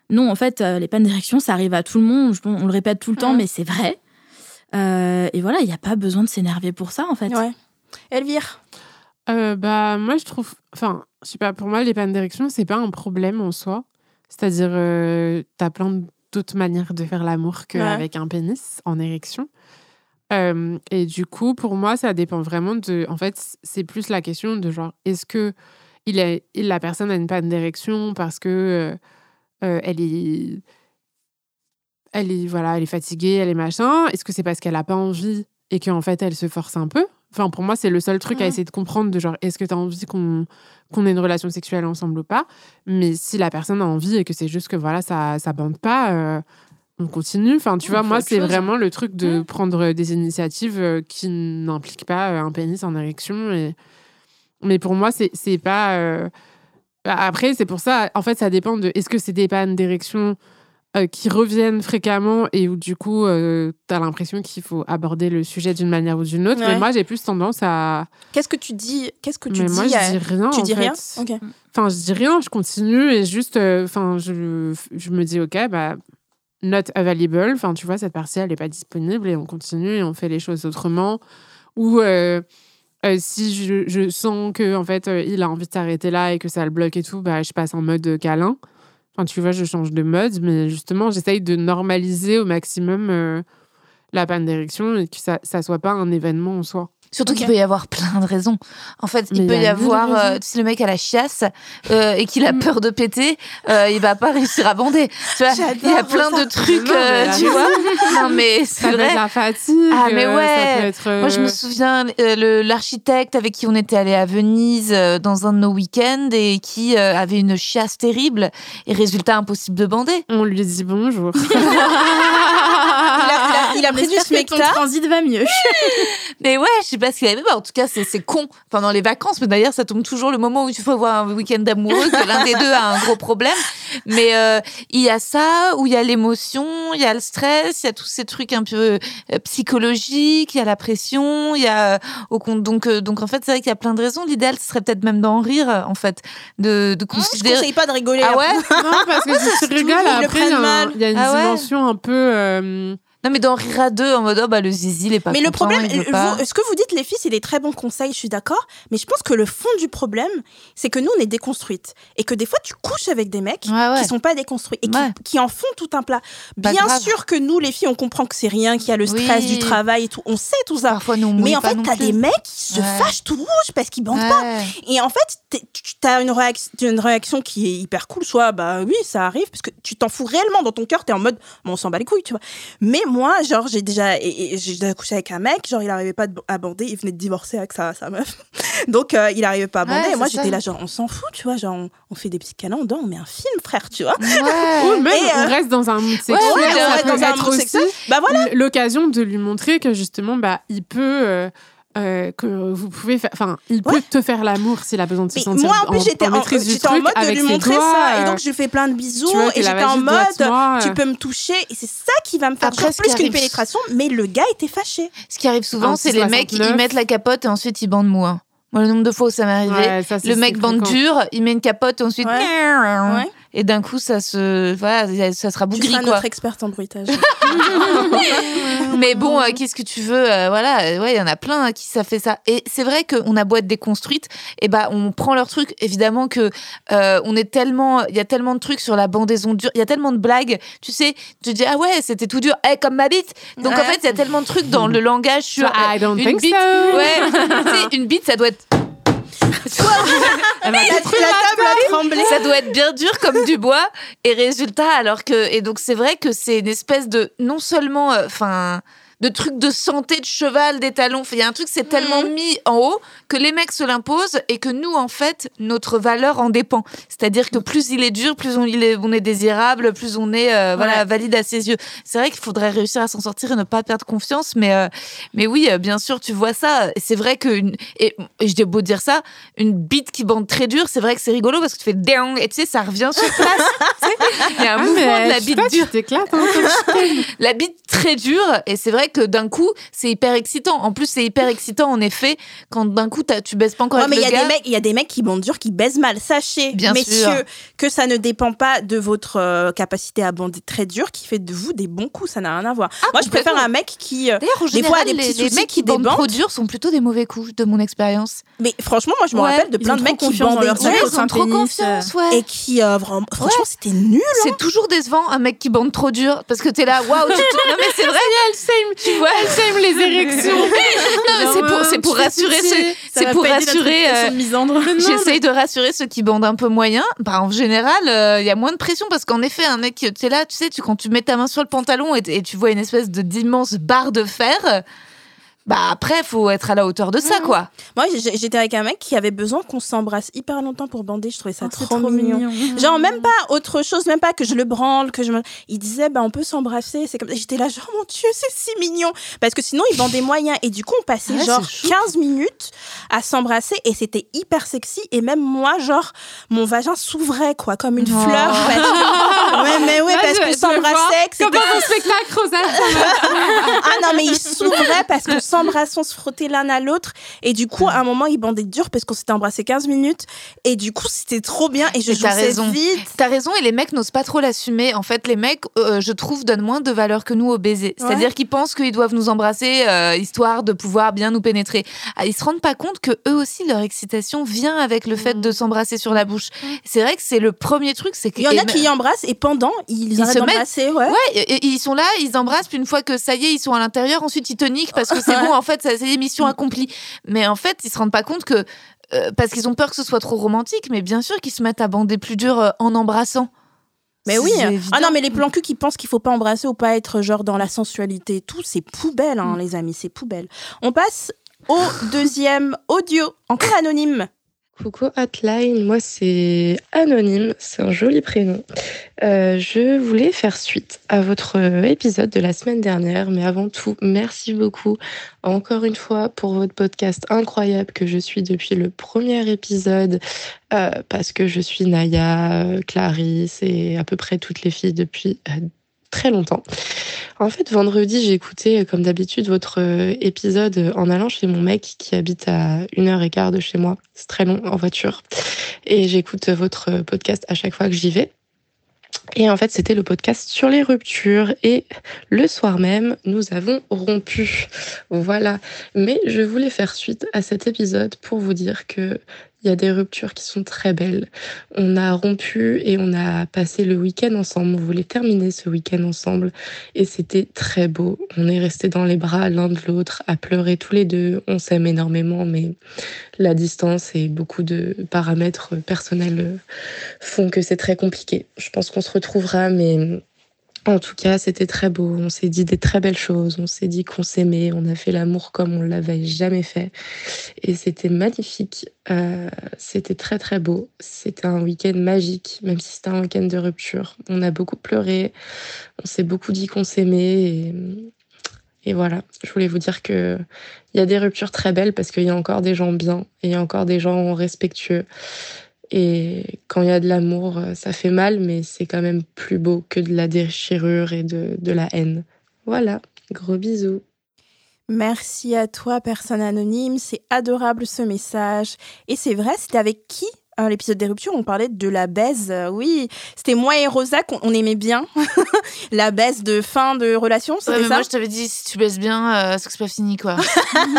Non, en fait, euh, les pannes d'érection, ça arrive à tout le monde. Je- on le répète tout le temps, mais c'est vrai. Euh, et voilà, il n'y a pas besoin de s'énerver pour ça, en fait. Ouais. Elvire Euh, bah, moi, je trouve. Enfin, je sais pas, pour moi, les pannes d'érection, c'est pas un problème en soi. C'est-à-dire, euh, t'as plein d'autres manières de faire l'amour qu'avec un pénis en érection. Euh, et du coup, pour moi, ça dépend vraiment de. En fait, c'est plus la question de genre, est-ce que il a, la personne a une panne d'érection parce que euh, euh, elle est. Elle est, voilà, elle est fatiguée, elle est machin. Est-ce que c'est parce qu'elle a pas envie et qu'en fait, elle se force un peu? Enfin, pour moi, c'est le seul truc à Mhm. essayer de comprendre de genre, est-ce que tu as envie qu'on qu'on ait une relation sexuelle ensemble ou pas? Mais si la personne a envie et que c'est juste que voilà, ça ça bande pas, euh, on continue. Enfin, tu On vois, moi, c'est vraiment le truc de Mhm. prendre des initiatives euh, qui n'impliquent pas euh, un pénis en érection. Et... Mais pour moi, c'est pas. euh, Après, c'est pour ça, en fait, ça dépend de est-ce que c'est des pannes d'érection euh, qui reviennent fréquemment et où du coup, euh, tu as l'impression qu'il faut aborder le sujet d'une manière ou d'une autre. Ouais. Mais moi, j'ai plus tendance à. Qu'est-ce que tu dis Qu'est-ce que tu Mais dis moi, à- je dis rien. Tu en dis rien? Fait. Ok. Enfin, je dis rien, je continue et juste, enfin, je, je me dis, ok, bah, not available. Enfin, tu vois, cette partie, elle n'est pas disponible et on continue et on fait les choses autrement. Ou euh, euh, si je, sens que en fait, euh, il a envie de s'arrêter là et que ça le bloque et tout, bah, je passe en mode câlin. Enfin, tu vois, je change de mode, mais justement, j'essaye de normaliser au maximum la panne d'érection et que ça ne soit pas un événement en soi. Surtout qu'il peut y avoir plein de raisons. En fait, il Mais peut y avoir, euh, si le mec a la chiasse euh, et qu'il a peur de péter, euh, il va pas réussir à bander. Tu vois, il y a plein ça. de trucs, Non, euh, tu vois. Non, mais Ça c'est vrai. la fatigue. Ah, mais euh, ouais. Être, Moi, je me souviens, l'architecte avec qui on était allé à Venise dans un de nos week-ends et qui avait une chiasse terrible et résultat impossible de bander. On lui dit bonjour. Il a, pris du que ton smecta. transit va mieux. Mais ouais, je sais pas ce qu'il avait. Bah, en tout cas, c'est c'est con pendant les vacances. Mais d'ailleurs, ça tombe toujours le moment où il faut avoir un week-end amoureux, que l'un des deux a un gros problème. Mais euh, il y a ça, où il y a l'émotion, il y a le stress, il y a tous ces trucs un peu euh, psychologiques, il y a la pression, il y a euh, au compte. Donc, euh, donc en fait, c'est vrai qu'il y a plein de raisons. L'idéal, ce serait peut-être même d'en rire, en fait, de, de Moi, Je considérer. conseille pas de rigoler. Ah après. ouais? Non, parce que si tu rigoles, après, il y, a un- y a une Ah ouais? dimension un peu. euh, Non, mais d'en rire à deux en mode oh bah le zizi, il est pas Mais le problème, pas. vous- ce que vous dites, les filles, c'est des très bons conseils, je suis d'accord. Mais je pense que le fond du problème, c'est que nous, on est déconstruites. Et que des fois, tu couches avec des mecs Ouais, ouais. qui sont pas déconstruits et qui, Ouais. qui en font tout un plat. Bien grave. sûr que nous, les filles, on comprend que c'est rien, qu'il y a le stress Oui. du travail et tout. On sait tout ça. Parfois, nous, on Mais en fait, t'as des mecs qui se fâchent tout rouge parce qu'ils bandent pas. Et en fait, t'es- tu as une, réaction, une réaction qui est hyper cool. Soit, bah oui, ça arrive, parce que tu t'en fous réellement dans ton cœur. T'es en mode, bon, on s'en bat les couilles, tu vois. Mais moi, genre, j'ai déjà, et- et j'ai déjà couché avec un mec, genre, il arrivait pas à bander, il venait de divorcer avec sa, sa meuf. Donc, euh, il arrivait pas à bander. Ouais, et moi, j'étais ça. là, genre, on s'en fout, tu vois. Genre, on, on fait des petits câlins, on dort, on met un film, frère, tu vois. Ouais. Ou même, Et, euh, on reste dans un mood sexuel. ouais, on ça reste peut dans un être aussi sexuel. Bah voilà. l'occasion de lui montrer que justement, bah, il peut. euh, euh, que vous pouvez faire, enfin, il peut Ouais. te faire l'amour s'il a besoin de se Mais sentir moi, en plus, j'étais en, en mode de lui montrer doigts, ça. Et euh, donc, je lui fais plein de bisous. vois, et j'étais en mode, doigte-moi, tu euh. peux me toucher. Et c'est ça qui va me faire Après, plus qu'une pénétration. Mais le gars était fâché. Ce qui arrive souvent, c'est les mecs, 69. ils mettent la capote et ensuite ils bandent mou. hein. Moi, le nombre de fois où ça m'est arrivé, Ouais, ça, le mec bande dur, il met une capote et ensuite. Ouais. Et d'un coup, ça se. Voilà, ça sera Tu bougri, seras quoi. notre experte en bruitage. Mais bon, euh, qu'est-ce que tu veux euh, Voilà, euh, ouais, il y en a plein hein, qui ça fait ça. Et c'est vrai qu'on a beau être déconstruite, et ben on prend leur truc. Évidemment que euh, on est tellement, il y a tellement de trucs sur la bandaison dure, il y a tellement de blagues. Tu sais, tu dis ah ouais, c'était tout dur, eh, comme ma bite. Donc en fait, il y a tellement de trucs dans le langage sur I don't une think bite. so. Ouais, tu sais, une bite, ça doit être Elle va la, la table a tremblé. ça doit être bien dur comme du bois et résultat alors que et donc c'est vrai que c'est une espèce de non seulement enfin de trucs de santé de cheval des talons il y a un truc c'est tellement mis en haut que les mecs se l'imposent et que nous en fait notre valeur en dépend c'est-à-dire que plus il est dur plus on, il est, on est désirable plus on est euh, voilà Ouais. valide à ses yeux c'est vrai qu'il faudrait réussir à s'en sortir et ne pas perdre confiance mais euh, mais oui euh, bien sûr tu vois ça c'est vrai que une, et, et je dis beau dire ça une bite qui bande très dur, c'est vrai que c'est rigolo parce que tu fais ding et tu sais, ça revient sur place. Il y a un Ah, mouvement de la bite pas, dure. Tu hein. La bite très dure et c'est vrai que d'un coup, c'est hyper excitant. En plus, c'est hyper excitant en effet quand d'un coup t'as- tu baisses pas encore Ouais, mais avec il y le a gars. des mecs, il y a des mecs qui bandent dur, qui baisent mal. Sachez, Bien messieurs, sûr. que ça ne dépend pas de votre euh, capacité à bander très dur, qui fait de vous des bons coups. Ça n'a rien à voir. Moi, je préfère un mec qui, euh, D'ailleurs, en Des fois, des les, mecs qui qui bandent trop dur sont plutôt des mauvais coups, de mon expérience. mais franchement, moi, je me Ouais, rappelle de plein de mecs qui confiance dans leur Ouais, ils ont trop pénis, confiance, ouais. et qui, euh, vraiment, franchement, c'était nul. hein. C'est toujours décevant un mec qui bande trop dur parce que t'es là, waouh, tu non mais c'est vrai, tu vois, J'aime les érections. non mais c'est pour, pour rassurer ceux, c'est pour rassurer. euh. J'essaye de rassurer ceux qui bandent un peu moyen. Bah, en général, euh, il y a moins de pression parce qu'en effet, un mec, tu es là, tu sais, tu, quand tu mets ta main sur le pantalon et, et tu vois une espèce de d'immense barre de fer, bah après, faut être à la hauteur de ça, quoi. Moi, j'étais avec un mec qui avait besoin qu'on s'embrasse hyper longtemps pour bander. Je trouvais ça Oh, trop, mignon. Genre même pas autre chose, même pas que je le branle, que je me... Il disait, bah on peut s'embrasser. C'est comme J'étais là, genre, mon Dieu, c'est si mignon. Parce que sinon, il bandait moyen. Et du coup, on passait Ouais, genre c'est chou. 15 minutes à s'embrasser et c'était hyper sexy. Et même moi, genre, mon vagin s'ouvrait, quoi, comme une Oh. fleur. parce Ouais, mais ouais, parce qu'on s'embrassait, que Comme c'était dans un spectacle, Rosa. ah non, non, mais ils s'ouvraient parce qu'on s'embrassait, on se frottait l'un à l'autre. Et du coup, à un moment, ils bandaient dur parce qu'on s'était embrassé 15 minutes. Et du coup, c'était trop bien. Et je jouissais raison. vite. T'as raison, et les mecs n'osent pas trop l'assumer. En fait, les mecs, euh, je trouve, donnent moins de valeur que nous au baiser. C'est-à-dire qu'ils pensent qu'ils doivent nous embrasser euh, histoire de pouvoir bien nous pénétrer. Ah, Ils se rendent pas compte que eux aussi, leur excitation vient avec le fait de s'embrasser sur la bouche. C'est vrai que c'est le premier truc, c'est Il y en a qui y embrassent et pendant, ils, Ils se mettent-. Ouais. Ouais, et- et ils sont là, ils embrassent, puis une fois que ça y est, ils sont à l'intérieur, ensuite ils toniquent parce que c'est bon, en fait, c'est mission accomplie. Mais en fait, ils se rendent pas compte que. euh, parce qu'ils ont peur que ce soit trop romantique, mais bien sûr qu'ils se mettent à bander plus dur euh, en embrassant. Mais oui. évident. Ah non, mais les plans cul qui pensent qu'il faut pas embrasser ou pas être genre dans la sensualité et tout, c'est poubelle, hein, les amis, c'est poubelle. On passe au deuxième audio, encore anonyme. Coucou Hotline, moi c'est Anonyme, c'est un joli prénom. Euh, je voulais faire suite à votre euh, épisode de la semaine dernière, mais avant tout, merci beaucoup encore une fois pour votre podcast incroyable que je suis depuis le premier épisode, euh, parce que je suis Naya, Clarisse et à peu près toutes les filles depuis très longtemps. En fait, vendredi, j'ai écouté, euh, comme d'habitude, votre euh, épisode euh, en allant chez mon mec qui habite à une heure et quart de chez moi. C'est très long en voiture. Et j'écoute votre podcast à chaque fois que j'y vais. Et en fait, c'était le podcast sur les ruptures. Et le soir même, nous avons rompu. Voilà. Mais je voulais faire suite à cet épisode pour vous dire que il y a des ruptures qui sont très belles. On a rompu et on a passé le week-end ensemble. On voulait terminer ce week-end ensemble et c'était très beau. On est restés dans les bras l'un de l'autre, à pleurer tous les deux. On s'aime énormément, mais la distance et beaucoup de paramètres personnels font que c'est très compliqué. Je pense qu'on se retrouvera, mais en tout cas, c'était très beau. On s'est dit des très belles choses. On s'est dit qu'on s'aimait. On a fait l'amour comme on l'avait jamais fait. Et c'était magnifique. Euh, c'était très, très beau. C'était un week-end magique, même si c'était un week-end de rupture. On a beaucoup pleuré. On s'est beaucoup dit qu'on s'aimait. Et, voilà. Je voulais vous dire que il y a des ruptures très belles parce qu'il y a encore des gens bien et il y a encore des gens respectueux. Et quand il y a de l'amour, euh, ça fait mal, mais c'est quand même plus beau que de la déchirure et de, de la haine. Voilà, gros bisous. Merci à toi, personne anonyme. C'est adorable ce message. Et c'est vrai, c'était avec qui euh, L'épisode des ruptures, on parlait de la baise. Oui, c'était moi et Rosa qu'on on aimait bien. la baise de fin de relation, Ouais, c'était mais ça? moi, je t'avais dit, si tu baisses bien, euh, c'est que c'est pas fini, quoi?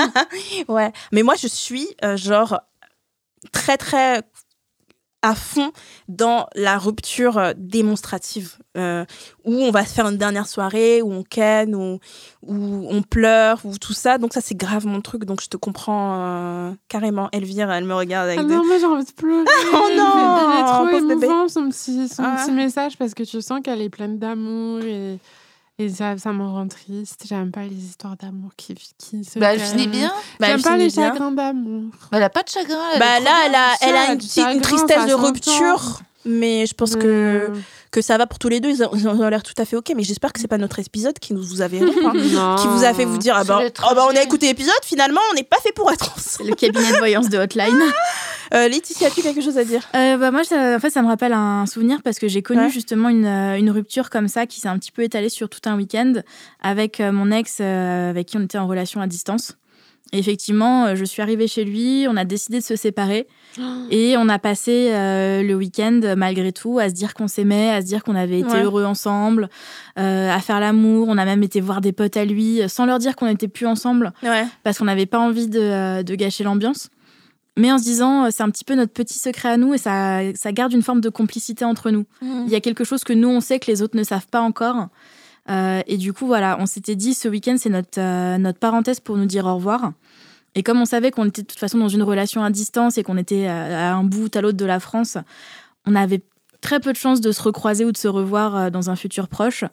Ouais. Mais moi, je suis euh, genre très, très à fond dans la rupture euh, démonstrative, euh, où on va se faire une dernière soirée, où on ken, où, où on pleure, ou tout ça. Donc ça, c'est grave mon truc. Donc je te comprends euh, carrément. Elvire, elle me regarde avec Ah des... non, moi j'ai envie de pleurer. Oh non, Il est trop émouvant son petit, son Ah. petit message parce que tu sens qu'elle est pleine d'amour et, et ça, ça me rend triste. J'aime pas les histoires d'amour qui, qui se. bah, elle finit bien. Bah, J'aime elle pas les bien. chagrins d'amour. Bah, elle a pas de chagrin. elle Bah là, elle a, elle une, tristesse de rupture. Mais je pense que, Euh, que ça va pour tous les deux. Ils ont, ils ont l'air tout à fait OK. Mais j'espère que c'est pas notre épisode qui nous vous avez hein. qui vous a fait vous dire ah bah, le ah bah on a écouté l'épisode finalement on n'est pas fait pour être ensemble. Le cabinet de voyance de Hotline. Euh, Laetitia as-tu quelque chose à dire? Euh, bah, moi, ça, en fait, ça me rappelle un souvenir parce que j'ai connu Ouais. justement une, euh, une rupture comme ça qui s'est un petit peu étalée sur tout un week-end avec euh, mon ex euh, avec qui on était en relation à distance. Et effectivement, euh, je suis arrivée chez lui, on a décidé de se séparer et on a passé euh, le week-end malgré tout à se dire qu'on s'aimait, à se dire qu'on avait été Ouais. heureux ensemble, euh, à faire l'amour. On a même été voir des potes à lui sans leur dire qu'on n'était plus ensemble Ouais. parce qu'on n'avait pas envie de, de gâcher l'ambiance. Mais en se disant, c'est un petit peu notre petit secret à nous et ça, ça garde une forme de complicité entre nous. Il y a quelque chose que nous, on sait que les autres ne savent pas encore. Euh, et du coup, voilà, on s'était dit, ce week-end, c'est notre, euh, notre parenthèse pour nous dire au revoir. Et comme on savait qu'on était de toute façon dans une relation à distance et qu'on était à, à un bout à l'autre de la France, on avait très peu de chances de se recroiser ou de se revoir euh, dans un futur proche.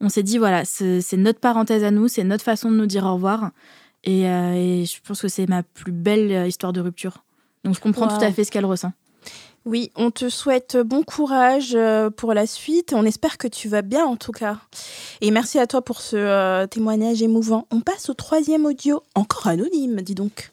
On s'est dit, voilà, c'est notre parenthèse à nous, c'est notre façon de nous dire au revoir. Et, euh, et je pense que c'est ma plus belle euh, histoire de rupture. Donc je comprends Wow. tout à fait ce qu'elle ressent. Oui, on te souhaite bon courage euh, pour la suite. On espère que tu vas bien en tout cas. Et merci à toi pour ce euh, témoignage émouvant. On passe au troisième audio, encore anonyme, dis donc.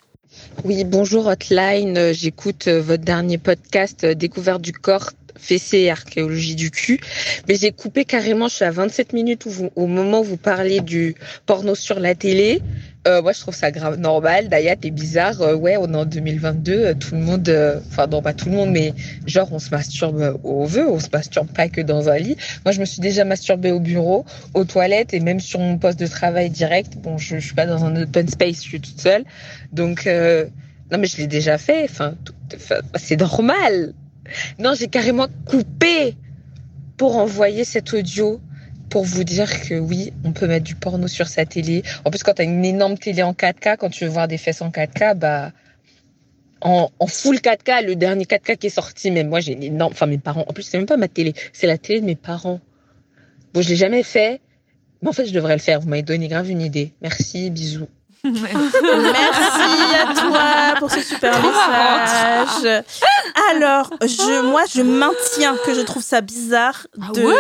Oui, bonjour Hotline. J'écoute euh, votre dernier podcast Découverte du corps. Fessée archéologie du cul. Mais j'ai coupé carrément, je suis à 27 minutes où au moment où vous parlez du porno sur la télé. Euh, moi, je trouve ça grave normal. D'ailleurs, t'es bizarre. Euh, ouais, on est en 2022. euh, tout le monde, enfin, non, pas tout le monde, mais genre, on se masturbe au vœu. On se masturbe pas que dans un lit. Moi, je me suis déjà masturbée au bureau, aux toilettes et même sur mon poste de travail direct. Bon, je, je suis pas dans un open space, je suis toute seule. Donc, non, mais je l'ai déjà fait. Enfin, c'est normal. Non, j'ai carrément coupé pour envoyer cet audio pour vous dire que oui, on peut mettre du porno sur sa télé. En plus, quand tu as une énorme télé en 4K, quand tu veux voir des fesses en 4K, bah en, full 4K, le dernier 4K qui est sorti, même moi j'ai une énorme, enfin mes parents, en plus c'est même pas ma télé, c'est la télé de mes parents. Bon, je l'ai jamais fait, mais en fait je devrais le faire. Vous m'avez donné grave une idée. Merci, bisous. Merci à toi pour ce super message. Alors, je, moi, je maintiens que je trouve ça bizarre de,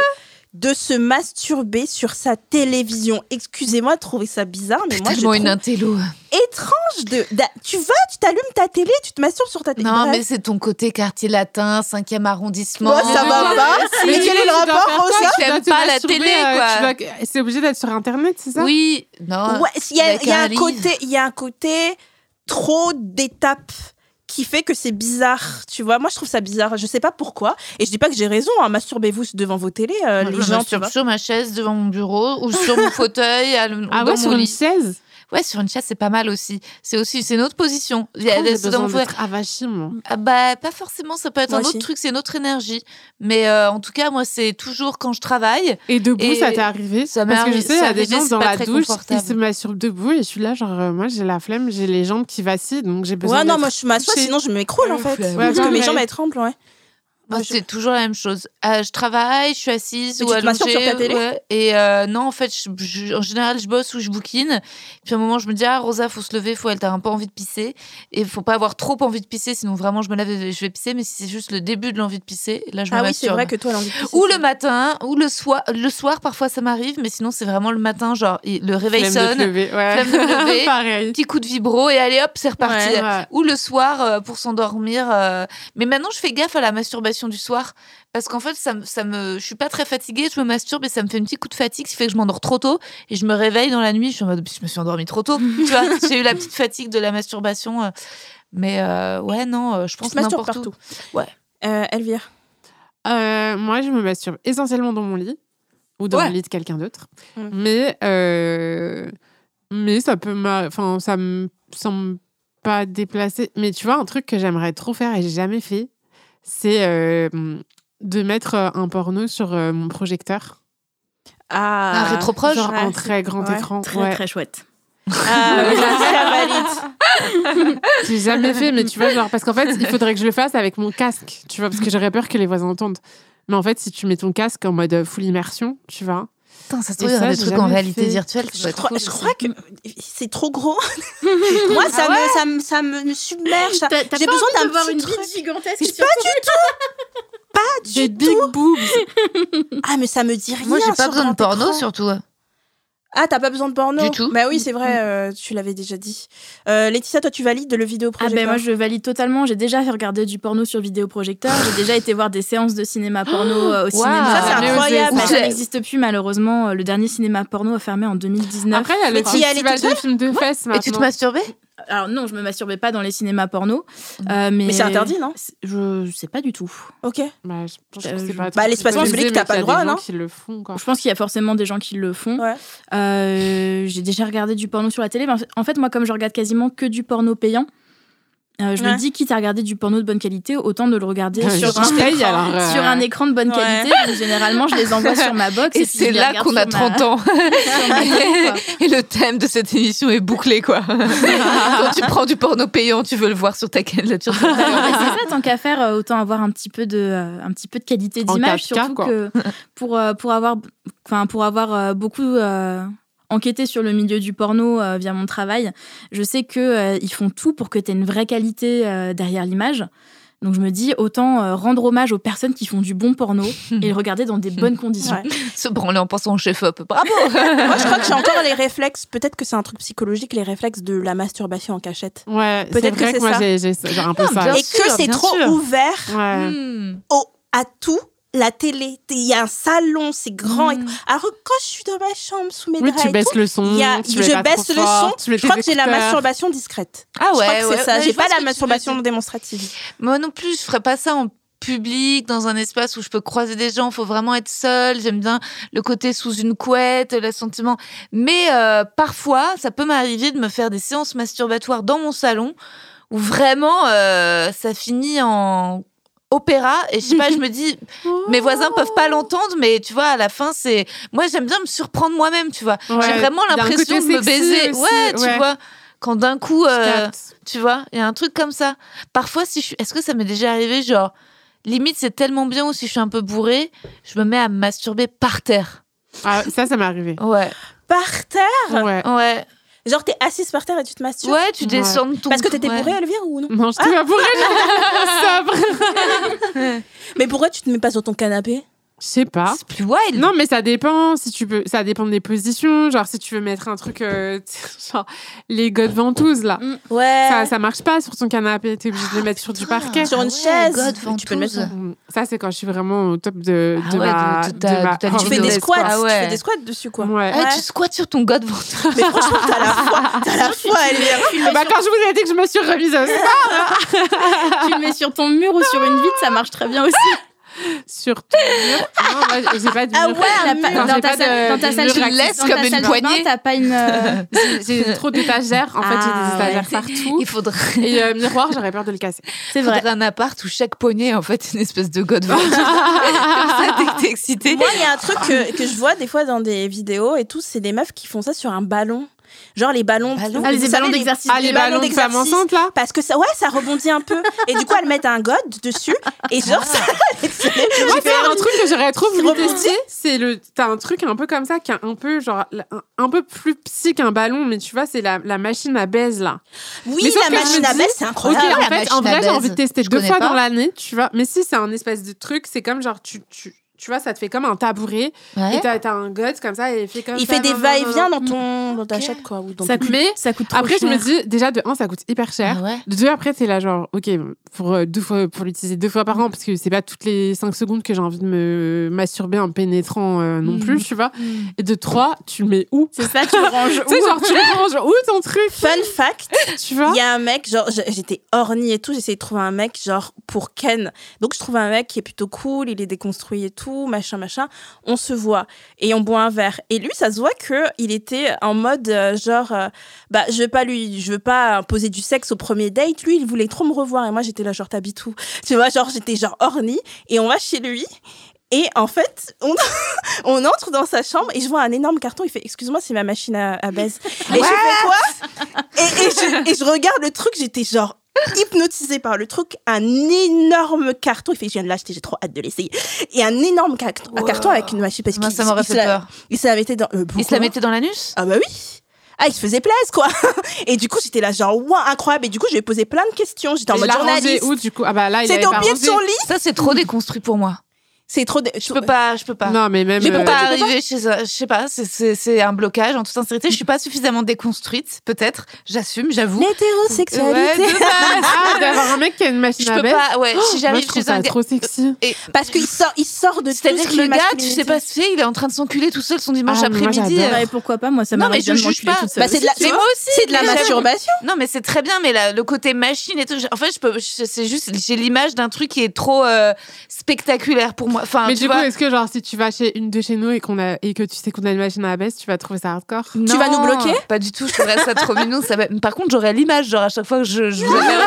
de se masturber sur sa télévision. Excusez-moi de trouver ça bizarre, mais moi, je Tellement trouve une intello. étrange de. d'a- Tu vas, tu t'allumes ta télé, tu te masturbes sur ta télé. Non, Bref. mais c'est ton côté quartier latin, 5e arrondissement. Moi, ça va pas. Mais quel est le rapport, Rosa Tu aimes pas la télé, quoi. C'est obligé d'être sur Internet, c'est ça? Oui, non. Ouais, il y a, y un côté, il y a un côté trop d'étapes qui fait que c'est bizarre, tu vois. Moi, je trouve ça bizarre. Je sais pas pourquoi. Et je dis pas que j'ai raison. Hein. Masturbez-vous devant vos télés, euh, les je gens, tu masturbe sur ma chaise devant mon bureau ou sur mon fauteuil à le- Ah dans ouais, sur mon une lit. chaise? Ouais, sur une chaise, c'est pas mal aussi. C'est aussi, c'est une autre position. Il y a des-. Ah bah pas forcément, ça peut être Moi un autre aussi. truc, c'est une autre énergie. Mais euh, en tout cas, moi c'est toujours quand je travaille. Et debout, Et ça t'est arrivé? ça m'est Parce que je sais, il y a des gens dans la douche, ils confortable. se masturbent debout et je suis là, genre, euh, moi j'ai la flemme, j'ai les jambes qui vacillent, donc j'ai besoin Ouais, non, moi, je m'assois, sinon je m'écroule, en fait. Ouais, Parce que mes jambes, elles tremblent, ouais. Moi, je- c'est toujours la même chose. Euh, je travaille, je suis assise Mais ou allongée. sur ta télé ouais. Et euh, non, en fait, je- je- en général, je bosse ou je bouquine. Puis à un moment, je me dis, ah, Rosa, faut se lever, faut, elle t'a un peu envie de pisser. Et faut pas avoir trop envie de pisser, sinon vraiment, je me lève et je vais pisser. Mais si c'est juste le début de l'envie de pisser, là, je me Ah oui, c'est vrai que toi, l'envie de pisser, Ou le matin, ou le soir. Le soir, parfois, ça m'arrive, mais sinon, c'est vraiment le matin, genre, le réveil Flemme de sonne, lever, ouais. flemme de lever. Pareil. petit coup de vibro, et allez hop, c'est reparti. Ouais. Ouais. Ou le soir euh, pour s'endormir. euh. Mais maintenant, je fais gaffe à la masturbation du soir. Parce qu'en fait, ça, me- ça me, je suis pas très fatiguée, je me masturbe et ça me fait un petit coup de fatigue, ce qui fait que je m'endors trop tôt et je me réveille dans la nuit. Je suis en mode, je me suis endormie trop tôt. tu vois, j'ai eu la petite fatigue de la masturbation. euh. Mais euh, ouais, non, euh, je pense n'importe où. partout. Ouais. Euh, Elvire. Euh, moi, je me masturbe essentiellement dans mon lit ou dans Ouais. le lit de quelqu'un d'autre. Mm. Mais, euh, mais ça peut enfin, ça me semble pas déplacé. Mais tu vois, un truc que j'aimerais trop faire et j'ai jamais fait, c'est euh, de mettre euh, un porno sur euh, mon projecteur. Ah, Un rétroproche Genre Ouais, en très grand ouais. écran. Très, ouais. très chouette. Ah, valide. J'ai jamais fait, mais tu vois, genre, parce qu'en fait, il faudrait que je le fasse avec mon casque, tu vois, parce que j'aurais peur que les voisins entendent. Mais en fait, si tu mets ton casque en mode full immersion, tu vois. Putain, ça se trouve, il y ça, des trucs en réalité fait. virtuelle. Je crois, cool je aussi. crois que c'est trop gros. Moi, ça, me, ça, me, ça me submerge. J'ai pas besoin d'un d'avoir petit une truc. bite gigantesque Mais sur pas ton- du tout. Pas Des du big tout. boobs. Ah, mais ça me dit rien. Moi, j'ai pas besoin de porno surtout. Ah, t'as pas besoin de porno Du tout. Bah oui, c'est vrai, euh, tu l'avais déjà dit. Euh, Laetitia, toi, tu valides le Ah vidéoprojecteur ben moi je valide totalement. J'ai déjà fait regarder du porno sur vidéoprojecteur. J'ai déjà été voir des séances de cinéma porno euh, au cinéma. Ça, c'est incroyable. Mais ça. n'existe plus malheureusement. Euh, Le dernier cinéma porno a fermé en 2019. Après, il y a le festival films de fesses Et tu te masturbais? Alors non, je me masturbais pas dans les cinémas porno. euh, mais Mais c'est interdit, non Je sais pas du tout. Ok. Bah, je pense Euh, que c'est je- pas Bah, l'espace public, t'as mais pas le droit, non qui le font, quoi. Je pense qu'il y a forcément des gens qui le font. Ouais. Euh, j'ai déjà regardé du porno sur la télé. mais en fait- En fait, moi, comme je regarde quasiment que du porno payant, euh, je Ouais. me dis, quitte à regarder du porno de bonne qualité, autant de le regarder Ouais, sur, un écran, alors, euh, sur un écran de bonne Ouais. qualité. Donc, généralement, je les envoie sur ma box. Et c'est là qu'on a sur ma- 30 ans. Et le thème de cette émission est bouclé, quoi. Quand tu prends du porno payant, tu veux le voir sur ta candidature. C'est ça, tant qu'à faire, euh, autant avoir un petit peu de, euh, un petit peu de qualité d'image, 4K, surtout quoi. que pour, euh, pour avoir, enfin, pour avoir beaucoup euh, enquêté sur le milieu du porno euh, via mon travail, je sais que euh, ils font tout pour que tu aies une vraie qualité euh, derrière l'image. Donc je me dis autant euh, rendre hommage aux personnes qui font du bon porno et le regarder dans des bonnes conditions. Ouais. Se branler en pensant au chef-op. Bravo Moi, je crois que j'ai encore les réflexes. Peut-être que c'est un truc psychologique, les réflexes de la masturbation en cachette. Ouais, c'est Peut-être que vrai c'est que, moi ça. j'ai un peu Ah, ça. Et sûr, que c'est trop sûr. ouvert Ouais. Hmm. au, à tout la télé. Il y a un salon, c'est grand. Mm. tout. Alors quand je suis dans ma chambre sous mes Oui, draps tu baisses le son. il y a- tu mets je baisse le fort, son. Je crois que j'ai la masturbation discrète. Ah je crois ouais, que ouais, c'est ça. J'ai pas la masturbation démonstrative. Moi non plus, je ferais pas ça en public, dans un espace où je peux croiser des gens. Faut vraiment être seul. J'aime bien le côté sous une couette, le sentiment. Mais euh, parfois, ça peut m'arriver de me faire des séances masturbatoires dans mon salon où vraiment euh, ça finit en opéra et je sais pas je me dis mes voisins peuvent pas l'entendre mais tu vois à la fin c'est moi j'aime bien me surprendre moi-même tu vois Ouais, j'ai vraiment l'impression de me baiser aussi, ouais tu ouais. vois quand d'un coup euh, tu vois, il y a un truc comme ça. Parfois, si je suis... est-ce que ça m'est déjà arrivé, genre, limite, c'est tellement bien ou si je suis un peu bourrée, je me mets à me masturber par terre? Ah, ça, ça m'est arrivé. Ouais, Par terre? Ouais. ouais, Genre, t'es assise par terre et tu te masturbes ouais, tu descends de ton. Parce que t'étais ouais. bourrée, Elvire, ou non Non, je t'ai pas bourré, sobre. Mais pourquoi tu te mets pas sur ton canapé Je sais pas. C'est plus wild. Non, mais ça dépend. Si tu peux, ça dépend des positions. Genre, si tu veux mettre un truc, euh, genre les godes ventouses là, Ouais. ça, ça marche pas sur ton canapé. T'es obligé de le mettre sur du parquet. Sur une Ah ouais, chaise. God, tu peux le mettre sur- Mm. Ça, c'est quand je suis vraiment au top de, Ah de ouais, ma. de- ma Tu fais des Windows, squats. Ah ouais. tu fais des squats dessus, quoi. Ouais. Ah, tu squattes sur ton god ventouse. Mais franchement, t'as la foi. T'as la foi, Elvire. Bah, quand je vous ai dit que je me suis remise au tu le mets sur ton mur ou sur une vitre, ça marche très bien aussi. Sur ton mur. Non, moi, j'ai pas de Ah mur. ouais, T'as pas- Non, dans, ta salle, de- dans ta salle, tu laisses comme ta une salle poignée. t'as pas une. euh, J'ai j'ai trop d'étagères. En fait, j'ai Ah, des étagères ouais. partout. Il faudrait, Et euh, miroir, j'aurais peur de le casser. C'est vrai. faudrait un appart où chaque poignée est en fait une espèce de god. Comme ça, que t'es excité. Moi, il y a un truc que, que je vois des fois dans des vidéos et tout, c'est des meufs qui font ça sur un ballon. Genre les ballons. Ballon Ah, les ballons d'exercice. Ah, les ballons de femme d'exercice. enceinte là Parce que ça, ouais, ça rebondit un peu. Et du coup, elles mettent un god dessus. Et genre, ça. Moi, J'ai fait c'est un truc que j'aurais trop voulu tester. C'est le, t'as un truc un peu comme ça qui est un peu genre un, un peu plus psy qu'un ballon, mais tu vois, c'est la, la machine à baise là. Oui, Mais la machine à dis, baisse, c'est incroyable. la en fait, en vrai, j'ai baise, envie de tester je deux fois pas. dans l'année, tu vois. Mais si c'est un espèce de truc, c'est comme genre tu, tu, tu vois, ça te fait comme un tabouret Ouais. et t'as, t'as un god comme ça et il fait comme Il ça, fait des va-et-vient dans ton dans ta chatte quoi ou dans Ça coûte, Mais ça coûte trop Après, je me dis, déjà, de un, ça coûte hyper cher. Ah ouais. De deux, après, t'es là, genre, ok, pour, euh, deux fois, pour l'utiliser deux fois par an, parce que c'est pas toutes les cinq secondes que j'ai envie de me masturber en pénétrant euh, non Mm. plus, tu vois. Et de trois, tu le mets où? C'est ça, tu le ranges Tu sais, où? genre, tu le ranges où ton truc? Fun fact, Tu vois? il y a un mec, genre, j'étais ornie et tout, j'essayais de trouver un mec, genre, pour Ken. Donc, je trouve un mec qui est plutôt cool, il est déconstruit et tout, machin, machin. On se voit et on boit un verre. Et lui, ça se voit que il était en mode, euh, genre, euh, bah, je veux pas lui, je veux pas imposer du sexe au premier date. Lui, il voulait trop me revoir et moi, j'étais là, genre, t'habites où? Tu vois, genre, j'étais genre ornie et on va chez lui. Et en fait, on, on entre dans sa chambre et je vois un énorme carton. Il fait Excuse-moi, c'est ma machine à, à baise. Et je fais quoi? Et, et je, et je regarde le truc, j'étais genre hypnotisée par le truc. Un énorme carton. Il fait Je viens de l'acheter, j'ai trop hâte de l'essayer. Et un énorme carton, un carton avec une machine. Parce qu'il ça m'aurait fait peur. Il se la mettait dans. euh, Il se la mettait dans l'anus? Ah bah oui ah, il se faisait plaisir, quoi. Et du coup, j'étais là, genre, waouh, incroyable. Et du coup, je lui ai posé plein de questions. J'étais en mode journaliste. où, du coup? Ah bah là, il C'est avait au pied de son lit. Ça, c'est trop déconstruit pour moi. C'est trop. de- Je peux pas, je peux pas. Non, mais même. Mais euh, pour pas peux pas arriver chez je sais pas, c'est- c'est c'est un blocage en toute sincérité. Je suis pas suffisamment déconstruite, peut-être. J'assume, j'avoue. L'hétérosexualité. Ouais, base. Ah, d'avoir un mec qui a une machine Je à peux pas, ouais. Si j'arrive je trouve chez un ça gars. trop sexy. Parce qu'il sort, il sort de C'est-à-dire ce que le gars, tu sais pas ce qu'il fait, il est en train de s'enculer tout seul son dimanche Ah, après-midi. euh. Ouais, pourquoi pas Moi, ça Non, m'arrive mais je de juge pas. Bah, c'est de la, c'est de la masturbation. Non, mais c'est très bien, mais le côté machine et tout. En fait, je peux, je- c'est juste, j'ai l'image d'un truc qui est trop euh, spectaculaire pour moi. Enfin, Mais tu du coup, est-ce que genre si tu vas chez une de chez nous et qu'on a et que tu sais qu'on a une machine à baisse, tu vas trouver ça hardcore? Tu vas nous Non, bloquer? Pas du tout, je trouverais ça trop mignon. Ça va... Par contre, j'aurais l'image, genre à chaque fois que je, je vous appellerai,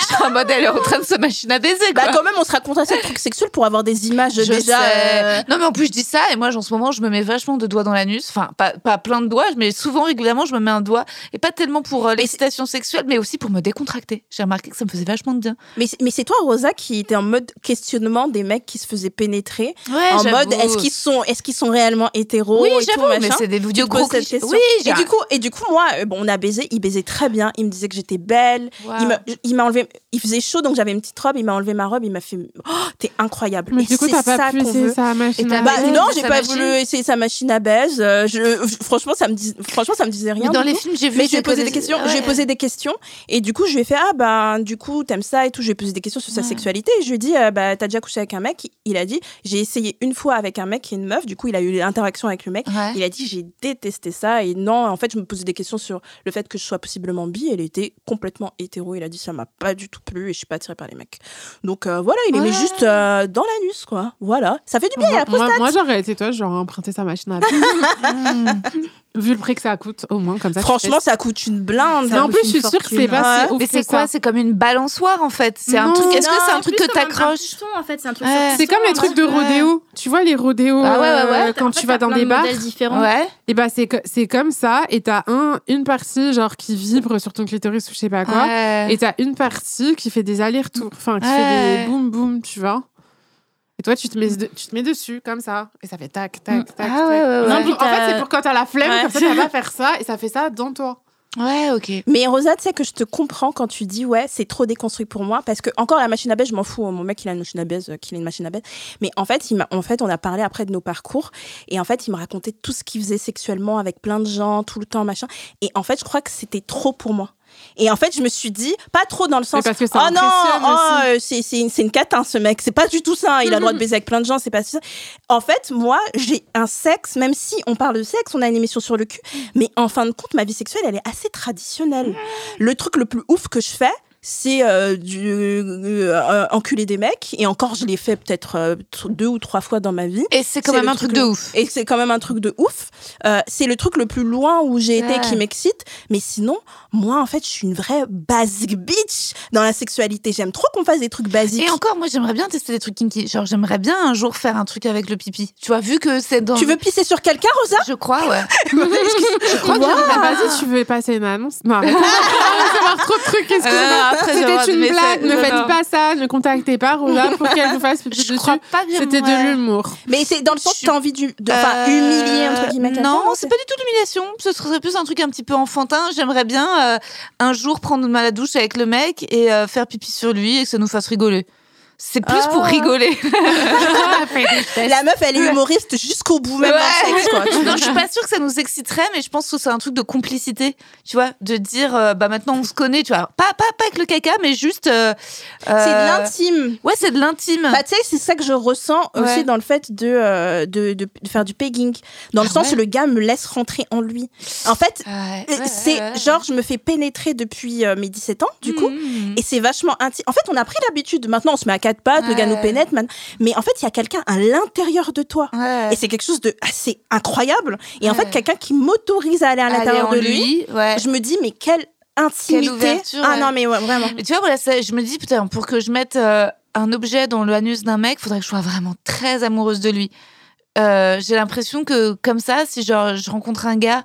je serais en mode elle est en train de se machine à baiser. Bah, quand même, on sera contre cette truc sexuel pour avoir des images Je déjà. sais. euh, Non, mais en plus, je dis ça, et moi, en ce moment, je me mets vachement de doigts dans l'anus. Enfin, pas, pas plein de doigts, mais souvent, régulièrement, je me mets un doigt. Et pas tellement pour euh, l'excitation sexuelle, mais aussi pour me décontracter. J'ai remarqué que ça me faisait vachement de bien. Mais, c'est- mais c'est toi, Rosa, qui était en mode questionnement des mecs qui se faisaient pénétrer. Ouais, en mode, est-ce qu'ils sont, est-ce qu'ils sont réellement hétéros Oui, j'avoue, mais machin. c'est des vidéos gros cette question. Oui, j'ai et du coup, et du coup, moi, euh, bon, on a baisé, il baisait très bien. Il me disait que j'étais belle. Il me- il m'a enlevé. il faisait chaud, donc j'avais une petite robe. Il m'a enlevé ma robe. Il m'a fait oh, T'es incroyable. Mais Et du coup, t'as pas ça pu essayer sa machine à baiser non, sa j'ai pas voulu essayer sa machine à baise. Euh, franchement, ça me dis, franchement, ça me disait rien. Mais dans les films, j'ai vu. Mais je lui ai c'est que posé des- des questions. Ouais. Je lui ai posé des questions. Et du coup, je lui ai fait ah ben du coup t'aimes ça et tout. Je lui ai posé des questions sur sa sexualité. Et je lui ai dit euh, bah t'as déjà couché avec un mec. Il a dit j'ai essayé une fois avec un mec et une meuf. Du coup, il a eu l'interaction avec le mec. Ouais. Il a dit j'ai détesté ça et non en fait je me posais des questions sur le fait que je sois possiblement bi. Elle était complètement hétéro. Il a dit ça m'a pas du tout plu et je suis pas attirée par les mecs. Donc euh, voilà, il aimait Ouais. juste euh, dans l'anus quoi. Voilà, ça fait du bien à la Moi, prostate. moi, j'aurais été toi, j'aurais emprunté sa machine à. Vu le prix que ça coûte, au moins, comme ça. Franchement, ça coûte une blinde. Mais en plus, je suis sûre que c'est pas si ouf Mais c'est quoi? Ça. C'est comme une balançoire en fait. C'est un Non. truc. Est-ce que c'est un truc que t'accroches? piston, en fait, c'est un truc Ouais. sur C'est comme les trucs de ouais. rodéo. Tu vois, les rodéos, Ah ouais, ouais, euh, quand En fait, tu vas dans des de bars. modèles différents. Ouais. Et bah, c'est co- c'est comme ça. Et t'as un, une partie, genre, qui vibre sur ton clitoris ou je sais pas quoi. Et t'as une partie qui fait des allers-retours. Enfin, qui fait des boum boum, tu vois. Et toi, tu te, mets de- tu te mets dessus, comme ça. Et ça fait tac, tac, tac. Ah tac. ouais, ouais, Non, ouais. pour- en fait, c'est pour quand t'as la flemme, Ouais. comme ça, t'as pas à faire ça. Et ça fait ça dans toi. Ouais, ok. Mais Rosa, tu sais que je te comprends quand tu dis ouais, c'est trop déconstruit pour moi parce que encore la machine à baise, je m'en fous. hein. Mon mec, il a une machine à baise, euh, qu'il ait une machine à baise. Mais en fait, il m'a, en fait, on a parlé après de nos parcours et en fait, il me racontait tout ce qu'il faisait sexuellement avec plein de gens, tout le temps, machin. Et en fait, je crois que c'était trop pour moi. Et en fait, je me suis dit, pas trop dans le sens, parce que ça oh non, oh, c'est, une, une catin, ce mec. C'est pas du tout ça. hein. Il a le droit de baiser avec plein de gens, c'est pas ça. En fait, moi, j'ai un sexe, même si on parle de sexe, on a une émission sur le cul, mais en fin de compte, ma vie sexuelle, elle est assez traditionnelle. Le truc le plus ouf que je fais, c'est euh, du euh, euh, enculer des mecs. Et encore, je l'ai fait peut-être euh, deux ou trois fois dans ma vie. Et c'est quand même un truc truc de ouf. Et c'est quand même un truc de ouf. Euh, c'est le truc le plus loin où j'ai été Ouais. qui m'excite. Mais sinon, moi, en fait, je suis une vraie basic bitch dans la sexualité. J'aime trop qu'on fasse des trucs basiques. Et encore, moi, j'aimerais bien tester des trucs kinky. Genre, j'aimerais bien un jour faire un truc avec le pipi. Tu vois, vu que c'est dans. Tu veux pisser sur quelqu'un, Rosa? Je crois, ouais. Je crois que tu veux passer une annonce? Non, trop de trucs. Euh, C'était une blague. Ne Non, faites non. pas ça. Ne contactez pas Rosa pour qu'elle vous fasse pipi Je dessus. crois pas que C'était de l'humour. Mais c'est dans le sens que t'as envie de, Euh, humilier entre guillemets. Non, c'est pas du tout de l'humiliation. Ce serait plus un truc un petit peu enfantin. J'aimerais bien euh, un jour prendre ma douche avec le mec et faire pipi sur lui et que ça nous fasse rigoler. C'est plus pour Ah. rigoler. La meuf, elle est humoriste jusqu'au bout, même Ouais. en sexe, quoi. Non, je suis pas sûre que ça nous exciterait, mais je pense que c'est un truc de complicité, tu vois, de dire euh, bah maintenant on se connaît, tu vois, pas pas pas avec le caca, mais juste. euh, C'est de euh, l'intime. Ouais, c'est de l'intime. Bah, tu sais, c'est ça que je ressens Ouais. aussi dans le fait de, euh, de, de, de faire du pegging. Dans le Ah sens ouais. où le gars me laisse rentrer en lui. En fait, Ouais, euh, ouais, c'est ouais, ouais. genre, je me fais pénétrer depuis euh, mes 17 ans, du coup. Mhm. Et c'est vachement intime. En fait, on a pris l'habitude. Maintenant, on se met à quatre pattes, le gars nous Ouais. pénètre. man- Mais en fait, il y a quelqu'un à l'intérieur de toi. Ouais. Et c'est quelque chose de assez incroyable. Et en Ouais. fait, quelqu'un qui m'autorise à aller à l'intérieur de lui, ouais. je me dis, mais quelle intimité. ah ouais. non, mais ouais, vraiment. Mais tu vois, voilà, ça- je me dis, putain, pour que je mette euh, un objet dans l'anus d'un mec, faudrait que je sois vraiment très amoureuse de lui. Euh, J'ai l'impression que, comme ça, si genre, je rencontre un gars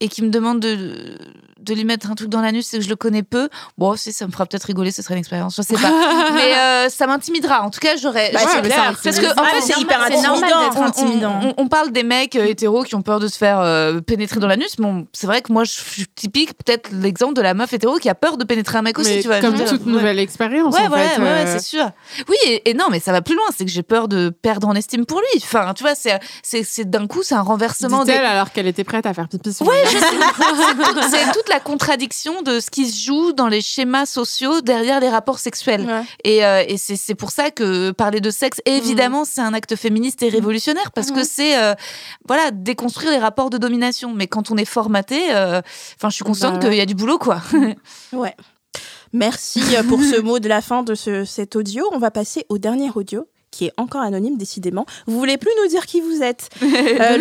et qu'il me demande de, de lui mettre un truc dans l'anus et que je le connais peu, bon, si, ça me fera peut-être rigoler, ce serait une expérience, je sais pas. mais euh, ça m'intimidera. En tout cas, j'aurais. Bah, ça, parce que, en fait, c'est hyper intimidant. on- intimidant. On, on parle des mecs euh, hétéros qui ont peur de se faire euh, pénétrer dans l'anus. Bon, c'est vrai que moi, je suis typique, peut-être l'exemple de la meuf hétéro qui a peur de pénétrer un mec aussi, Mais tu vois. comme toute Ouais. nouvelle expérience, Ouais, en ouais, fait. ouais, ouais, c'est sûr. Oui, et, et non, mais ça va plus loin. C'est que j'ai peur de perdre en estime pour lui. Enfin, tu vois, c'est, d'un coup, c'est un renversement des. Alors qu'elle était prête à faire pipi sur Ouais, C'est tout- c'est toute la contradiction de ce qui se joue dans les schémas sociaux derrière les rapports sexuels. Ouais. Et, euh, et c'est, pour ça que parler de sexe, évidemment, c'est un acte féministe et révolutionnaire parce que c'est, euh, voilà, déconstruire les rapports de domination. Mais quand on est formaté, euh, enfin, je suis consciente Bah ouais. qu'il y a du boulot, quoi. Ouais. Merci pour ce mot de la fin de ce, cet audio. On va passer au dernier audio qui est encore anonyme décidément. Vous voulez plus nous dire qui vous êtes? Euh,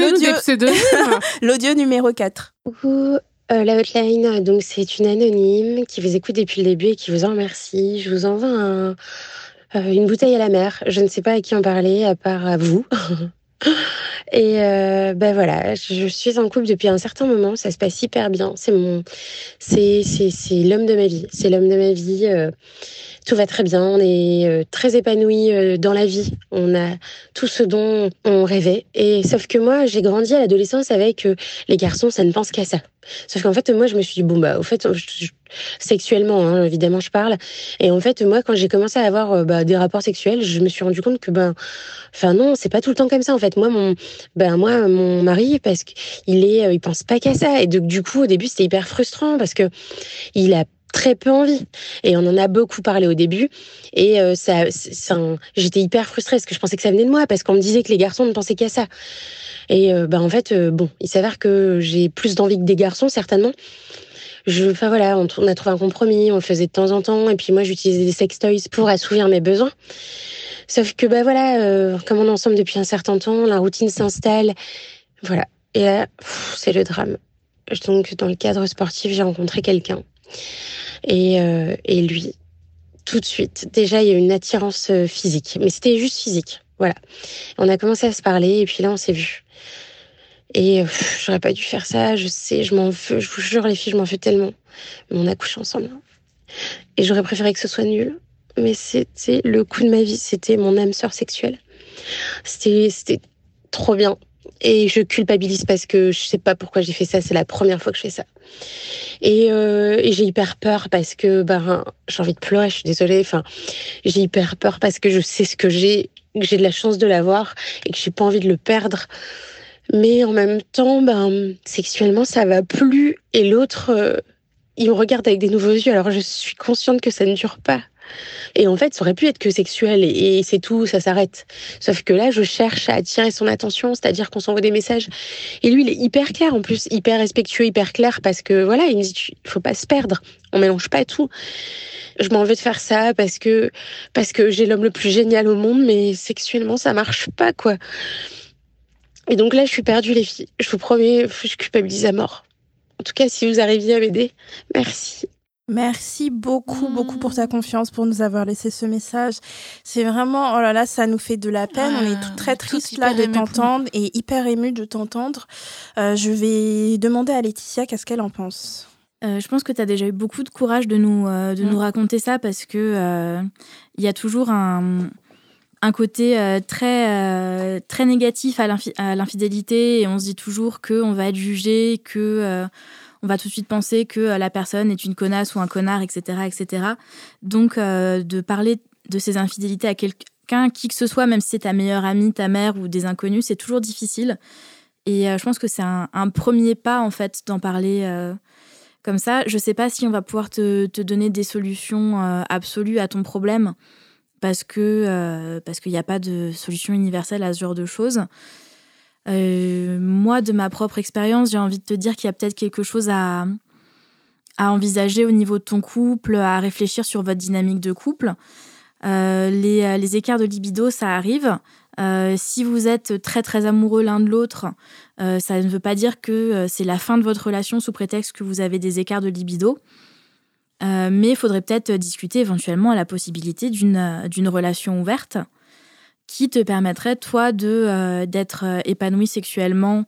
l'audio, numéro 4. Coucou, euh, la hotline, donc c'est une anonyme qui vous écoute depuis le début et qui vous en remercie. Je vous envoie un- euh, une bouteille à la mer. Je ne sais pas à qui en parler, à part à vous. Et euh, ben voilà, je suis en couple depuis un certain moment, ça se passe hyper bien. C'est mon, c'est c'est c'est l'homme de ma vie, c'est l'homme de ma vie. euh, tout va très bien, on est euh, très épanouis euh, dans la vie. On a tout ce dont on rêvait. Et sauf que moi, j'ai grandi à l'adolescence avec euh, les garçons, ça ne pense qu'à ça. Sauf qu'en fait, moi, je me suis dit, bon, bah, au fait, sexuellement, hein, évidemment, je parle. Et en fait, moi, quand j'ai commencé à avoir bah, des rapports sexuels, je me suis rendu compte que, ben, enfin, non, c'est pas tout le temps comme ça, en fait. Moi, mon, ben, moi, mon mari, parce qu'il est, il pense pas qu'à ça. Et donc, du coup, au début, c'était hyper frustrant parce que il a très peu envie. Et on en a beaucoup parlé au début. Et euh, ça, j'étais hyper frustrée parce que je pensais que ça venait de moi, parce qu'on me disait que les garçons ne pensaient qu'à ça. Et euh, bah, en fait, euh, bon, il s'avère que j'ai plus d'envie que des garçons, certainement. Je, enfin voilà, on, a trouvé un compromis, on le faisait de temps en temps, et puis moi j'utilisais des sextoys pour assouvir mes besoins. Sauf que bah voilà, euh, comme on est ensemble depuis un certain temps, la routine s'installe, voilà. Et là, c'est le drame. Donc dans le cadre sportif, j'ai rencontré quelqu'un, et, et lui, tout de suite, déjà il y a une attirance physique, mais c'était juste physique. Voilà. On a commencé à se parler et puis là, on s'est vu. Et j'aurais pas dû faire ça, je sais, je m'en veux, je vous jure, les filles, je m'en veux tellement. Mais on a couché ensemble. Et j'aurais préféré que ce soit nul. Mais c'était le coup de ma vie, c'était mon âme sœur sexuelle. C'était trop bien. Et je culpabilise parce que je sais pas pourquoi j'ai fait ça, c'est la première fois que je fais ça. Et, euh, et j'ai hyper peur parce que ben, j'ai envie de pleurer, je suis désolée. Enfin, j'ai hyper peur parce que je sais ce que j'ai que j'ai de la chance de l'avoir et que j'ai pas envie de le perdre. Mais en même temps, ben, sexuellement, ça va plus. Et l'autre, euh, il me regarde avec des nouveaux yeux. Alors je suis consciente que ça ne dure pas. Et en fait, ça aurait pu être que sexuel et, c'est tout, ça s'arrête. Sauf que là, je cherche à attirer son attention, c'est-à-dire qu'on s'envoie des messages. Et lui, il est hyper clair, en plus, hyper respectueux, hyper clair, parce que voilà, il me dit, il faut pas se perdre. On mélange pas tout je m'en veux de faire ça parce que parce que j'ai l'homme le plus génial au monde, mais sexuellement ça marche pas quoi. Et donc là, je suis perdue les filles. Je vous promets, je culpabilise à mort. En tout cas, si vous arriviez à m'aider, merci. Merci beaucoup, beaucoup pour ta confiance, pour nous avoir laissé ce message. C'est vraiment, oh là là, ça nous fait de la peine. On est tout très triste là de t'entendre et hyper ému de t'entendre. Euh, je vais demander à Laetitia qu'est-ce qu'elle en pense. Euh, je pense que tu as déjà eu beaucoup de courage de nous, euh, de nous mm. raconter ça parce que euh, il y a toujours un, un côté très, très négatif à l'infidélité et on se dit toujours qu'on va être jugé, que on va tout de suite penser que la personne est une connasse ou un connard, etc. etc. Donc, de parler de ces infidélités à quelqu'un, qui que ce soit, même si c'est ta meilleure amie, ta mère ou des inconnus, c'est toujours difficile. Et je pense que c'est un, premier pas, en fait, d'en parler comme ça. Je ne sais pas si on va pouvoir te, donner des solutions euh, absolues à ton problème parce que euh, parce qu'il n'y a pas de solution universelle à ce genre de choses. Euh, moi, de ma propre expérience, j'ai envie de te dire qu'il y a peut-être quelque chose à, envisager au niveau de ton couple, à réfléchir sur votre dynamique de couple. les, les, écarts de libido, ça arrive. Euh, si vous êtes très très amoureux l'un de l'autre, euh, ça ne veut pas dire que euh, c'est la fin de votre relation sous prétexte que vous avez des écarts de libido. mais il faudrait peut-être discuter éventuellement à la possibilité d'une relation ouverte qui te permettrait, toi, de d'être épanoui sexuellement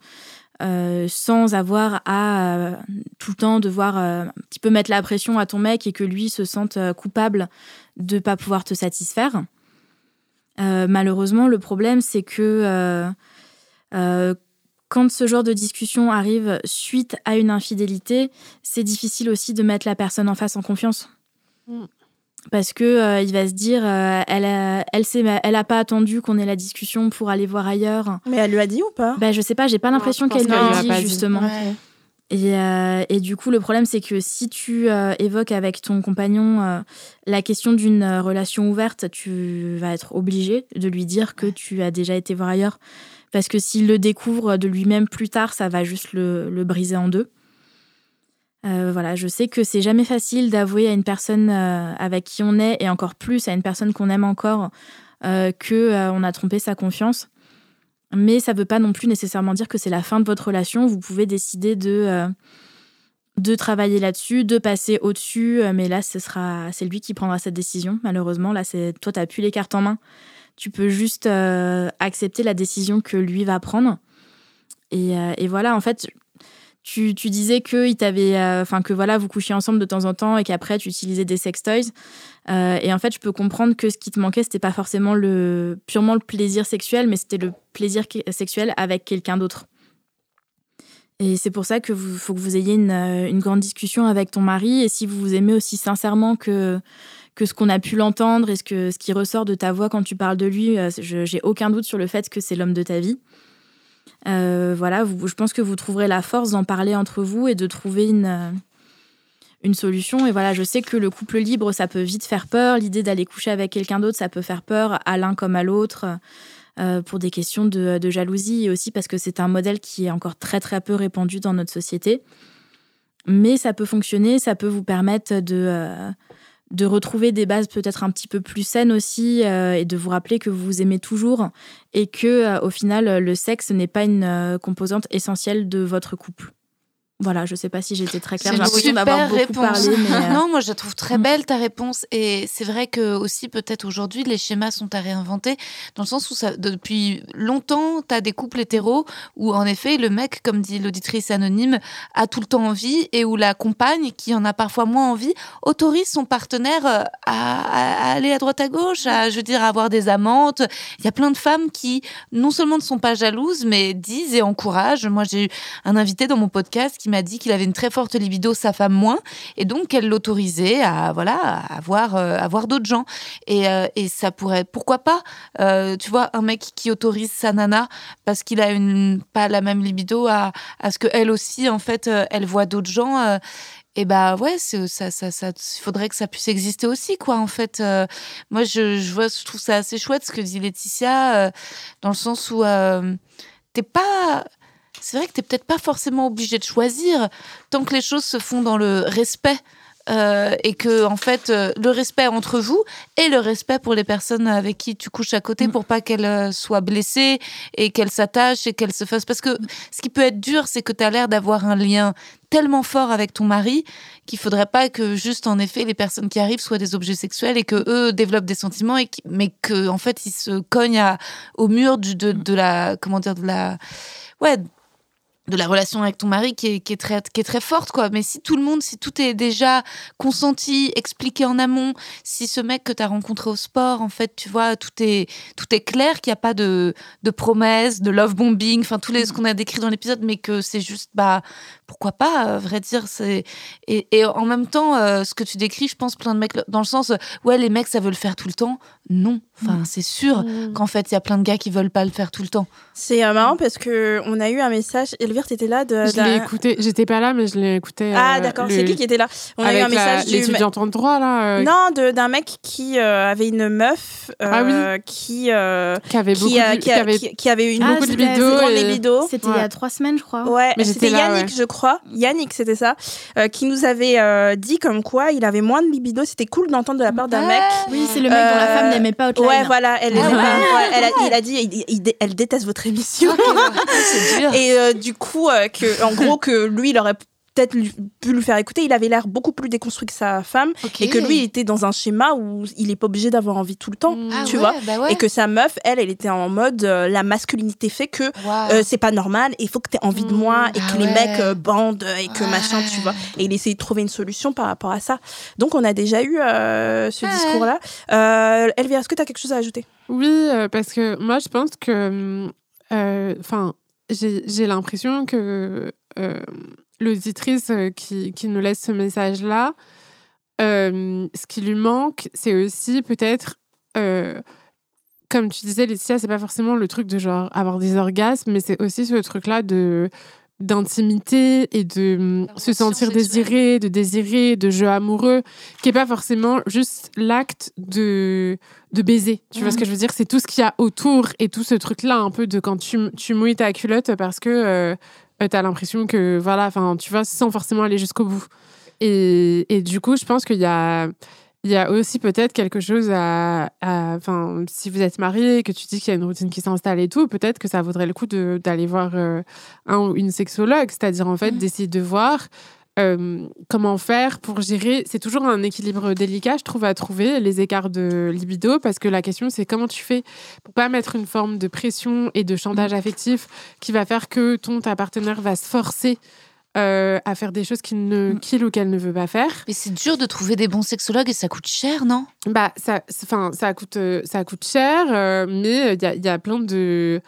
sans avoir à tout le temps devoir un petit peu mettre la pression à ton mec et que lui se sente coupable de ne pas pouvoir te satisfaire? Euh, malheureusement, le problème, c'est que euh, euh, quand ce genre de discussion arrive suite à une infidélité, c'est difficile aussi de mettre la personne en face en confiance. Parce que il va se dire, elle, a, elle, elle a pas attendu qu'on ait la discussion pour aller voir ailleurs. Mais elle lui a dit ou pas? Ben, Je sais pas, j'ai pas l'impression qu'elle lui a dit, justement. Euh, et, du coup, le problème, c'est que si tu euh, évoques avec ton compagnon euh, la question d'une relation ouverte, tu vas être obligé de lui dire que tu as déjà été voir ailleurs. Parce que s'il le découvre de lui-même plus tard, ça va juste le, briser en deux. Voilà, je sais que c'est jamais facile d'avouer à une personne avec qui on est, et encore plus à une personne qu'on aime encore, que on a trompé sa confiance. Mais ça ne veut pas non plus nécessairement dire que c'est la fin de votre relation. Vous pouvez décider de, euh, de travailler là-dessus, de passer au-dessus. Euh, mais là, ce sera, c'est lui qui prendra cette décision. Malheureusement, là, c'est toi, tu n'as plus les cartes en main. Tu peux juste euh, accepter la décision que lui va prendre. Et voilà, en fait, tu, disais que il t'avait, enfin que voilà, vous couchiez ensemble de temps en temps et qu'après tu utilisais des sextoys. Euh, et en fait, je peux comprendre que ce qui te manquait, c'était pas forcément le purement le plaisir sexuel, mais c'était le plaisir sexuel avec quelqu'un d'autre. Et c'est pour ça que vous faut que vous ayez une, une, grande discussion avec ton mari. Et si vous vous aimez aussi sincèrement que, que ce qu'on a pu l'entendre et ce, que, ce qui ressort de ta voix quand tu parles de lui, j'ai aucun doute sur le fait que c'est l'homme de ta vie. Euh, voilà, je pense que vous trouverez la force d'en parler entre vous et de trouver une, une solution. Et voilà, je sais que le couple libre, ça peut vite faire peur. L'idée d'aller coucher avec quelqu'un d'autre, ça peut faire peur à l'un comme à l'autre. Euh, pour des questions de, jalousie et aussi parce que c'est un modèle qui est encore très très peu répandu dans notre société. Mais ça peut fonctionner, ça peut vous permettre de, euh, de retrouver des bases peut-être un petit peu plus saines aussi euh, et de vous rappeler que vous vous aimez toujours et que euh, au final le sexe n'est pas une euh, composante essentielle de votre couple. Voilà, je sais pas si j'étais très claire. J'ai l'impression d'avoir beaucoup réponse. parlé. Mais euh, non, moi je la trouve très mm. belle ta réponse. Et c'est vrai que aussi peut-être aujourd'hui les schémas sont à réinventer dans le sens où ça, depuis longtemps tu as des couples hétéros où en effet le mec, comme dit l'auditrice anonyme, a tout le temps envie et où la compagne, qui en a parfois moins envie, autorise son partenaire euh, à, à aller à droite à gauche, à je veux dire à avoir des amantes. Il y a plein de femmes qui non seulement ne sont pas jalouses mais disent et encouragent. Moi j'ai eu un invité dans mon podcast qui m'a dit qu'il avait une très forte libido, sa femme moins, et donc qu'elle l'autorisait à voilà à avoir euh, avoir d'autres gens. Et, euh, et, ça pourrait, pourquoi pas, euh, tu vois, un mec qui autorise sa nana parce qu'il a une pas la même libido à, à ce que elle aussi en fait elle voit d'autres gens. et bah ouais, ça, ça, ça, faudrait que ça puisse exister aussi, quoi. En fait, moi, je, je, vois, je trouve ça assez chouette ce que dit Laetitia, dans le sens où t'es pas, c'est vrai que tu n'es peut-être pas forcément obligé de choisir tant que les choses se font dans le respect. Euh, et que en fait euh, le respect entre vous et le respect pour les personnes avec qui tu couches à côté mm. pour pas qu'elles euh, soient blessées et qu'elles s'attachent et qu'elles se fassent parce que ce qui peut être dur c'est que tu as l'air d'avoir un lien tellement fort avec ton mari qu'il faudrait pas que juste en effet les personnes qui arrivent soient des objets sexuels et que eux développent des sentiments et mais que en fait ils se cognent au mur de, de la comment dire de la ouais de la relation avec ton mari qui est, qui est, très, qui est très forte, quoi. Mais si tout le monde, si tout est déjà consenti, expliqué en amont, si ce mec que tu as rencontré au sport, en fait, tu vois, tout est, tout est clair, qu'il n'y a pas de, de promesses, de love bombing, enfin, tous les, ce qu'on a décrit dans l'épisode, mais que c'est juste, bah, pourquoi pas, à vrai dire. c'est et, et, en même temps, euh, ce que tu décris, je pense, plein de mecs, dans le sens, ouais, les mecs, ça veut le faire tout le temps. Non. Enfin, mm. c'est sûr mm. qu'en fait, il y a plein de gars qui veulent pas le faire tout le temps. C'est euh, marrant parce que on a eu un message. Elvire, t'étais là de. Je l'ai écouté. J'étais pas là, mais je l'ai écouté. Ah, euh, d'accord. C'est qui qui était là? On a eu un message. L'étudiante en droit, là. Euh, non, d'un mec qui avait une meuf. ah oui. Qui. qui avait beaucoup. Qui, avait, qui, avait une ah, beaucoup de libido. C'était il y a trois semaines, je crois. Ouais. C'était Yannick, je crois. Yannick, c'était ça. qui nous avait dit comme quoi il avait moins de libido. C'était cool d'entendre de la part d'un mec. Oui, c'est le mec dont la femme n'aimait pas Outline. Ouais, voilà. Elle, ah elle, a, il a dit, elle déteste votre émission. Et euh, du coup, euh, que, en gros, que lui, il aurait peut-être pu lui faire écouter. Il avait l'air beaucoup plus déconstruit que sa femme et que lui il était dans un schéma où il est pas obligé d'avoir envie tout le temps, mmh. tu vois. Bah et que sa meuf, elle, elle était en mode euh, la masculinité fait que c'est pas normal. Il faut que tu aies envie de moi et que ah les mecs bandent et que machin, tu vois. Et il essayait de trouver une solution par rapport à ça. Donc on a déjà eu ce discours-là. Elvira, est-ce que tu as quelque chose à ajouter? Oui, euh, parce que moi, je pense que. Euh, enfin, j'ai l'impression que euh, l'auditrice qui, qui, nous laisse ce message-là, ce qui lui manque, c'est aussi peut-être. comme tu disais, Laetitia, c'est pas forcément le truc de genre avoir des orgasmes, mais c'est aussi ce truc-là de d'intimité et de se sentir désiré, de désirer, de jeu amoureux, qui est pas forcément juste l'acte de, de baiser. Tu vois ce que je veux dire? C'est tout ce qu'il y a autour et tout ce truc-là, un peu de quand tu, tu mouilles ta culotte parce que euh, euh, tu as l'impression que, voilà, enfin, tu vois, sans forcément aller jusqu'au bout. Et, et, du coup, je pense qu'il y a il y a aussi peut-être quelque chose à, enfin, si vous êtes marié, que tu dis qu'il y a une routine qui s'installe et tout, peut-être que ça vaudrait le coup d'aller voir euh, un ou une sexologue, c'est-à-dire en fait mmh. d'essayer de voir euh, comment faire pour gérer. C'est toujours un équilibre délicat, je trouve, à trouver les écarts de libido, parce que la question c'est comment tu fais pour pas mettre une forme de pression et de chantage affectif qui va faire que ton ta partenaire va se forcer euh, à faire des choses qu'il ne, mm. qu'il ou qu'elle ne veut pas faire. Mais c'est dur de trouver des bons sexologues et ça coûte cher, non? Bah, ça, enfin, ça coûte, euh, ça coûte cher, euh, mais il y a, y a, plein de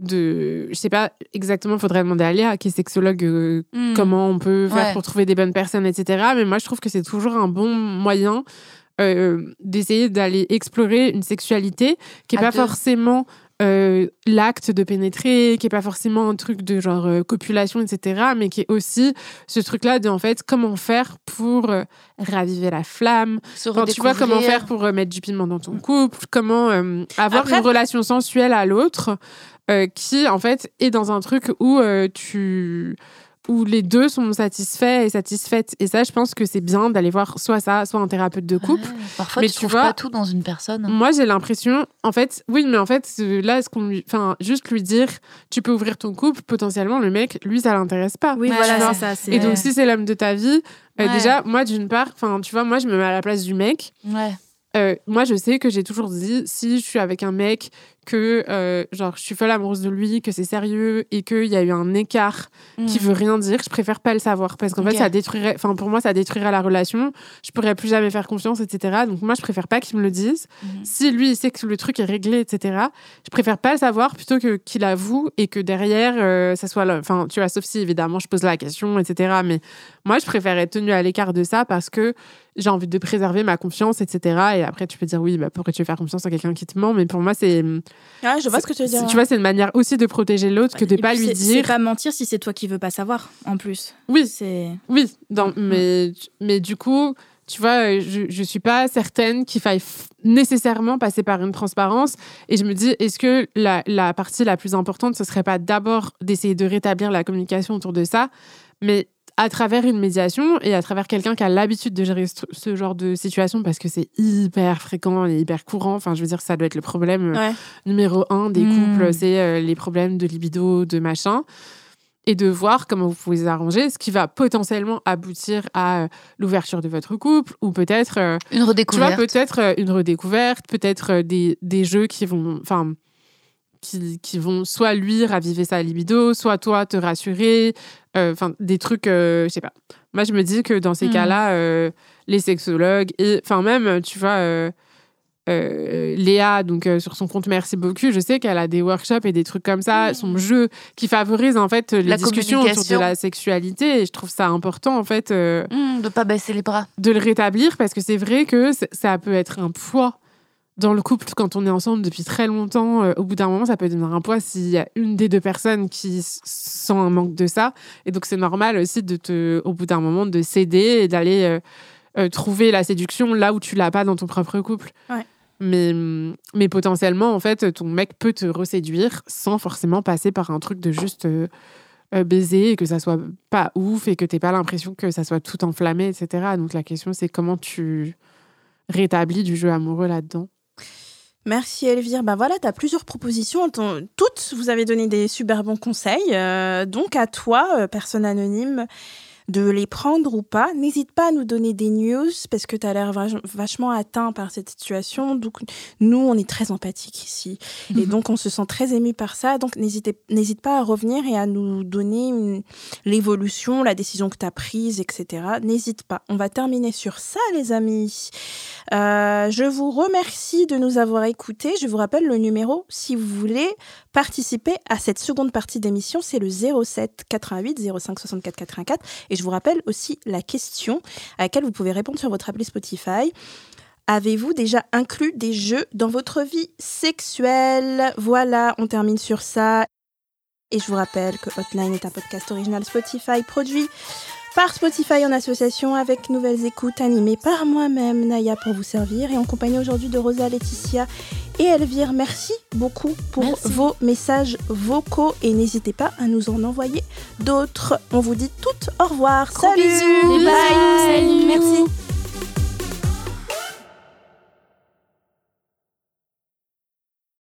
de je sais pas exactement faudrait demander à Léa qui est sexologue euh, Hmm. comment on peut faire Ouais. pour trouver des bonnes personnes etc mais moi je trouve que c'est toujours un bon moyen euh, d'essayer d'aller explorer une sexualité qui est À pas deux. forcément euh, l'acte de pénétrer, qui est pas forcément un truc de genre euh, copulation, etc., mais qui est aussi ce truc-là de en fait comment faire pour euh, raviver la flamme, Se Enfin, tu vois comment faire pour mettre du piment dans ton couple, comment avoir Après- une relation sensuelle à l'autre euh, qui en fait est dans un truc où euh, tu où les deux sont satisfaits et satisfaites et ça je pense que c'est bien d'aller voir soit ça soit un thérapeute de couple Ouais, Parfois, Mais tu tu trouves vois- pas tout dans une personne. moi, j'ai l'impression, en fait, oui, mais en fait, là, ce qu'on lui, enfin, juste lui dire, tu peux ouvrir ton couple, potentiellement, le mec, lui, ça l'intéresse pas. Oui, Ouais, voilà, c'est ça. c'est- Et donc, si c'est l'homme de ta vie, euh, Ouais. déjà, moi, d'une part, enfin, tu vois, moi, je me mets à la place du mec. Ouais. Euh, moi, je sais que j'ai toujours dit, si je suis avec un mec, que euh, genre je suis folle amoureuse de lui, que c'est sérieux et qu'il y a eu un écart qui Mm. veut rien dire, je préfère pas le savoir parce qu'en fait ça détruirait, enfin pour moi ça détruirait la relation, je pourrais plus jamais faire confiance, etc. Donc moi je préfère pas qu'il me le dise. Mhm. Si lui il sait que le truc est réglé, etc. Je préfère pas le savoir plutôt que qu'il avoue et que derrière euh, ça soit, enfin tu vois, sauf si évidemment je pose la question, etc. Mais moi je préfère être tenue à l'écart de ça parce que j'ai envie de préserver ma confiance, etc. Et après tu peux dire oui, bah pourquoi tu veux faire confiance à quelqu'un qui te ment, mais pour moi c'est Je vois ce que tu veux dire. Tu vois, c'est une manière aussi de protéger l'autre que de Et pas lui c'est- C'est dire. pas mentir si c'est toi qui veux pas savoir, en plus. Oui, C'est. oui. Dans, mais, mais du coup, tu vois, euh, je, je suis pas certaine qu'il faille nécessairement passer par une transparence. Et je me dis, est-ce que la, la partie la plus importante, ce serait pas d'abord d'essayer de rétablir la communication autour de ça, mais à travers une médiation et à travers quelqu'un qui a l'habitude de gérer ce, genre de situation parce que c'est hyper fréquent et hyper courant. Enfin, je veux dire, ça doit être le problème euh, Ouais. numéro un des Mm. couples, c'est euh, les problèmes de libido, de machin. Et de voir comment vous pouvez les arranger, ce qui va potentiellement aboutir à euh, l'ouverture de votre couple, ou peut-être, euh, Une tu vois, redécouverte. peut-être une redécouverte, peut-être des, des jeux qui vont, enfin, qui, qui vont soit lui raviver sa libido, soit toi te rassurer, euh, enfin, des trucs, euh, je sais pas. Moi, je me dis que dans ces Mm. cas-là, euh, les sexologues, et enfin, même, tu vois, euh, Léa, donc sur son compte Merci beaucoup, je sais qu'elle a des workshops et des trucs comme ça, son jeu qui favorise en fait les La discussions autour de la sexualité. Et je trouve ça important en fait euh, Mm, de pas baisser les bras. de le rétablir parce que c'est vrai que ça peut être un poids dans le couple quand on est ensemble depuis très longtemps. euh, au bout d'un moment, ça peut devenir un poids s'il y a une des deux personnes qui sent un manque de ça. Et donc, c'est normal aussi de te, au bout d'un moment, de céder et d'aller euh, euh, trouver la séduction là où tu l'as pas dans ton propre couple. Ouais. Mais, mais potentiellement, en fait, ton mec peut te reséduire sans forcément passer par un truc de juste baiser et que ça soit pas ouf et que t'aies pas l'impression que ça soit tout enflammé, etc. Donc la question, c'est comment tu rétablis du jeu amoureux là-dedans? Merci Elvire. Ben voilà, tu as plusieurs propositions. Toutes, vous avez donné des super bons conseils. Euh, donc à toi, euh, personne anonyme, de les prendre ou pas. N'hésite pas à nous donner des news parce que tu as l'air vach- vachement atteint par cette situation. Donc nous, on est très empathiques ici. Et donc on se sent très ému par ça. Donc n'hésite pas à revenir et à nous donner l'évolution, la décision que tu as prise, etc. N'hésite pas. On va terminer sur ça, les amis. Euh, je vous remercie de nous avoir écoutés. Je vous rappelle le numéro si vous voulez participer à cette seconde partie d'émission. C'est le 07 88 05 64 84. Et je vous rappelle aussi la question à laquelle vous pouvez répondre sur votre appli Spotify. Avez-vous déjà inclus des jeux dans votre vie sexuelle? Voilà, on termine sur ça. Et je vous rappelle que Hotline est un podcast original Spotify produit par Spotify en association avec Nouvelles Écoutes, animé par moi-même, Naya, pour vous servir, et en compagnie aujourd'hui de Rosa, Laetitia et Elvire. Merci beaucoup pour Merci. vos messages vocaux et n'hésitez pas à nous en envoyer d'autres. On vous dit toutes au revoir. Gros Salut bisous. Bye.